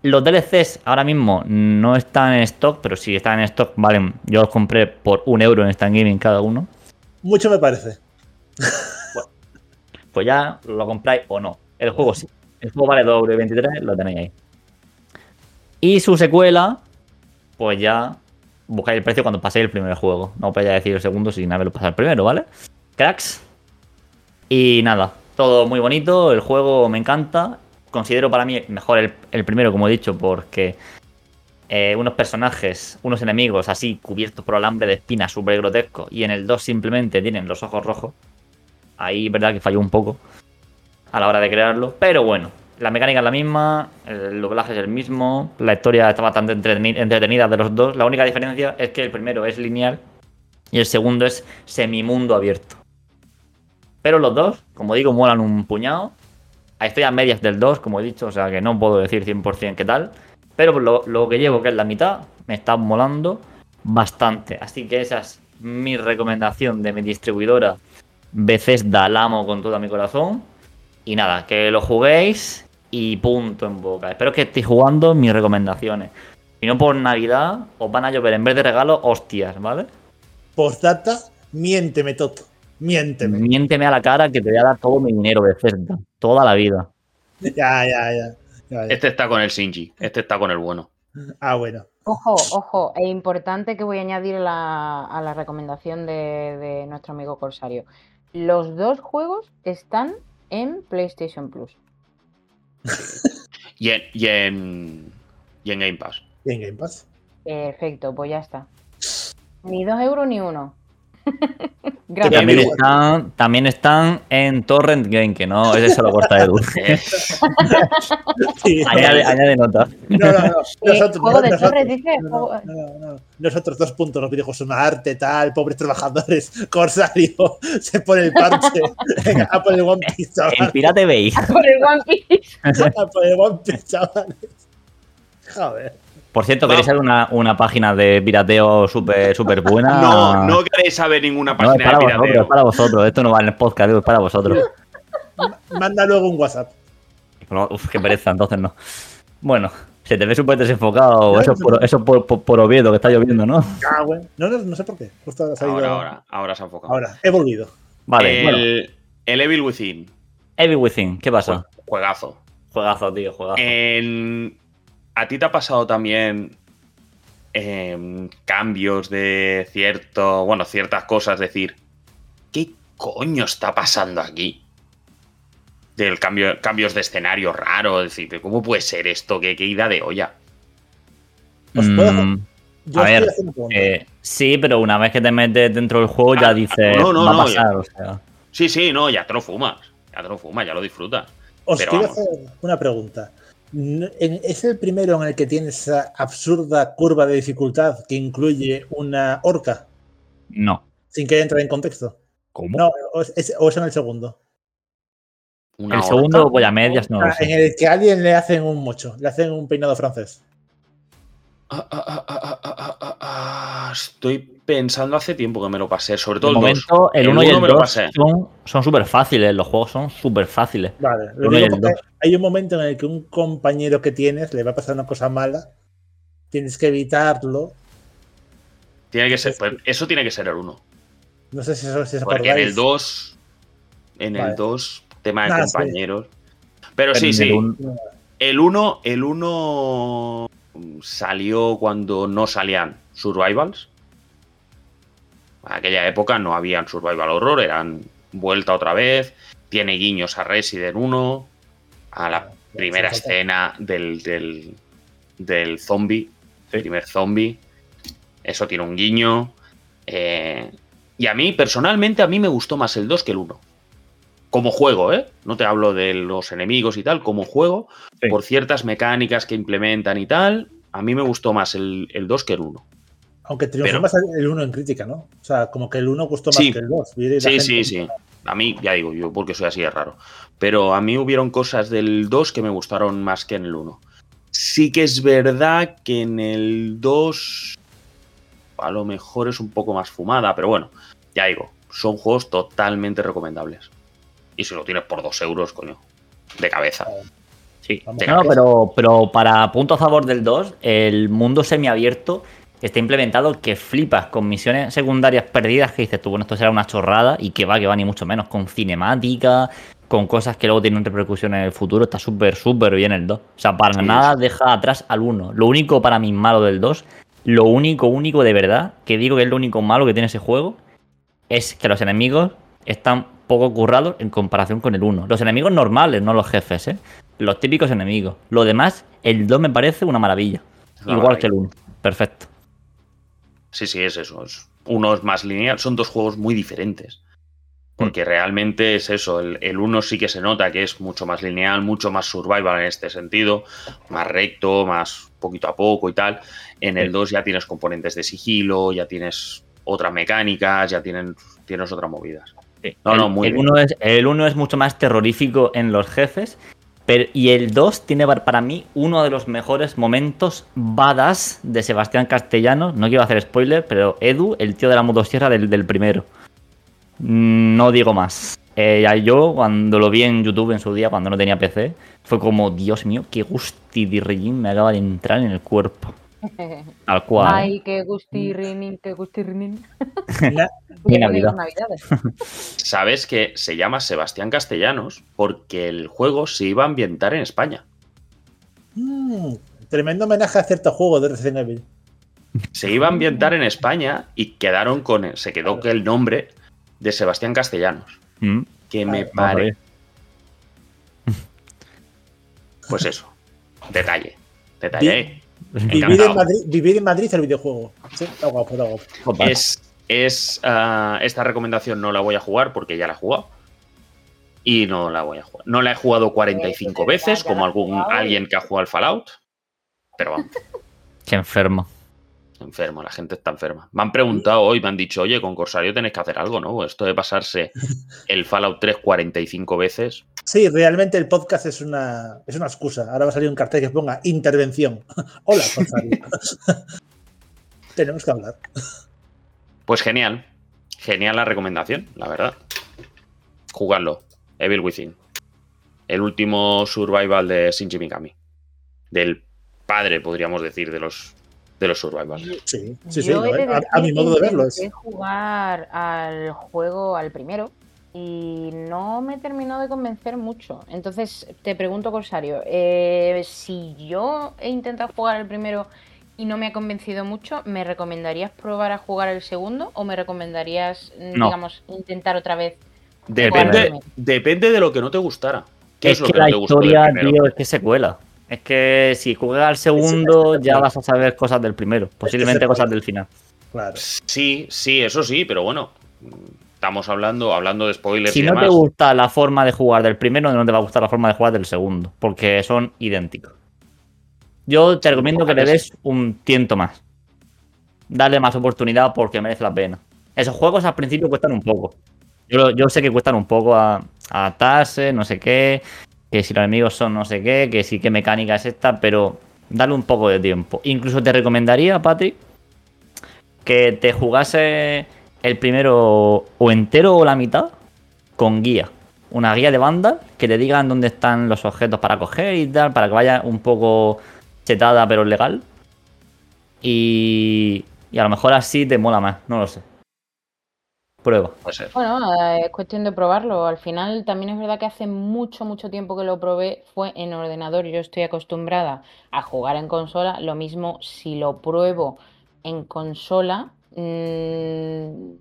Los DLCs ahora mismo no están en stock, pero si están en stock, valen. Yo los compré por un euro en Instant Gaming cada uno. Mucho me parece. Pues ya lo compráis o no. El juego sí. El juego vale 2 euros y 23, lo tenéis ahí. Y su secuela, pues ya buscáis el precio cuando paséis el primer juego. No a decir el segundo sin haberlo pasado el primero, ¿vale? Cracks. Y nada, todo muy bonito. El juego me encanta. Considero para mí mejor el, primero, como he dicho, porque eh, unos personajes, unos enemigos así cubiertos por alambre de espinas súper grotescos. Y en el 2 simplemente tienen los ojos rojos. Ahí, verdad que falló un poco a la hora de crearlo. Pero bueno, la mecánica es la misma, el doblaje es el mismo, la historia está bastante entreteni- entretenida de los dos. La única diferencia es que el primero es lineal y el segundo es semimundo abierto. Pero los dos, como digo, molan un puñado. Estoy a medias del 2, como he dicho, o sea que no puedo decir 100% qué tal. Pero lo, que llevo, que es la mitad, me está molando bastante. Así que esa es mi recomendación de mi distribuidora Bethesda, la amo con todo mi corazón. Y nada, que lo juguéis y punto en boca. Espero que estéis jugando mis recomendaciones. Si no por Navidad, os van a llover en vez de regalos, hostias, ¿vale? Postdata, miénteme, Toto. Miénteme. Miénteme a la cara que te voy a dar todo mi dinero de Bethesda. Toda la vida. Ya, ya, ya. Ya, ya. Este está con el Shinji, este está con el bueno. Ah, bueno. Ojo, ojo, es importante que voy a añadir a la, a la recomendación de, de nuestro amigo Corsario. Los dos juegos están en PlayStation Plus. Y en, y en, y en Game Pass. Y en Game Pass. Perfecto, pues ya está. Ni dos euros ni uno. Y Gracias. también están, también están en Torrent Game, que no, ese se lo corta Edu. Sí. añade, añade nota. No, no, no. Nosotros, juego de nosotros- torres, dice. no, no, no, no. Nosotros dos puntos, los videojuegos son arte, tal, pobres trabajadores, Corsario, se pone el parche, venga, a por el One Piece, En chaval, Pirate Bay. Por el One Piece. a por el One Piece, chavales. Joder. Por cierto, ¿queréis hacer una, una página de pirateo súper super buena? No, no queréis saber ninguna No, es página para de vosotros, es pirateo. para vosotros. Esto no va en el podcast, digo, es para vosotros. Manda luego un WhatsApp. No, uf, qué pereza, entonces no. Bueno, se te ve súper desenfocado. Eso es por, eso es por, por, por Oviedo, que está lloviendo, ¿no? Ah, bueno. No, no, no sé por qué. Justo ahora ha salido. Ahora, ahora, ahora se ha enfocado. Ahora, he volvido. Vale, bueno. el, el Evil Within. Evil Within, ¿qué pasa? Juegazo. Juegazo, tío, juegazo. En- ¿A ti te ha pasado también em, cambios de cierto, bueno, ciertas cosas, decir, ¿qué coño está pasando aquí? Del cambio, cambios de escenario raro, decir, ¿cómo puede ser esto? ¿Qué, qué ida de olla? ¿Os puedo hacer- Mm, Yo a ver, eh, sí, pero una vez que te metes dentro del juego ya Ah, dices, no, no, va a no, pasar, o sea. Sí, sí, no, ya te lo fumas. Ya te lo fumas, ya lo disfrutas. Os pero quiero vamos. hacer una pregunta. ¿Es el primero en el que tiene esa absurda curva de dificultad que incluye una horca No. sin que entre en contexto? ¿Cómo? No, o es, o es en el segundo. El segundo voy a medias, no lo Ah, sé. en el que a alguien le hacen un mocho, le hacen un peinado francés. Ah, ah, ah, ah, ah, ah, Estoy pensando hace tiempo que me lo pasé, sobre todo el 2. momento, el El 1 y el me lo 2 pasé. son súper fáciles, los juegos son súper fáciles. Vale, lo digo hay un momento en el que un compañero que tienes le va a pasar una cosa mala, tienes que evitarlo. Tiene que ser, pues, eso tiene que ser el 1. No sé si, eso- si Porque en el 2, en Vale. el 2, tema de sí. compañeros. Pero, Pero sí, sí. El 1, el 1 salió cuando no salían survivals. En aquella época no habían survival horror, eran vuelta otra vez. Tiene guiños a Resident 1, a la primera sí, sí. escena del, del, del zombie, el primer zombie. Eso tiene un guiño. Eh, y a mí, personalmente, a mí me gustó más el 2 que el 1. Como juego, ¿eh? No te hablo de los enemigos y tal, como juego, Sí. por ciertas mecánicas que implementan y tal, a mí me gustó más el, el 2 que el 1. Aunque triunfó pero- más el 1 en crítica, ¿no? O sea, como que el 1 gustó más Sí. que el 2. Vi la Sí, gente- sí, sí. A mí, ya digo yo, porque soy así de raro. Pero a mí hubieron cosas del 2 que me gustaron más que en el 1. Sí que es verdad que en el 2 a lo mejor es un poco más fumada, pero bueno, ya digo, son juegos totalmente recomendables. Y si lo tienes por 2 euros, coño, de cabeza. Sí. Venga, No, pero, pero para punto a favor del 2, el mundo semiabierto está implementado que flipas con misiones secundarias perdidas que dices tú, bueno, esto será una chorrada y que va, que va, ni mucho menos, con cinemática, con cosas que luego tienen repercusión en el futuro, está súper, súper bien el 2. O sea, para Sí, nada deja atrás al 1. Lo único para mí malo del 2, lo único, único de verdad, que digo que es lo único malo que tiene ese juego, es que los enemigos están poco currados en comparación con el 1. Los enemigos normales, no los jefes, ¿eh? Los típicos enemigos. Lo demás, el 2 me parece una maravilla. Igual maravilla. que el 1. Perfecto. Sí, sí, es eso. es- uno es más lineal, son dos juegos muy diferentes. Porque realmente es eso, el, el uno sí que se nota que es mucho más lineal, mucho más survival en este sentido, más recto, más poquito a poco y tal. En el Sí. 2 ya tienes componentes de sigilo, ya tienes otras mecánicas, ya tienen, tienes otras movidas. No, el, no, muy el bien. uno es, el uno es mucho más terrorífico en los jefes. Pero, y el 2 tiene par- para mí uno de los mejores momentos badass de Sebastián Castellanos. No quiero hacer spoiler, pero Edu, el tío de la motosierra del, del primero. Mm, No digo más. Eh, yo, cuando lo vi en YouTube en su día, cuando no tenía PC, fue como, Dios mío, qué gustidirrillín me acaba de entrar en el cuerpo. Al cual. Ay, qué gustirrinin, qué gustirrinin. Navidad. Sabes que se llama Sebastián Castellanos porque el juego se iba a ambientar en España. Mm, tremendo homenaje a cierto juego de Resident Evil. Se iba a ambientar en España y quedaron con se quedó con el nombre de Sebastián Castellanos. Mm, Que me Vale, ver. Pues eso. Detalle. Detalle. Vivir en, Madrid, vivir en Madrid el videojuego. Sí, está guapo, está guapo. Joder. Es, es ah, esta recomendación no la voy a jugar porque ya la he jugado. Y no la voy a jugar. No la he jugado 45 Eh, veces, como algún jugado. alguien que ha jugado al Fallout. Pero vamos, Qué enfermo. enfermo, la gente está enferma. Me han preguntado hoy, me han dicho, oye, con Corsario tenéis que hacer algo, ¿no? Esto de pasarse el Fallout 3 45 veces. Sí, realmente el podcast es una, es una excusa. Ahora va a salir un cartel que ponga intervención. Hola. Tenemos que hablar. Pues genial. Genial la recomendación, la verdad. Jugadlo. Evil Within. El último survival de Shinji Mikami. Del padre, podríamos decir, de los, de los survivals. Sí, sí, sí. Yo he de a, a mi modo de verlo es. jugar al juego, al primero, y no me terminó de convencer mucho. Entonces, te pregunto, Corsario, eh, si yo he intentado jugar al primero y no me ha convencido mucho, ¿me recomendarías probar a jugar el segundo o me recomendarías, mm, No. digamos, intentar otra vez? Depende, depende de lo que no te gustara. ¿Qué es, que la te gustó del historia, primero? tío, es que se cuela. Es que si juegas al segundo, ya vas a saber cosas del primero. Posiblemente cosas del final. Claro. Sí, sí, eso sí, pero bueno. Estamos hablando, hablando de spoilers Si y no te gusta la forma de jugar del primero, no te va a gustar la forma de jugar del segundo. Porque son idénticos. Yo te recomiendo que le des un tiento más. Dale más oportunidad porque merece la pena. Esos juegos al principio cuestan un poco. Yo, yo sé que cuestan un poco a, a adaptarse, no sé qué. Que si los enemigos son no sé qué, que sí qué mecánica es esta, pero dale un poco de tiempo. Incluso te recomendaría, Patrick, que te jugase el primero o entero o la mitad con guía. Una guía de banda que te digan dónde están los objetos para coger y tal, para que vaya un poco chetada pero legal. Y, y a lo mejor así te mola más, no lo sé. Prueba. Puede ser. Bueno, eh, es cuestión de probarlo. Al final también es verdad que hace mucho, mucho tiempo que lo probé, fue en ordenador. Yo estoy acostumbrada a jugar en consola. Lo mismo si lo pruebo en consola mm,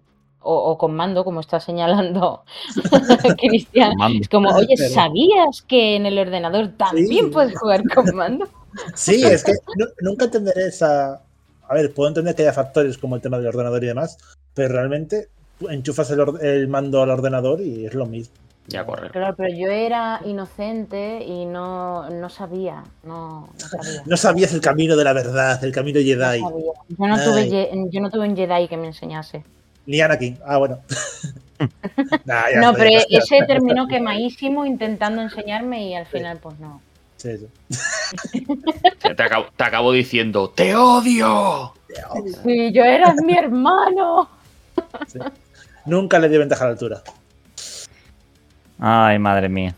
o, o con mando, como está señalando Cristian. Es como, oye, ¿sabías que en el ordenador también Sí. puedes jugar con mando? Sí, es que nu- nunca entenderé esa. A ver, puedo entender que haya factores como el tema del ordenador y demás, pero realmente enchufas el, el mando al ordenador y es lo mismo. Ya corre. Claro, pero yo era inocente y no, no sabía, no, no sabía. No sabías el camino de la verdad, el camino No Jedi. sabía. Yo no, tuve, yo no tuve un Jedi que me enseñase. Ni Anakin. Ah, bueno. Nah, ya No, pero ese terminó quemadísimo intentando enseñarme y al final pues no. Sí, sí. Te acabo, te acabo diciendo, ¡te odio! Sí, yo eras mi hermano. Nunca le dio ventaja a la altura. Ay, madre mía.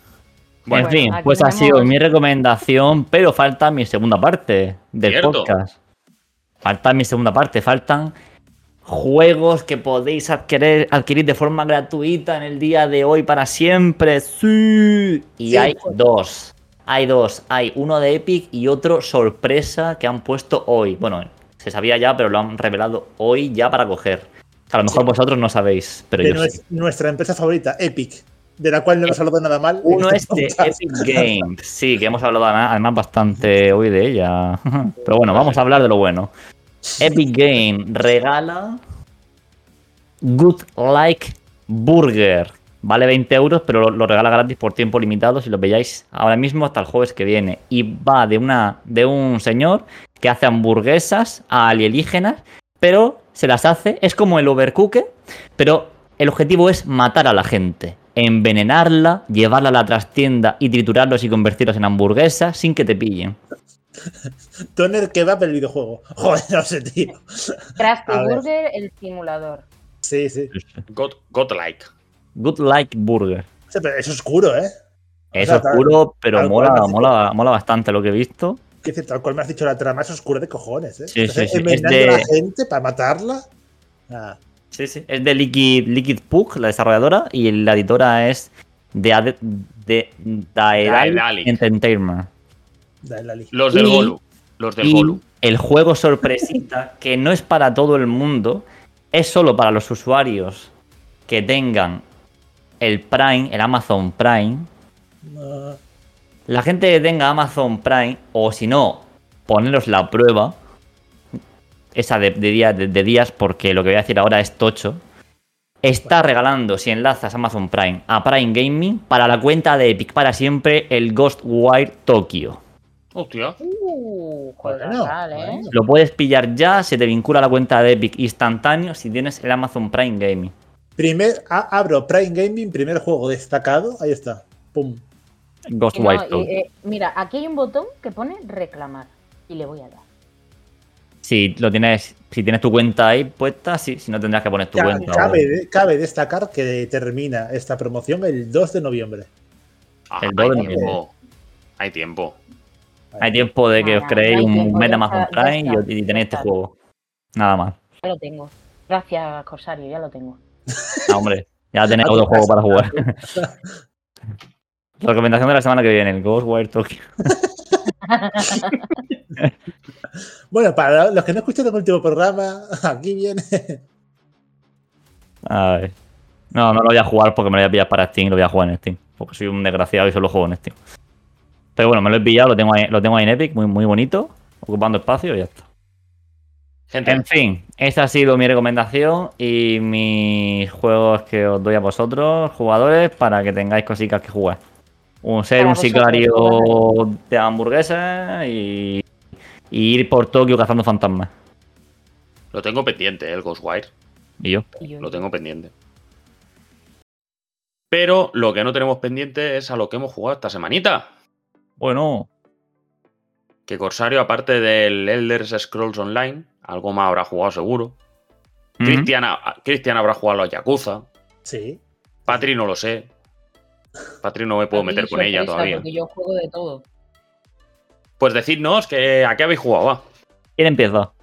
Bueno, en fin, pues ha sido mi recomendación, pero falta mi segunda parte del Cierto. podcast. Falta mi segunda parte, faltan juegos que podéis adquirir, adquirir de forma gratuita en el día de hoy para siempre. Sí. Y Sí, hay pues. dos. Hay dos. Hay uno de Epic y otro sorpresa que han puesto hoy. Bueno, se sabía ya, pero lo han revelado hoy ya para coger. A lo mejor vosotros no sabéis, pero yo sí. nues- nuestra empresa favorita, Epic, de la cual no hemos hablado nada mal. Uno es este. Epic Games. Sí, que hemos hablado además bastante hoy de ella. Pero bueno, vamos a hablar de lo bueno. Epic Game regala Good Like Burger. Vale 20 euros, pero lo, lo regala gratis por tiempo limitado si lo veáis ahora mismo hasta el jueves que viene. Y va de, una, de un señor que hace hamburguesas a alienígenas, pero se las hace, es como el overcooked, pero el objetivo es matar a la gente, envenenarla, llevarla a la trastienda y triturarlos y convertirlos en hamburguesas sin que te pillen. Toner Kebab el videojuego. Joder, no sé, tío. Krusty. Burger, el simulador. Sí, sí. God, godlike. Good Like Burger. Sí, pero es oscuro, ¿eh? Es sea, tal- oscuro, pero tal mola, mola, mola bastante lo que he visto. Que tal cual me has dicho, la trama es oscura de cojones, ¿eh? Sí, sí, sí, envenenando es de- a la gente para matarla. Ah, Sí, sí. Es de Liquid, Liquid Pug, la desarrolladora, y la editora es de, de Daedalic. Entertainment. Los del Y- Golu. Los del Y Golu. el juego sorpresita, que no es para todo el mundo, es solo para los usuarios que tengan el Prime, el Amazon Prime. Ah, La gente que tenga Amazon Prime, o si no, poneros la prueba. Esa de, de día- de- de días, porque lo que voy a decir ahora es tocho. Está regalando, si enlazas Amazon Prime a Prime Gaming, para la cuenta de Epic para siempre, el Ghostwire Tokyo. Hostia. Uh, Bueno, juegazo, ¿eh? Lo puedes pillar ya, se te vincula a la cuenta de Epic instantáneo si tienes el Amazon Prime Gaming. Primer, abro Prime Gaming, primer juego destacado. Ahí está. Pum. No, Ghostwire y, Tokyo. eh, mira, aquí hay un botón que pone reclamar. Y le voy a dar. Si lo tienes, si tienes tu cuenta ahí puesta, sí, si no tendrás que poner tu cuenta. Cabe, de- cabe destacar que termina esta promoción el 2 de noviembre. Ah, El hay doble. tiempo. Hay tiempo. Hay tiempo de que Nada, os creéis no hay un de está, ya Prime y, y tenéis este juego. Nada más. Ya lo tengo. Gracias, Corsario, ya lo tengo. Ah, hombre, ya tenéis otro juego para jugar. Recomendación de la semana que viene, el Ghostwire Tokyo. Bueno, para los que no escucharon el último programa, aquí viene. A ver. No, no lo voy a jugar porque me lo voy a pillar para Steam y lo voy a jugar en Steam. Porque soy un desgraciado y solo juego en Steam. Pero bueno, me lo he pillado, lo tengo ahí, lo tengo ahí en Epic, muy, muy bonito, ocupando espacio y ya está. Gente, En fin, esa ha sido mi recomendación y mis juegos que os doy a vosotros, jugadores, para que tengáis cositas que jugar. Un ser Para un vosotros, sicario de hamburguesas y, y ir por Tokio cazando fantasmas. lo tengo pendiente, eh, el Ghostwire. Y yo. Y yo- Lo tengo pendiente. Pero lo que no tenemos pendiente es a lo que hemos jugado esta semanita. Bueno, Que Corsario, aparte del Elder Scrolls Online, algo más habrá jugado seguro. mm, Cristian, ha- Cristian habrá jugado a los Yakuza. Sí. Patri no lo sé. Patri no me puedo A meter con ella todavía. Porque yo juego de todo. Pues decidnos que a qué habéis jugado, va. ¿quién empieza?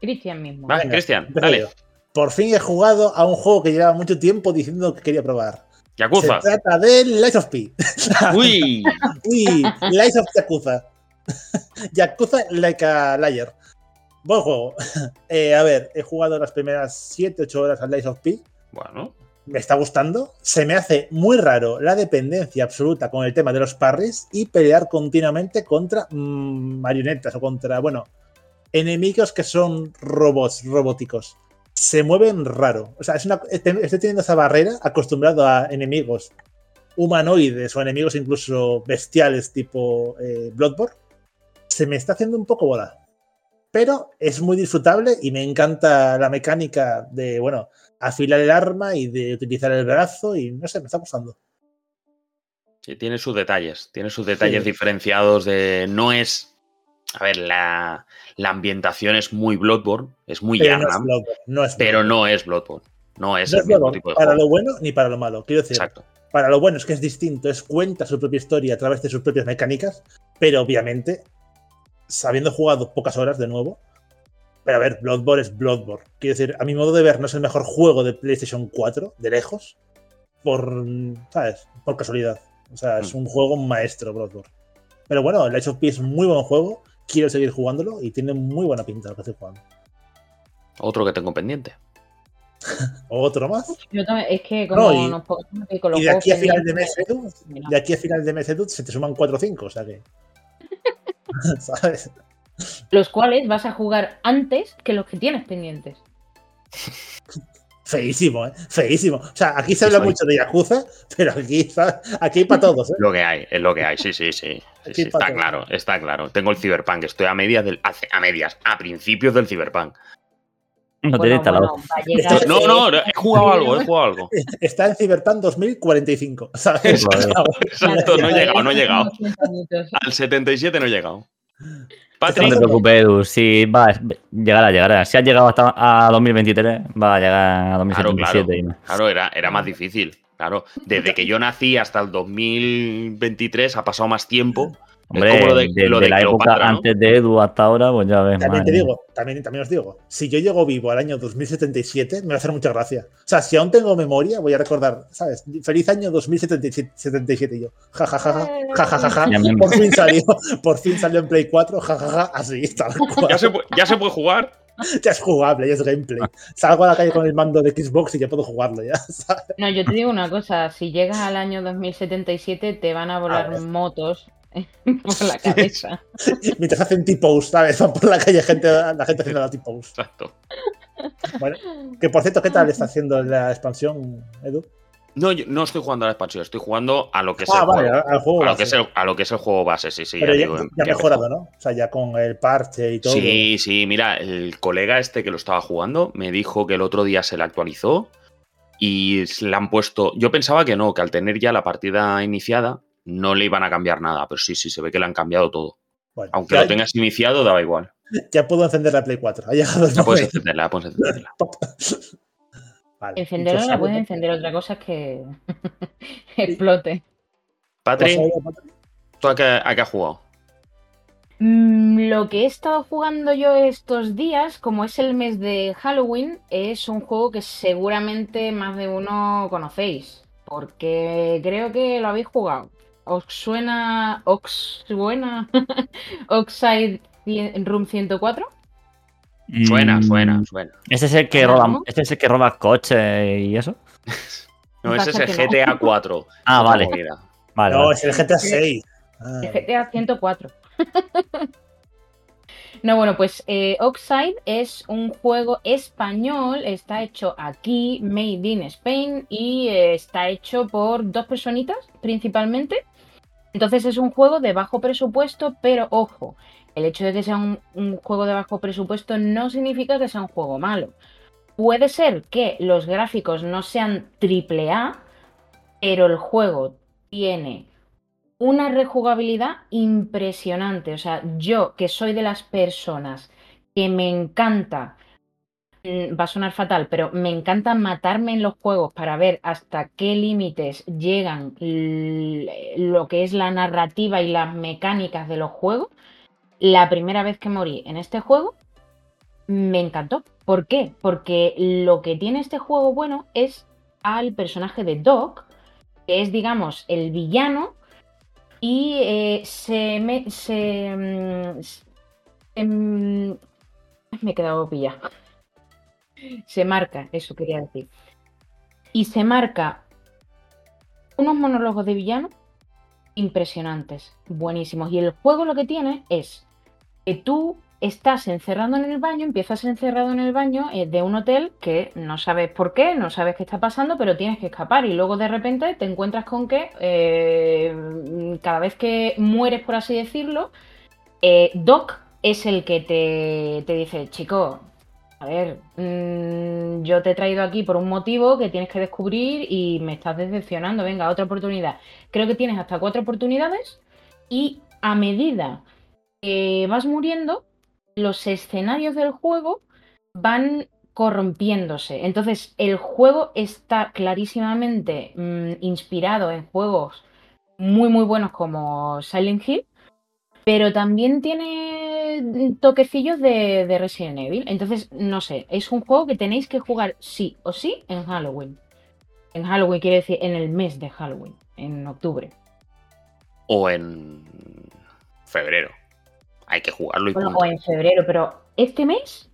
Cristian mismo. Va, Venga, Cristian, dale. Por fin he jugado a un juego que llevaba mucho tiempo diciendo que quería probar. Yakuza. Se trata del Lies of P. Uy. Uy, Lies of Yakuza. Yakuza Like a Liar. Buen juego. Eh, a ver, he jugado las primeras 7-8 horas al Lies of P. Bueno, Me está gustando. Se me hace muy raro la dependencia absoluta con el tema de los parries y pelear continuamente contra mm, marionetas o contra, bueno, enemigos que son robots, robóticos. Se mueven raro. O sea, es una- estoy estoy teniendo esa barrera acostumbrado a enemigos humanoides o enemigos incluso bestiales tipo eh, Bloodborne. Se me está haciendo un poco bola. Pero es muy disfrutable y me encanta la mecánica de, bueno, afilar el arma y de utilizar el brazo y no sé, me está gustando. sí, tiene sus detalles. Tiene sus detalles Sí. diferenciados de. No es. A ver, la, la ambientación es muy Bloodborne, es muy Pero no es Yarnam, Bloodborne, no es pero Bloodborne. no es Bloodborne. No es No el es mismo Bloodborne, tipo de para juego. lo bueno ni para lo malo. Quiero decir, Exacto. para lo bueno es que es distinto, es cuenta su propia historia a través de sus propias mecánicas, pero obviamente, sabiendo jugado pocas horas de nuevo, pero a ver, Bloodborne es Bloodborne. Quiero decir, a mi modo de ver, no es el mejor juego de PlayStation 4, de lejos, por, ¿sabes? Por casualidad. O sea, es Mm. un juego maestro, Bloodborne. Pero bueno, el Lies of P es muy buen juego, quiero seguir jugándolo y tiene muy buena pinta lo que estoy jugando. Otro que tengo pendiente. Otro más. Yo también- es que como No, y- nos con los Y de aquí a final de mes, mira. de aquí a final de mes, Edu, se te suman 4 o 5, o sea que. ¿Sabes? Los cuales vas a jugar antes que los que tienes pendientes. Feísimo, ¿eh? Feísimo. O sea, aquí se habla soy. mucho de Yakuza, pero aquí, aquí hay para todos, ¿eh? Lo que hay, es lo que hay, sí, sí, sí. Está todo. claro, está claro. Tengo el Cyberpunk, estoy a medias del. A, a medias, a principios del Cyberpunk. No Bueno, tiene instalado. bueno, a No, no, he jugado algo, he jugado algo. Está en Cyberpunk 2045, ¿sabes? Exacto, no he llegado, no he llegado. unos 30 minutos. Al 77 no he llegado. No te preocupes, Edu. Si va, llegará, llegará. Si has llegado hasta a 2023, va a llegar a Claro, 2077. claro. no. Claro, era, era más difícil. Claro, desde que yo nací hasta el 2023 ha pasado más tiempo. Hombre, como lo de- de, lo de de la época antes de Edu hasta ahora, pues ya ves. También te digo, también, también os digo, si yo llego vivo al año 2077, me va a hacer mucha gracia. O sea, si aún tengo memoria, voy a recordar, ¿sabes? Feliz año 2077 77, y yo. Ja, ja, ja, ja, ja, ja, ja, ja. Por fin salió, por fin salió en Play 4, ja, ja, ja, así, tal cual. ¿Ya se, pu- ya se puede jugar? Ya es jugable, ya es gameplay. Salgo a la calle con el mando de Xbox y ya puedo jugarlo ya. ¿sabes? No, yo te digo una cosa, si llegas al año 2077 te van a volar motos por la cabeza. Mientras hacen T-pose, ¿sabes? Van por la calle gente, la gente haciendo la T-pose. Exacto. Bueno, que por cierto, ¿qué tal está haciendo la expansión, Edu? No, yo no estoy jugando a la expansión, estoy jugando a lo que es Ah, el vale, juego. al juego. A lo, que es base. el, a lo que es el juego base, sí, sí. Pero ya, digo, ya mejorado, mejor. ¿no? O sea, ya con el parche y todo. Sí, sí, mira, el colega este que lo estaba jugando me dijo que el otro día se le actualizó y se le han puesto. Yo pensaba que no, que al tener ya la partida iniciada no le iban a cambiar nada, pero sí, sí, se ve que le han cambiado todo. Bueno, Aunque lo tengas iniciado, daba igual. ya puedo encender la Play 4. Ha llegado el Ya puedes encenderla, puedes encenderla. Vale, pues, la puedes encender, otra cosa es que explote. Patri, pues. ¿tú a qué, a qué has jugado? Mm, Lo que he estado jugando yo estos días, como es el mes de Halloween, es un juego que seguramente más de uno conocéis, porque creo que lo habéis jugado. ¿Os suena. ¿Os suena? Oxide Room 104? Suena, Mm, suena, suena. ¿Ese es el que ¿Suena roba, ese es el que roba coches y eso? No, ese es el que no. GTA 4. Ah, vale. Vale. No, es el GTA 6. Ah, El GTA 104. No, bueno, pues eh, Oxide es un juego español, está hecho aquí, made in Spain, y eh, está hecho por dos personitas principalmente. Entonces es un juego de bajo presupuesto, pero ojo, el hecho de que sea un, juego de bajo presupuesto no significa que sea un juego malo. Puede ser que los gráficos no sean triple A, pero el juego tiene una rejugabilidad impresionante. O sea, yo que soy de las personas que me encanta, va a sonar fatal, pero me encanta matarme en los juegos para ver hasta qué límites llegan lo que es la narrativa y las mecánicas de los juegos. La primera vez que morí en este juego me encantó. ¿Por qué? Porque lo que tiene este juego bueno es al personaje de Doc, que es, digamos, el villano, y eh, se me. Se, mm, s- em, me he quedado pillada. Se marca, eso quería decir. Y se marca unos monólogos de villano impresionantes, buenísimos. Y el juego lo que tiene es que tú estás encerrado en el baño, empiezas encerrado en el baño eh, de un hotel que no sabes por qué, no sabes qué está pasando, pero tienes que escapar y luego de repente te encuentras con que eh, cada vez que mueres, por así decirlo, eh, Doc es el que te, te dice, chico, a ver, mm, yo te he traído aquí por un motivo que tienes que descubrir y me estás decepcionando, venga, otra oportunidad. Creo que tienes hasta cuatro oportunidades y a medida que vas muriendo, los escenarios del juego van corrompiéndose. Entonces, el juego está clarísimamente mm, inspirado en juegos muy, muy buenos como Silent Hill, pero también tiene toquecillos de, de Resident Evil. Entonces, no sé, es un juego que tenéis que jugar sí o sí en Halloween. En Halloween quiere decir en el mes de Halloween, en octubre. O en febrero. Hay que jugarlo y Bueno, o en febrero, pero este mes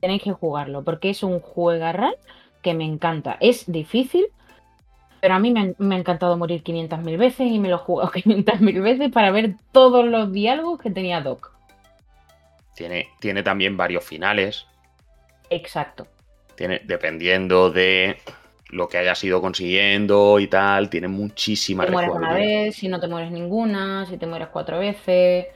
tenéis que jugarlo porque es un juegarral que me encanta. Es difícil, pero a mí me, han- me ha encantado morir 500.000 veces y me lo he jugado 500.000 veces para ver todos los diálogos que tenía Doc. Tiene, tiene también varios finales. Exacto. Tiene, dependiendo de lo que hayas ido consiguiendo y tal, tiene muchísima Te mueres una vez, si no te mueres ninguna, si te mueres cuatro veces.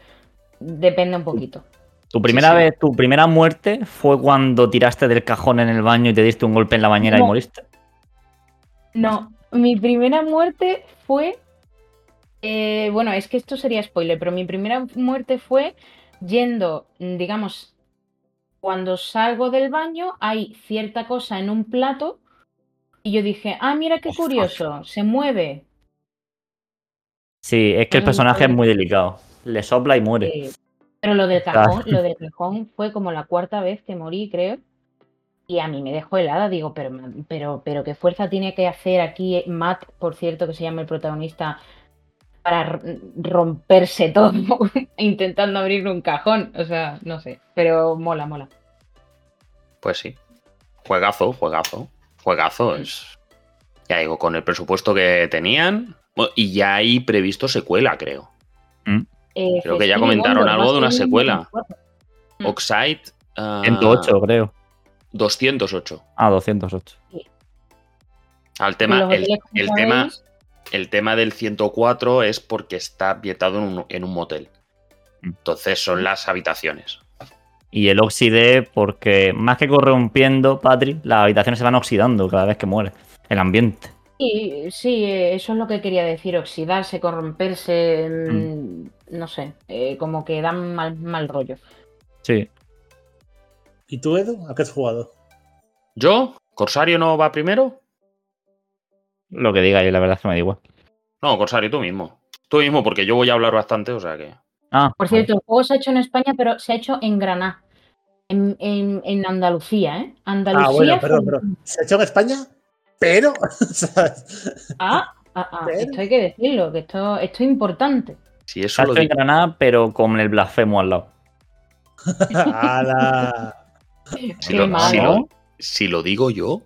Depende un poquito. Tu primera sí. vez, tu primera muerte fue cuando tiraste del cajón en el baño y te diste un golpe en la bañera y moriste. No, mi primera muerte fue. eh, bueno, es que esto sería spoiler, pero mi primera muerte fue yendo, mm, digamos, cuando salgo del baño, hay cierta cosa en un plato y yo dije, ah, mira qué curioso, se mueve. Sí, es que el personaje es muy delicado. Le sopla y muere. Pero lo del cajón, lo del cajón fue como la cuarta vez que morí, creo. Y a mí me dejó helada, digo, pero, pero, pero qué fuerza tiene que hacer aquí Matt, por cierto, que se llama el protagonista, para romperse todo intentando abrir un cajón. O sea, no sé, pero mola, mola. Pues sí. Juegazo, juegazo. Juegazo es. Ya digo, con el presupuesto que tenían. Y ya hay previsto secuela, creo. Eh, Creo que ya comentaron Wonder, algo de una secuela. 24. Mm. Oxide. ah, 108, creo. 208. Ah, 208. Al Que tema, el, el tema, el tema del 104 es porque está ambientado en un, en un motel. Mm. Entonces son las habitaciones. Y el oxide, porque más que corrompiendo, Patri, las habitaciones se van oxidando cada vez que muere. El ambiente. Sí, sí, eso es lo que quería decir, oxidarse, corromperse, mm, no sé, eh, como que dan mal, mal rollo. Sí. ¿Y tú, Edu? ¿A qué has jugado? ¿Yo? ¿Corsario no va primero? Lo que diga yo, la verdad es que me da igual. No, Corsario, tú mismo. Tú mismo, porque yo voy a hablar bastante, o sea que. Ah, Por cierto, el juego se ha hecho en España, pero se ha hecho en Granada, en, en- en Andalucía, ¿eh? Andalucía. Ah, bueno, perdón, perdón. Se ha hecho en España, pero. ¿sabes? Ah, Ah, ah, Pero- esto hay que decirlo, que esto, esto es importante. Si eso lo Salto en digo. Granada, pero con el blasfemo al lado. ¡Hala! Si Qué lo, malo. si lo- si lo digo yo,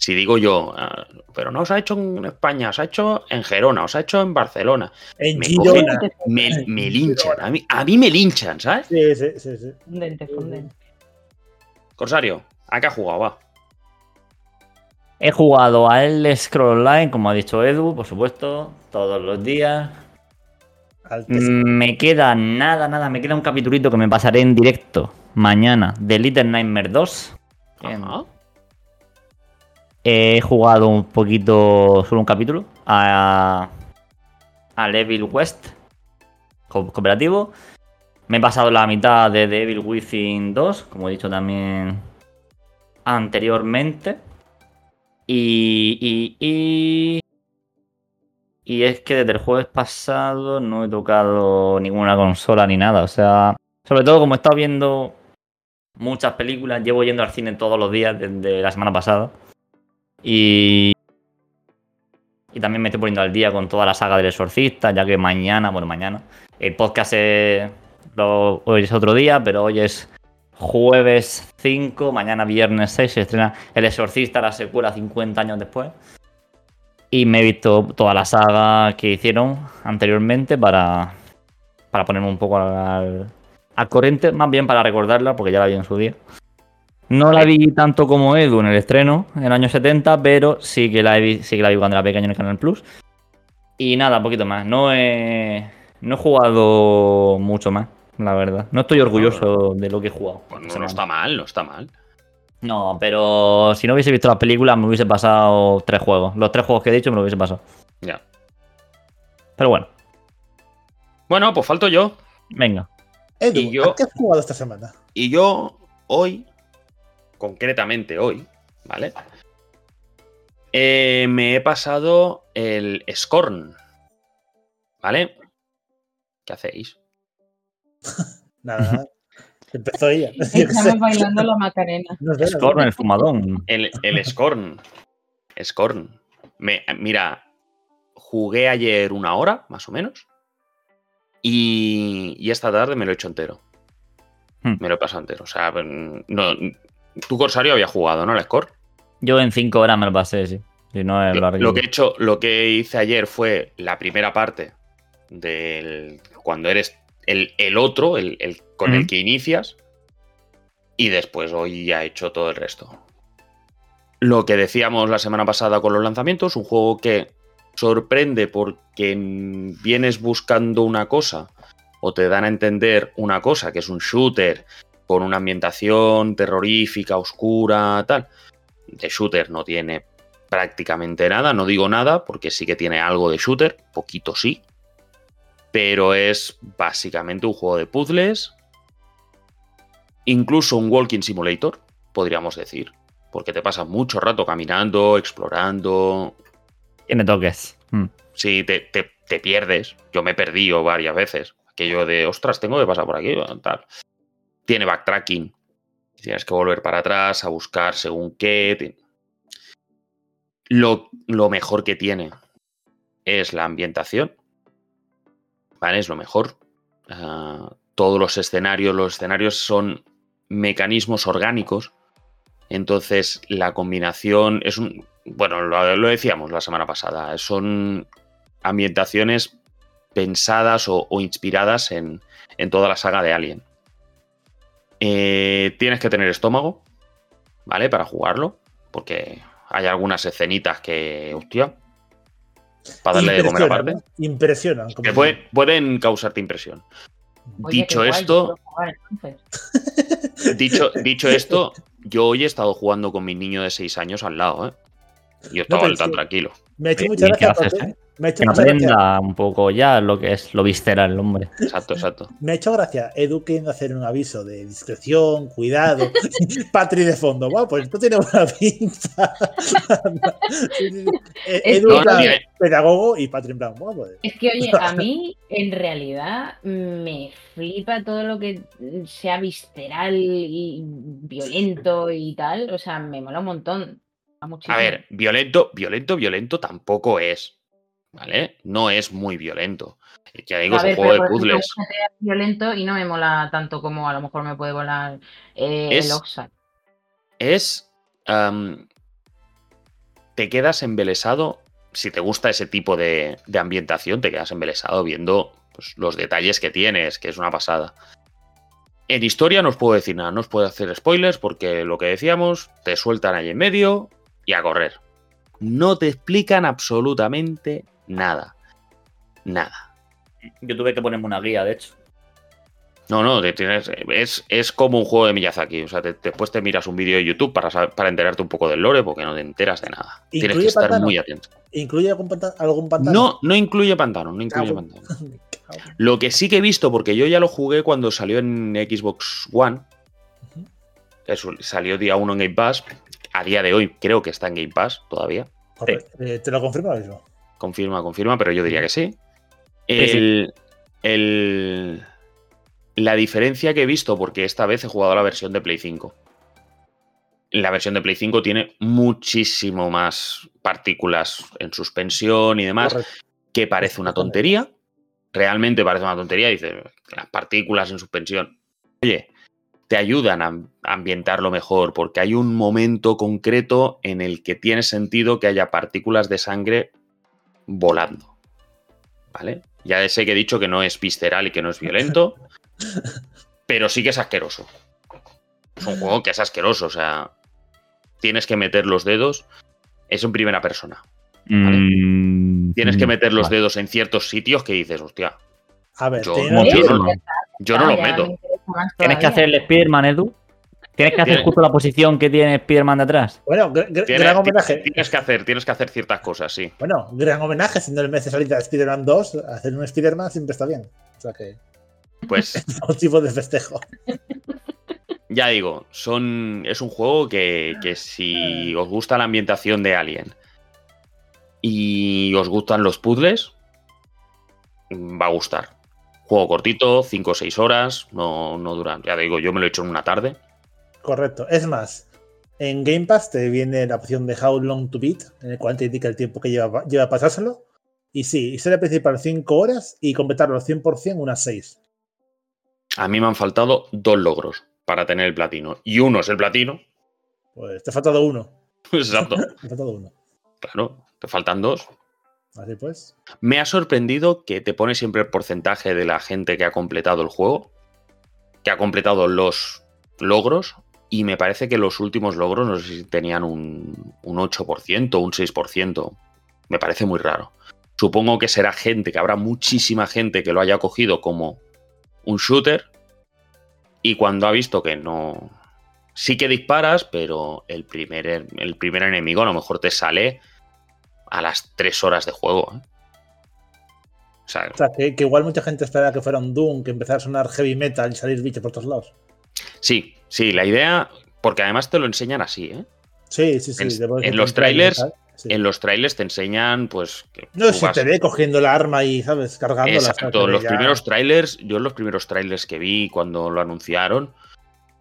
si digo yo, ah, pero no os ha hecho en España, os ha hecho en Gerona, os ha hecho en Barcelona, En Me Girona. me, me linchan, a mí, a mí me linchan, ¿sabes? Sí, sí, sí, sí. Funden, te funden. Corsario, ¿a qué ha jugado? Va. He jugado a el Scroll Online, como ha dicho Edu, por supuesto, todos los días. Mm, Me queda nada, nada, me queda un capitulito que me pasaré en directo mañana de Little Nightmare 2. Bien. Ajá. He jugado un poquito, solo un capítulo, a, a Evil West co- cooperativo. Me he pasado la mitad de The Evil Within 2, como he dicho también anteriormente. Y, y, y es que desde el jueves pasado no he tocado ninguna consola ni nada. O sea, sobre todo como he estado viendo muchas películas, llevo yendo al cine todos los días desde la semana pasada. Y, también me estoy poniendo al día con toda la saga del exorcista, ya que mañana, bueno, mañana, el podcast es, lo- hoy es otro día, pero hoy es jueves 5, mañana viernes 6 se estrena El exorcista, la secuela 50 años después. Y me he visto toda la saga que hicieron anteriormente para, para ponerme un poco al, al corriente, más bien para recordarla, porque ya la vi en su día. No la vi tanto como Edu en el estreno, en el año 70, pero sí que la, he vi, sí que la vi cuando era pequeño en el Canal Plus. Y nada, un poquito más. No he, no he jugado mucho más, la verdad. No estoy orgulloso de lo que he jugado. Pues no, no está mal, no está mal. No, pero si no hubiese visto las películas, me hubiese pasado tres juegos. Los tres juegos que he dicho me lo hubiese pasado. Ya. Pero bueno, Bueno, pues falto yo. venga. Edu, y yo- ¿a qué has jugado esta semana? Y yo hoy, concretamente hoy, ¿vale? Eh, me he pasado el Scorn. ¿Vale? ¿Qué hacéis? Nada, nada. Empezó ella. Estamos bailando la Macarena. No sé, no sé. Scorn, el fumadón. El, el Scorn. Scorn. Me, mira, jugué ayer una hora, más o menos. Y, y esta tarde me lo he hecho entero. Hmm. Me lo he pasado entero. O sea, mm, no, tu Corsario había jugado, ¿no? El Scorn. Yo en cinco horas me lo pasé, sí. Si no es Lo, lo que he hecho, lo que hice ayer fue la primera parte del cuando eres el, el otro, el, el con el que inicias, y después hoy ya he hecho todo el resto. Lo que decíamos la semana pasada con los lanzamientos, un juego que sorprende porque vienes buscando una cosa o te dan a entender una cosa, que es un shooter con una ambientación terrorífica, oscura, tal. De shooter no tiene prácticamente nada, no digo nada porque sí que tiene algo de shooter, poquito sí, pero es básicamente un juego de puzzles, incluso un walking simulator, podríamos decir, porque te pasas mucho rato caminando, explorando, Tiene toques. Mm. si te, te- te pierdes, yo me he perdido varias veces, aquello de, ostras, tengo que pasar por aquí, tal. Tiene backtracking, tienes que volver para atrás a buscar según qué. Lo, lo mejor que tiene es la ambientación, ¿vale? Es lo mejor. Ah, todos los escenarios, los escenarios son mecanismos orgánicos, entonces la combinación es un, bueno, lo, lo decíamos la semana pasada, son ambientaciones pensadas o, o inspiradas en, en toda la saga de Alien. Eh, tienes que tener estómago, ¿vale? Para jugarlo, porque hay algunas escenitas que, hostia, para darle de comer aparte, ¿no? Impresionan. como que pueden, pueden causarte impresión. Oye, Dicho guay, esto, jugar, dicho, dicho esto, yo hoy he estado jugando con mi niño de 6 años al lado, ¿eh? Y yo estaba pero tan sí. tranquilo. Me ha hecho ¿Y mucha qué gracia haces, eh? Me ha hecho Que gracia- aprenda un poco ya lo que es lo visceral, hombre. Exacto, exacto. Me ha hecho gracia Edu queriendo hacer un aviso de discreción, cuidado. Patri de fondo. Bueno, pues esto tiene buena pinta. Es Edu que- en plan, No, pedagogo y Patri en plan, bueno, pues. Es que, oye, a mí en realidad me flipa todo lo que sea visceral y violento y tal. O sea, me mola un montón. Muchísimo. A ver, violento, violento, violento tampoco es. ¿Vale? No es muy violento. Ya digo, es un juego de ejemplo, puzzles. violento y no me mola tanto como a lo mejor me puede volar eh, Es- el Oxide. Es. te quedas embelesado. Si te gusta ese tipo de, de ambientación, te quedas embelesado viendo pues, los detalles que tienes, que es una pasada. En historia no os puedo decir nada, no os puedo hacer spoilers porque lo que decíamos, te sueltan ahí en medio y a correr. No te explican absolutamente nada. Nada. Yo tuve que ponerme una guía, de hecho. No, no, te tienes, es, es como un juego de Miyazaki. O sea, te- después te miras un vídeo de YouTube para, saber- para enterarte un poco del lore porque no te enteras de nada. Tienes ¿Incluye que estar pantano? muy atento. ¿Incluye algún, panta- algún pantano? No, no incluye pantano, no incluye pantano. Lo que sí que he visto, porque yo ya lo jugué cuando salió en Xbox One, eso, salió día 1 en Game Pass, a día de hoy creo que está en Game Pass todavía. Correcto. Eh, ¿Te lo confirmo ahora mismo? Confirma, confirma, pero yo diría que sí. sí. El, el- la diferencia que he visto, porque esta vez he jugado la versión de Play 5. La versión de Play 5 tiene muchísimo más partículas en suspensión y demás, Correcto. que parece una tontería. Realmente parece una tontería. Dice, las partículas en suspensión. Oye, te ayudan a ambientarlo mejor, porque hay un momento concreto en el que tiene sentido que haya partículas de sangre volando. ¿Vale? Ya sé que he dicho que no es visceral y que no es violento, pero sí que es asqueroso. Es un juego que es asqueroso, o sea, tienes que meter los dedos. Es en primera persona. Mm, Tienes que meter los vale. dedos en ciertos sitios que dices, hostia, A ver, Yo- no, yo no- Ya está, yo no ya los meto. Tienes que hacer el Spider-Man, Edu. Tienes que hacer justo la posición que tiene Spider-Man detrás. Bueno, gr- gr- Tienes, gran homenaje. tienes que hacer, tienes que hacer ciertas cosas, sí. Bueno, gran homenaje, siendo el mes de salida de Spider-Man 2, hacer un Spider-Man siempre está bien. O sea que, Pues un tipo de festejo. ya digo, son, es un juego que, que si os gusta la ambientación de Alien y os gustan los puzzles, va a gustar. Juego cortito, 5 o 6 horas, no, no dura. Ya digo, yo me lo he hecho en una tarde. Correcto. Es más, en Game Pass te viene la opción de How Long to Beat, en el cual te indica el tiempo que lleva, lleva a pasárselo. Y sí, historia principal 5 horas y completarlo al 100% unas 6. A mí me han faltado dos logros para tener el platino. Y uno es el platino. Pues te ha faltado uno. Exacto. Te ha faltado uno. Claro, te faltan dos. Así pues. Me ha sorprendido que te pone siempre el porcentaje de la gente que ha completado el juego, que ha completado los logros, y me parece que los últimos logros, no sé si tenían un, un 8%, un 6%. Me parece muy raro. Supongo que será gente, que habrá muchísima gente que lo haya cogido como un shooter, y cuando ha visto que no... Sí que disparas, pero el primer, el primer enemigo a lo mejor te sale a las 3 horas de juego. ¿eh? O sea, O sea, que, que igual mucha gente esperaba que fuera un Doom, que empezara a sonar heavy metal y salir bichos por todos lados. sí, sí, la idea, porque además te lo enseñan así, ¿eh? Sí, sí, sí. En- los trailers-. En los trailers te enseñan, pues. Que No, se vas- te ve cogiendo la arma y, ¿sabes? Cargándola. Exacto, los ya- primeros trailers, yo en los primeros trailers que vi cuando lo anunciaron,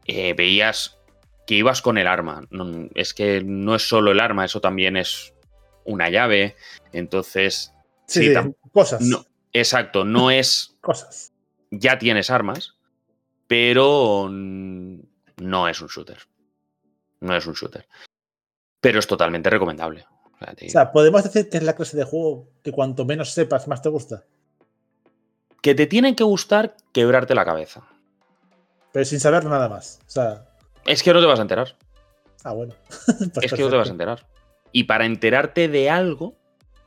eh, veías que ibas con el arma. No- es que no es solo el arma, eso también es una llave. Entonces, Sí, sí, sí, tam- cosas. no, exacto, no es Cosas. ya tienes armas, pero no es un shooter. No es un shooter. Pero es totalmente recomendable. O sea, te- O sea, podemos decir que es la clase de juego que cuanto menos sepas, más te gusta. que te tienen que gustar quebrarte la cabeza. Pero sin saber nada más. O sea, Es que no te vas a enterar. ah, bueno. Pues es que no te vas a enterar. Y para enterarte de algo,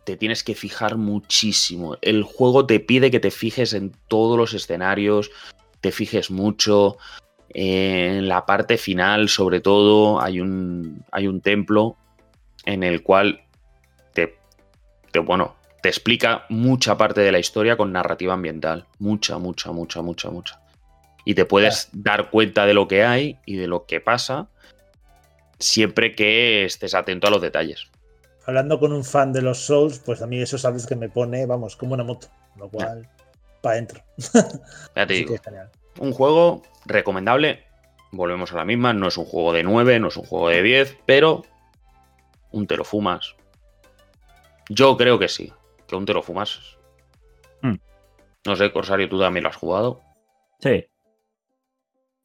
te tienes que fijar muchísimo. El juego te pide que te fijes en todos los escenarios, te fijes mucho. Eh, En la parte final, sobre todo, hay un, hay un templo en el cual te, te, bueno, te explica mucha parte de la historia con narrativa ambiental. Mucha, mucha, mucha, mucha, mucha. Y te puedes dar cuenta de lo que hay y de lo que pasa siempre que estés atento a los detalles. Hablando con un fan de los Souls, pues a mí eso sabes que me pone, vamos, como una moto. Lo cual, para adentro. Ya te Así digo, que es genial. Un juego recomendable. Volvemos a la misma, no es un juego de 9, no es un juego de 10, pero un te lo fumas. Yo creo que sí, que aún te lo fumas. Hmm. No sé, Corsario, tú también lo has jugado. Sí.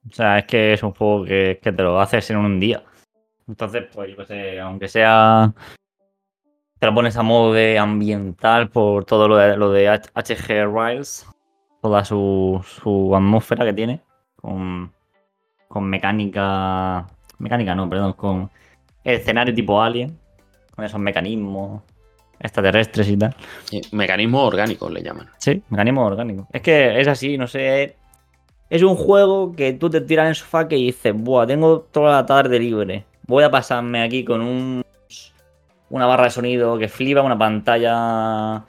O sea, es que es un juego que, que te lo haces en un día. Entonces, pues yo qué sé, aunque sea. Te lo pones a modo de ambiental por todo lo de, lo de HG Riles. Toda su, su atmósfera que tiene. Con, con mecánica. Mecánica no, perdón. Con escenario tipo Alien. Con esos mecanismos extraterrestres y tal. Mecanismos orgánicos le llaman. Sí, mecanismo orgánico. Es que es así, no sé. Es un juego que tú te tiras en el sofá que dices, buah, tengo toda la tarde libre. Voy a pasarme aquí con un una barra de sonido que flipa, una pantalla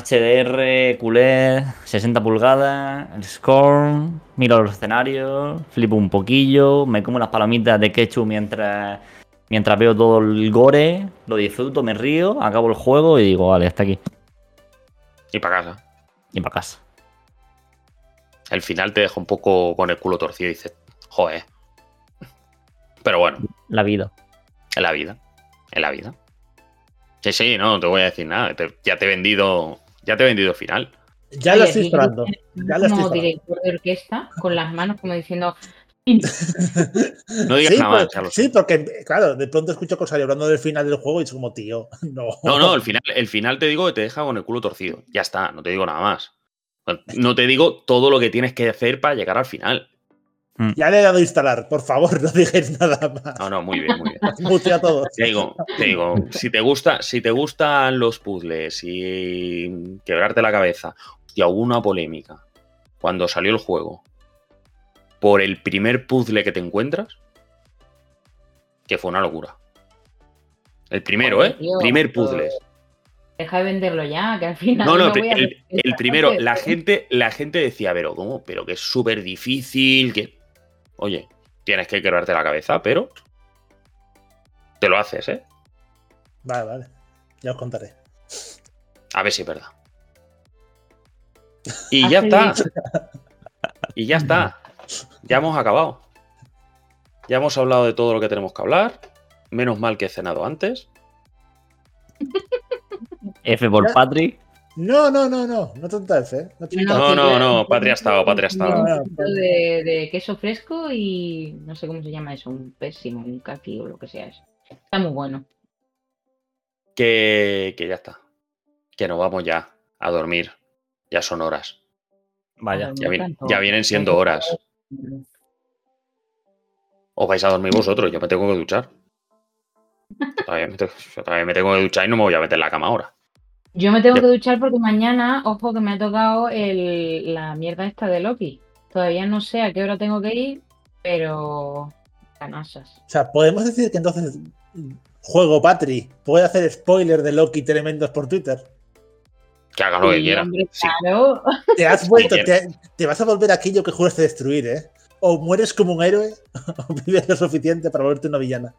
HDR, QLED, 60 pulgadas, el score, miro los escenarios, flipo un poquillo, me como unas palomitas de ketchup mientras, mientras veo todo el gore, lo disfruto, me río, acabo el juego y digo, vale, hasta aquí. Y para casa. Y para casa. El final te deja un poco con el culo torcido y dices, joder. Pero bueno, La vida. en la vida. En la vida. Sí, sí, no, no te voy a decir nada. te- ya te he vendido. Ya te he vendido el final. Ya Oye, lo estoy esperando. Ya lo estoy Como esperando. director de orquesta, con las manos como diciendo, No digas sí, nada pues- más, Carlos. sí, porque, claro, de pronto escucho Corsario hablando del final del juego y es como, tío, no. No, no, el final, el final te digo que te deja con el culo torcido. Ya está, no te digo nada más. No te digo todo lo que tienes que hacer para llegar al final. Ya le he dado a instalar, por favor, no digáis nada más. No, no, muy bien, muy bien. A todos. Te digo, te digo, si te gusta, si te gustan los puzzles y quebrarte la cabeza, hostia, hubo una polémica cuando salió el juego por el primer puzzle que te encuentras, que fue una locura. El primero, ¿eh? tío, primer puzzle. deja de venderlo ya, que al final. No, no, voy a el, el primero, la gente, la gente decía, pero ¿cómo? Pero que es súper difícil, que. Oye, tienes que quebrarte la cabeza, pero. Te lo haces, ¿eh? Vale, vale. Ya os contaré. A ver si es verdad. Y ya está. Y ya está. Ya hemos acabado. Ya hemos hablado de todo lo que tenemos que hablar. Menos mal que he cenado antes. F por. Patrick. No, no, no, no. No tanta F, ¿eh? No, No, no, no, Patria estado, Patria estado. No, no, Un poquito de, de queso fresco y no sé cómo se llama eso, un pésimo, un kaki o lo que sea eso. Está muy bueno. Que, que ya está. Que nos vamos ya a dormir. Ya son horas. Vaya. Ya, vi- tanto. ya vienen siendo horas. Os vais a dormir vosotros, yo me tengo que duchar. Todavía me, te- yo todavía me tengo que duchar y no me voy a meter en la cama ahora. Yo me tengo que duchar porque mañana, ojo, que me ha tocado el, la mierda esta de Loki. Todavía no sé a qué hora tengo que ir, pero. Canasas. O sea, podemos decir que entonces Juego Patri puede hacer spoiler de Loki tremendos por Twitter. Que haga lo que quiera. Sí. claro. Te has vuelto, te, te vas a volver aquello que juraste destruir, ¿eh? O mueres como un héroe, o vives lo suficiente para volverte una villana.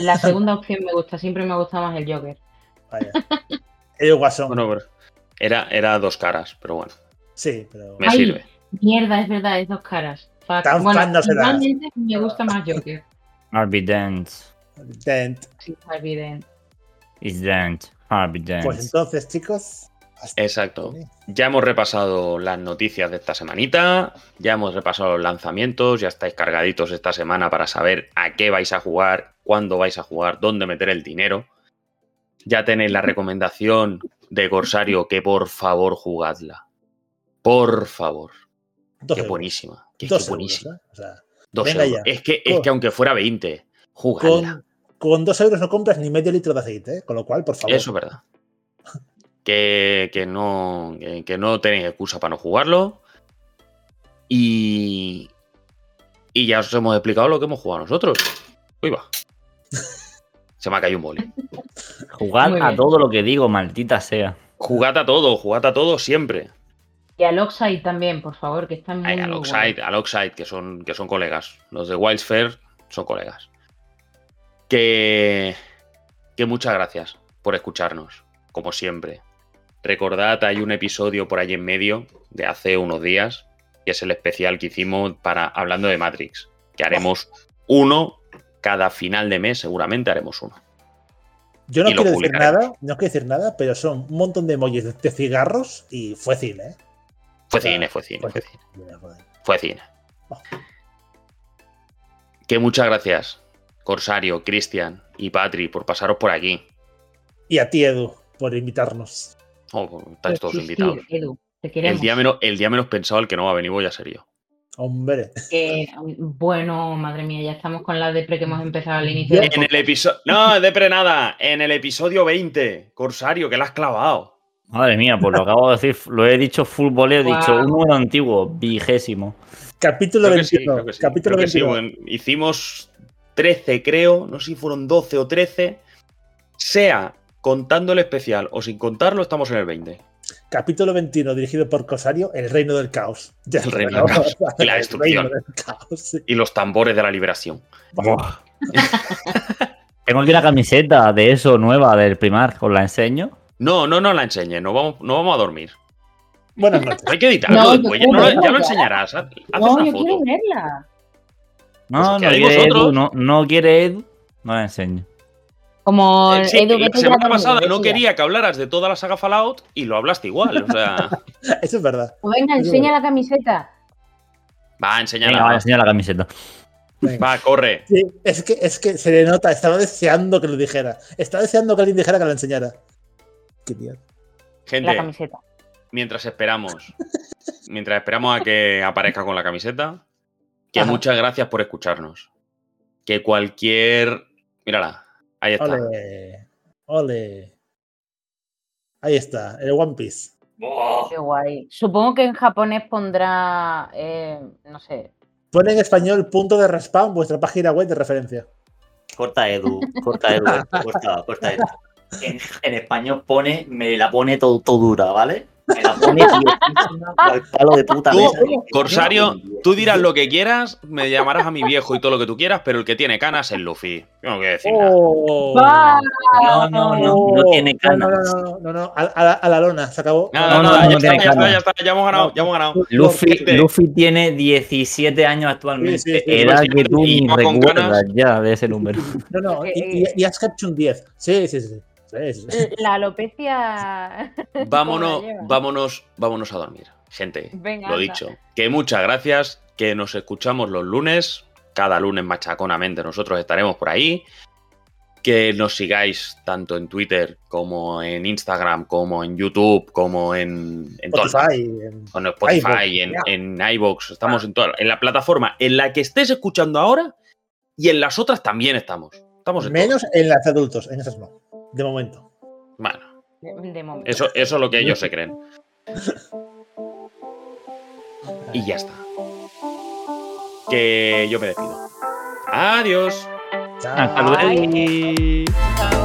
La segunda opción me gusta, siempre me gusta más el Joker. Vaya. El guasón. Bueno, pero era, era dos caras, pero bueno, sí, pero. me Ay, sirve. Mierda, es verdad, es dos caras. Fuck. Tan bueno, fan no serás. igualmente me gusta más Joker. Harvey Dent. Dent. Sí, está evidente. Is Dent. Harvey Dent. Pues entonces, chicos. Exacto. Ya hemos repasado las noticias de esta semanita, ya hemos repasado los lanzamientos, ya estáis cargaditos esta semana para saber a qué vais a jugar, cuándo vais a jugar, dónde meter el dinero. Ya tenéis la recomendación de Corsario que por favor jugadla. Por favor. Dos Qué euros. buenísima. Que, Dos qué buenísima. euros, ¿eh? O sea, Dos Venga euros. ya. Es que, es que aunque fuera 20, jugadla. con, con dos euros no compras ni medio litro de aceite, ¿eh? Con lo cual, por favor. Eso es verdad. Que, que no, que, que no tenéis excusa para no jugarlo. Y, y ya os hemos explicado lo que hemos jugado nosotros. Uy, va. Se me ha caído un boli. Jugad Muy a bien. todo lo que digo, maldita sea. Jugad a todo, jugad a todo siempre. Y al Oxide también, por favor, que están muy, Ay. Oxide, al Oxide, que son, que son colegas. Los de Wildsphere son colegas. Que, que muchas gracias por escucharnos, como siempre. Recordad, hay un episodio por ahí en medio de hace unos días, que es el especial que hicimos para hablando de Matrix, que haremos uno cada final de mes, seguramente haremos uno. Yo no quiero decir nada, no quiero decir nada, pero son un montón de emojis de, cigarros y fue cine, ¿eh? Fue O sea, cine, fue cine, fue fue cine. Fue cine. Oh. Que muchas gracias, Corsario, Cristian y Patri, por pasaros por aquí. Y a ti, Edu, por invitarnos. Oh, pues, estáis todos invitados. Edu, te El día, menos, el día menos pensado, el que no va a venir, voy a ser yo. Hombre. Que, bueno, madre mía, ya estamos con la depre que hemos empezado al inicio. del En el episodio. No, de pre nada. En el episodio 20, Corsario, que la has clavado. Madre mía, pues lo acabo de decir, lo he dicho voleo, he dicho Guau. un número antiguo, vigésimo. Capítulo Creo que sí, 21. creo que sí, Capítulo creo que sí, 21. bueno, hicimos 13, creo. No sé si fueron 12 o 13. Sea contando el especial o sin contarlo, estamos en el 20. Capítulo 21, dirigido por Cosario, El Reino del Caos. Ya El Reino del Caos. Y la destrucción. Caos, sí. Y los tambores de la liberación. Tengo aquí una camiseta de eso nueva del primar, os la enseño. No, no, no la enseñes. No vamos, no vamos a dormir. Buenas noches. Hay que editarlo No, después. Ya, no verla ya lo enseñarás. haz- No, una yo foto. quiero verla. No, Pues no quiere. Edu, no, no quiere Edu, no la enseño. Como Eh, sí, Edu, la semana pasada no quería que hablaras de toda la saga Fallout y lo hablaste igual. O sea, Eso es verdad. Pues venga, enseña la camiseta. va, Venga, enséñala. va, va. enseña la camiseta. Venga. Va, corre. Sí, es que, es que se le nota, estaba deseando que lo dijera. Estaba deseando que alguien dijera que lo enseñara. Qué tío. La camiseta. mientras esperamos, mientras esperamos a que aparezca con la camiseta, que Ajá. muchas gracias por escucharnos. Que cualquier. Mírala, ahí está. Ole. Ole. Ahí está, el One Piece. Qué guay. Supongo que en japonés pondrá, eh, no sé. Pone en español punto de respawn vuestra página web de referencia. Corta Edu, corta Edu, corta, corta Edu. En, en español pone, me la pone todo, todo dura, ¿vale? Me la pone tiesísima, al palo de puta Tú, mesa. Corsario, tú dirás lo que quieras, me llamarás a mi viejo y todo lo que tú quieras, pero el que tiene canas es Luffy. Yo no quiero decir nada. Oh. ¡Va! No, no, no, no tiene No, no, canas. no, no, no, no, a, a la, a la lona, se acabó. No, no, no ya, está, ya está, ya está, ya hemos ganado, ya hemos ganado. Luffy, tiene 17 años actualmente. Sí, sí, sí, Edad pues, que tú ni recuerdas ya de ese número. No, no, y, y, y has hecho un 10. Sí, sí, sí. Sí. La alopecia. Vámonos, vámonos, vámonos a dormir. Gente, Venga, lo anda. dicho. Que muchas gracias, que nos escuchamos los lunes, cada lunes machaconamente nosotros estaremos por ahí. Que nos sigáis tanto en Twitter como en Instagram, como en YouTube, como en, en. Spotify. en- Con Spotify, iVoox, en, en iVoox, estamos en toda, en la plataforma en la que estés escuchando ahora y en las otras también estamos. Estamos en Menos en las adultos, en esas no. De momento. Bueno, De, de momento. eso, eso es lo que ellos se creen. Y ya está. Que yo me despido. Adiós. Chao. Hasta luego. Chao.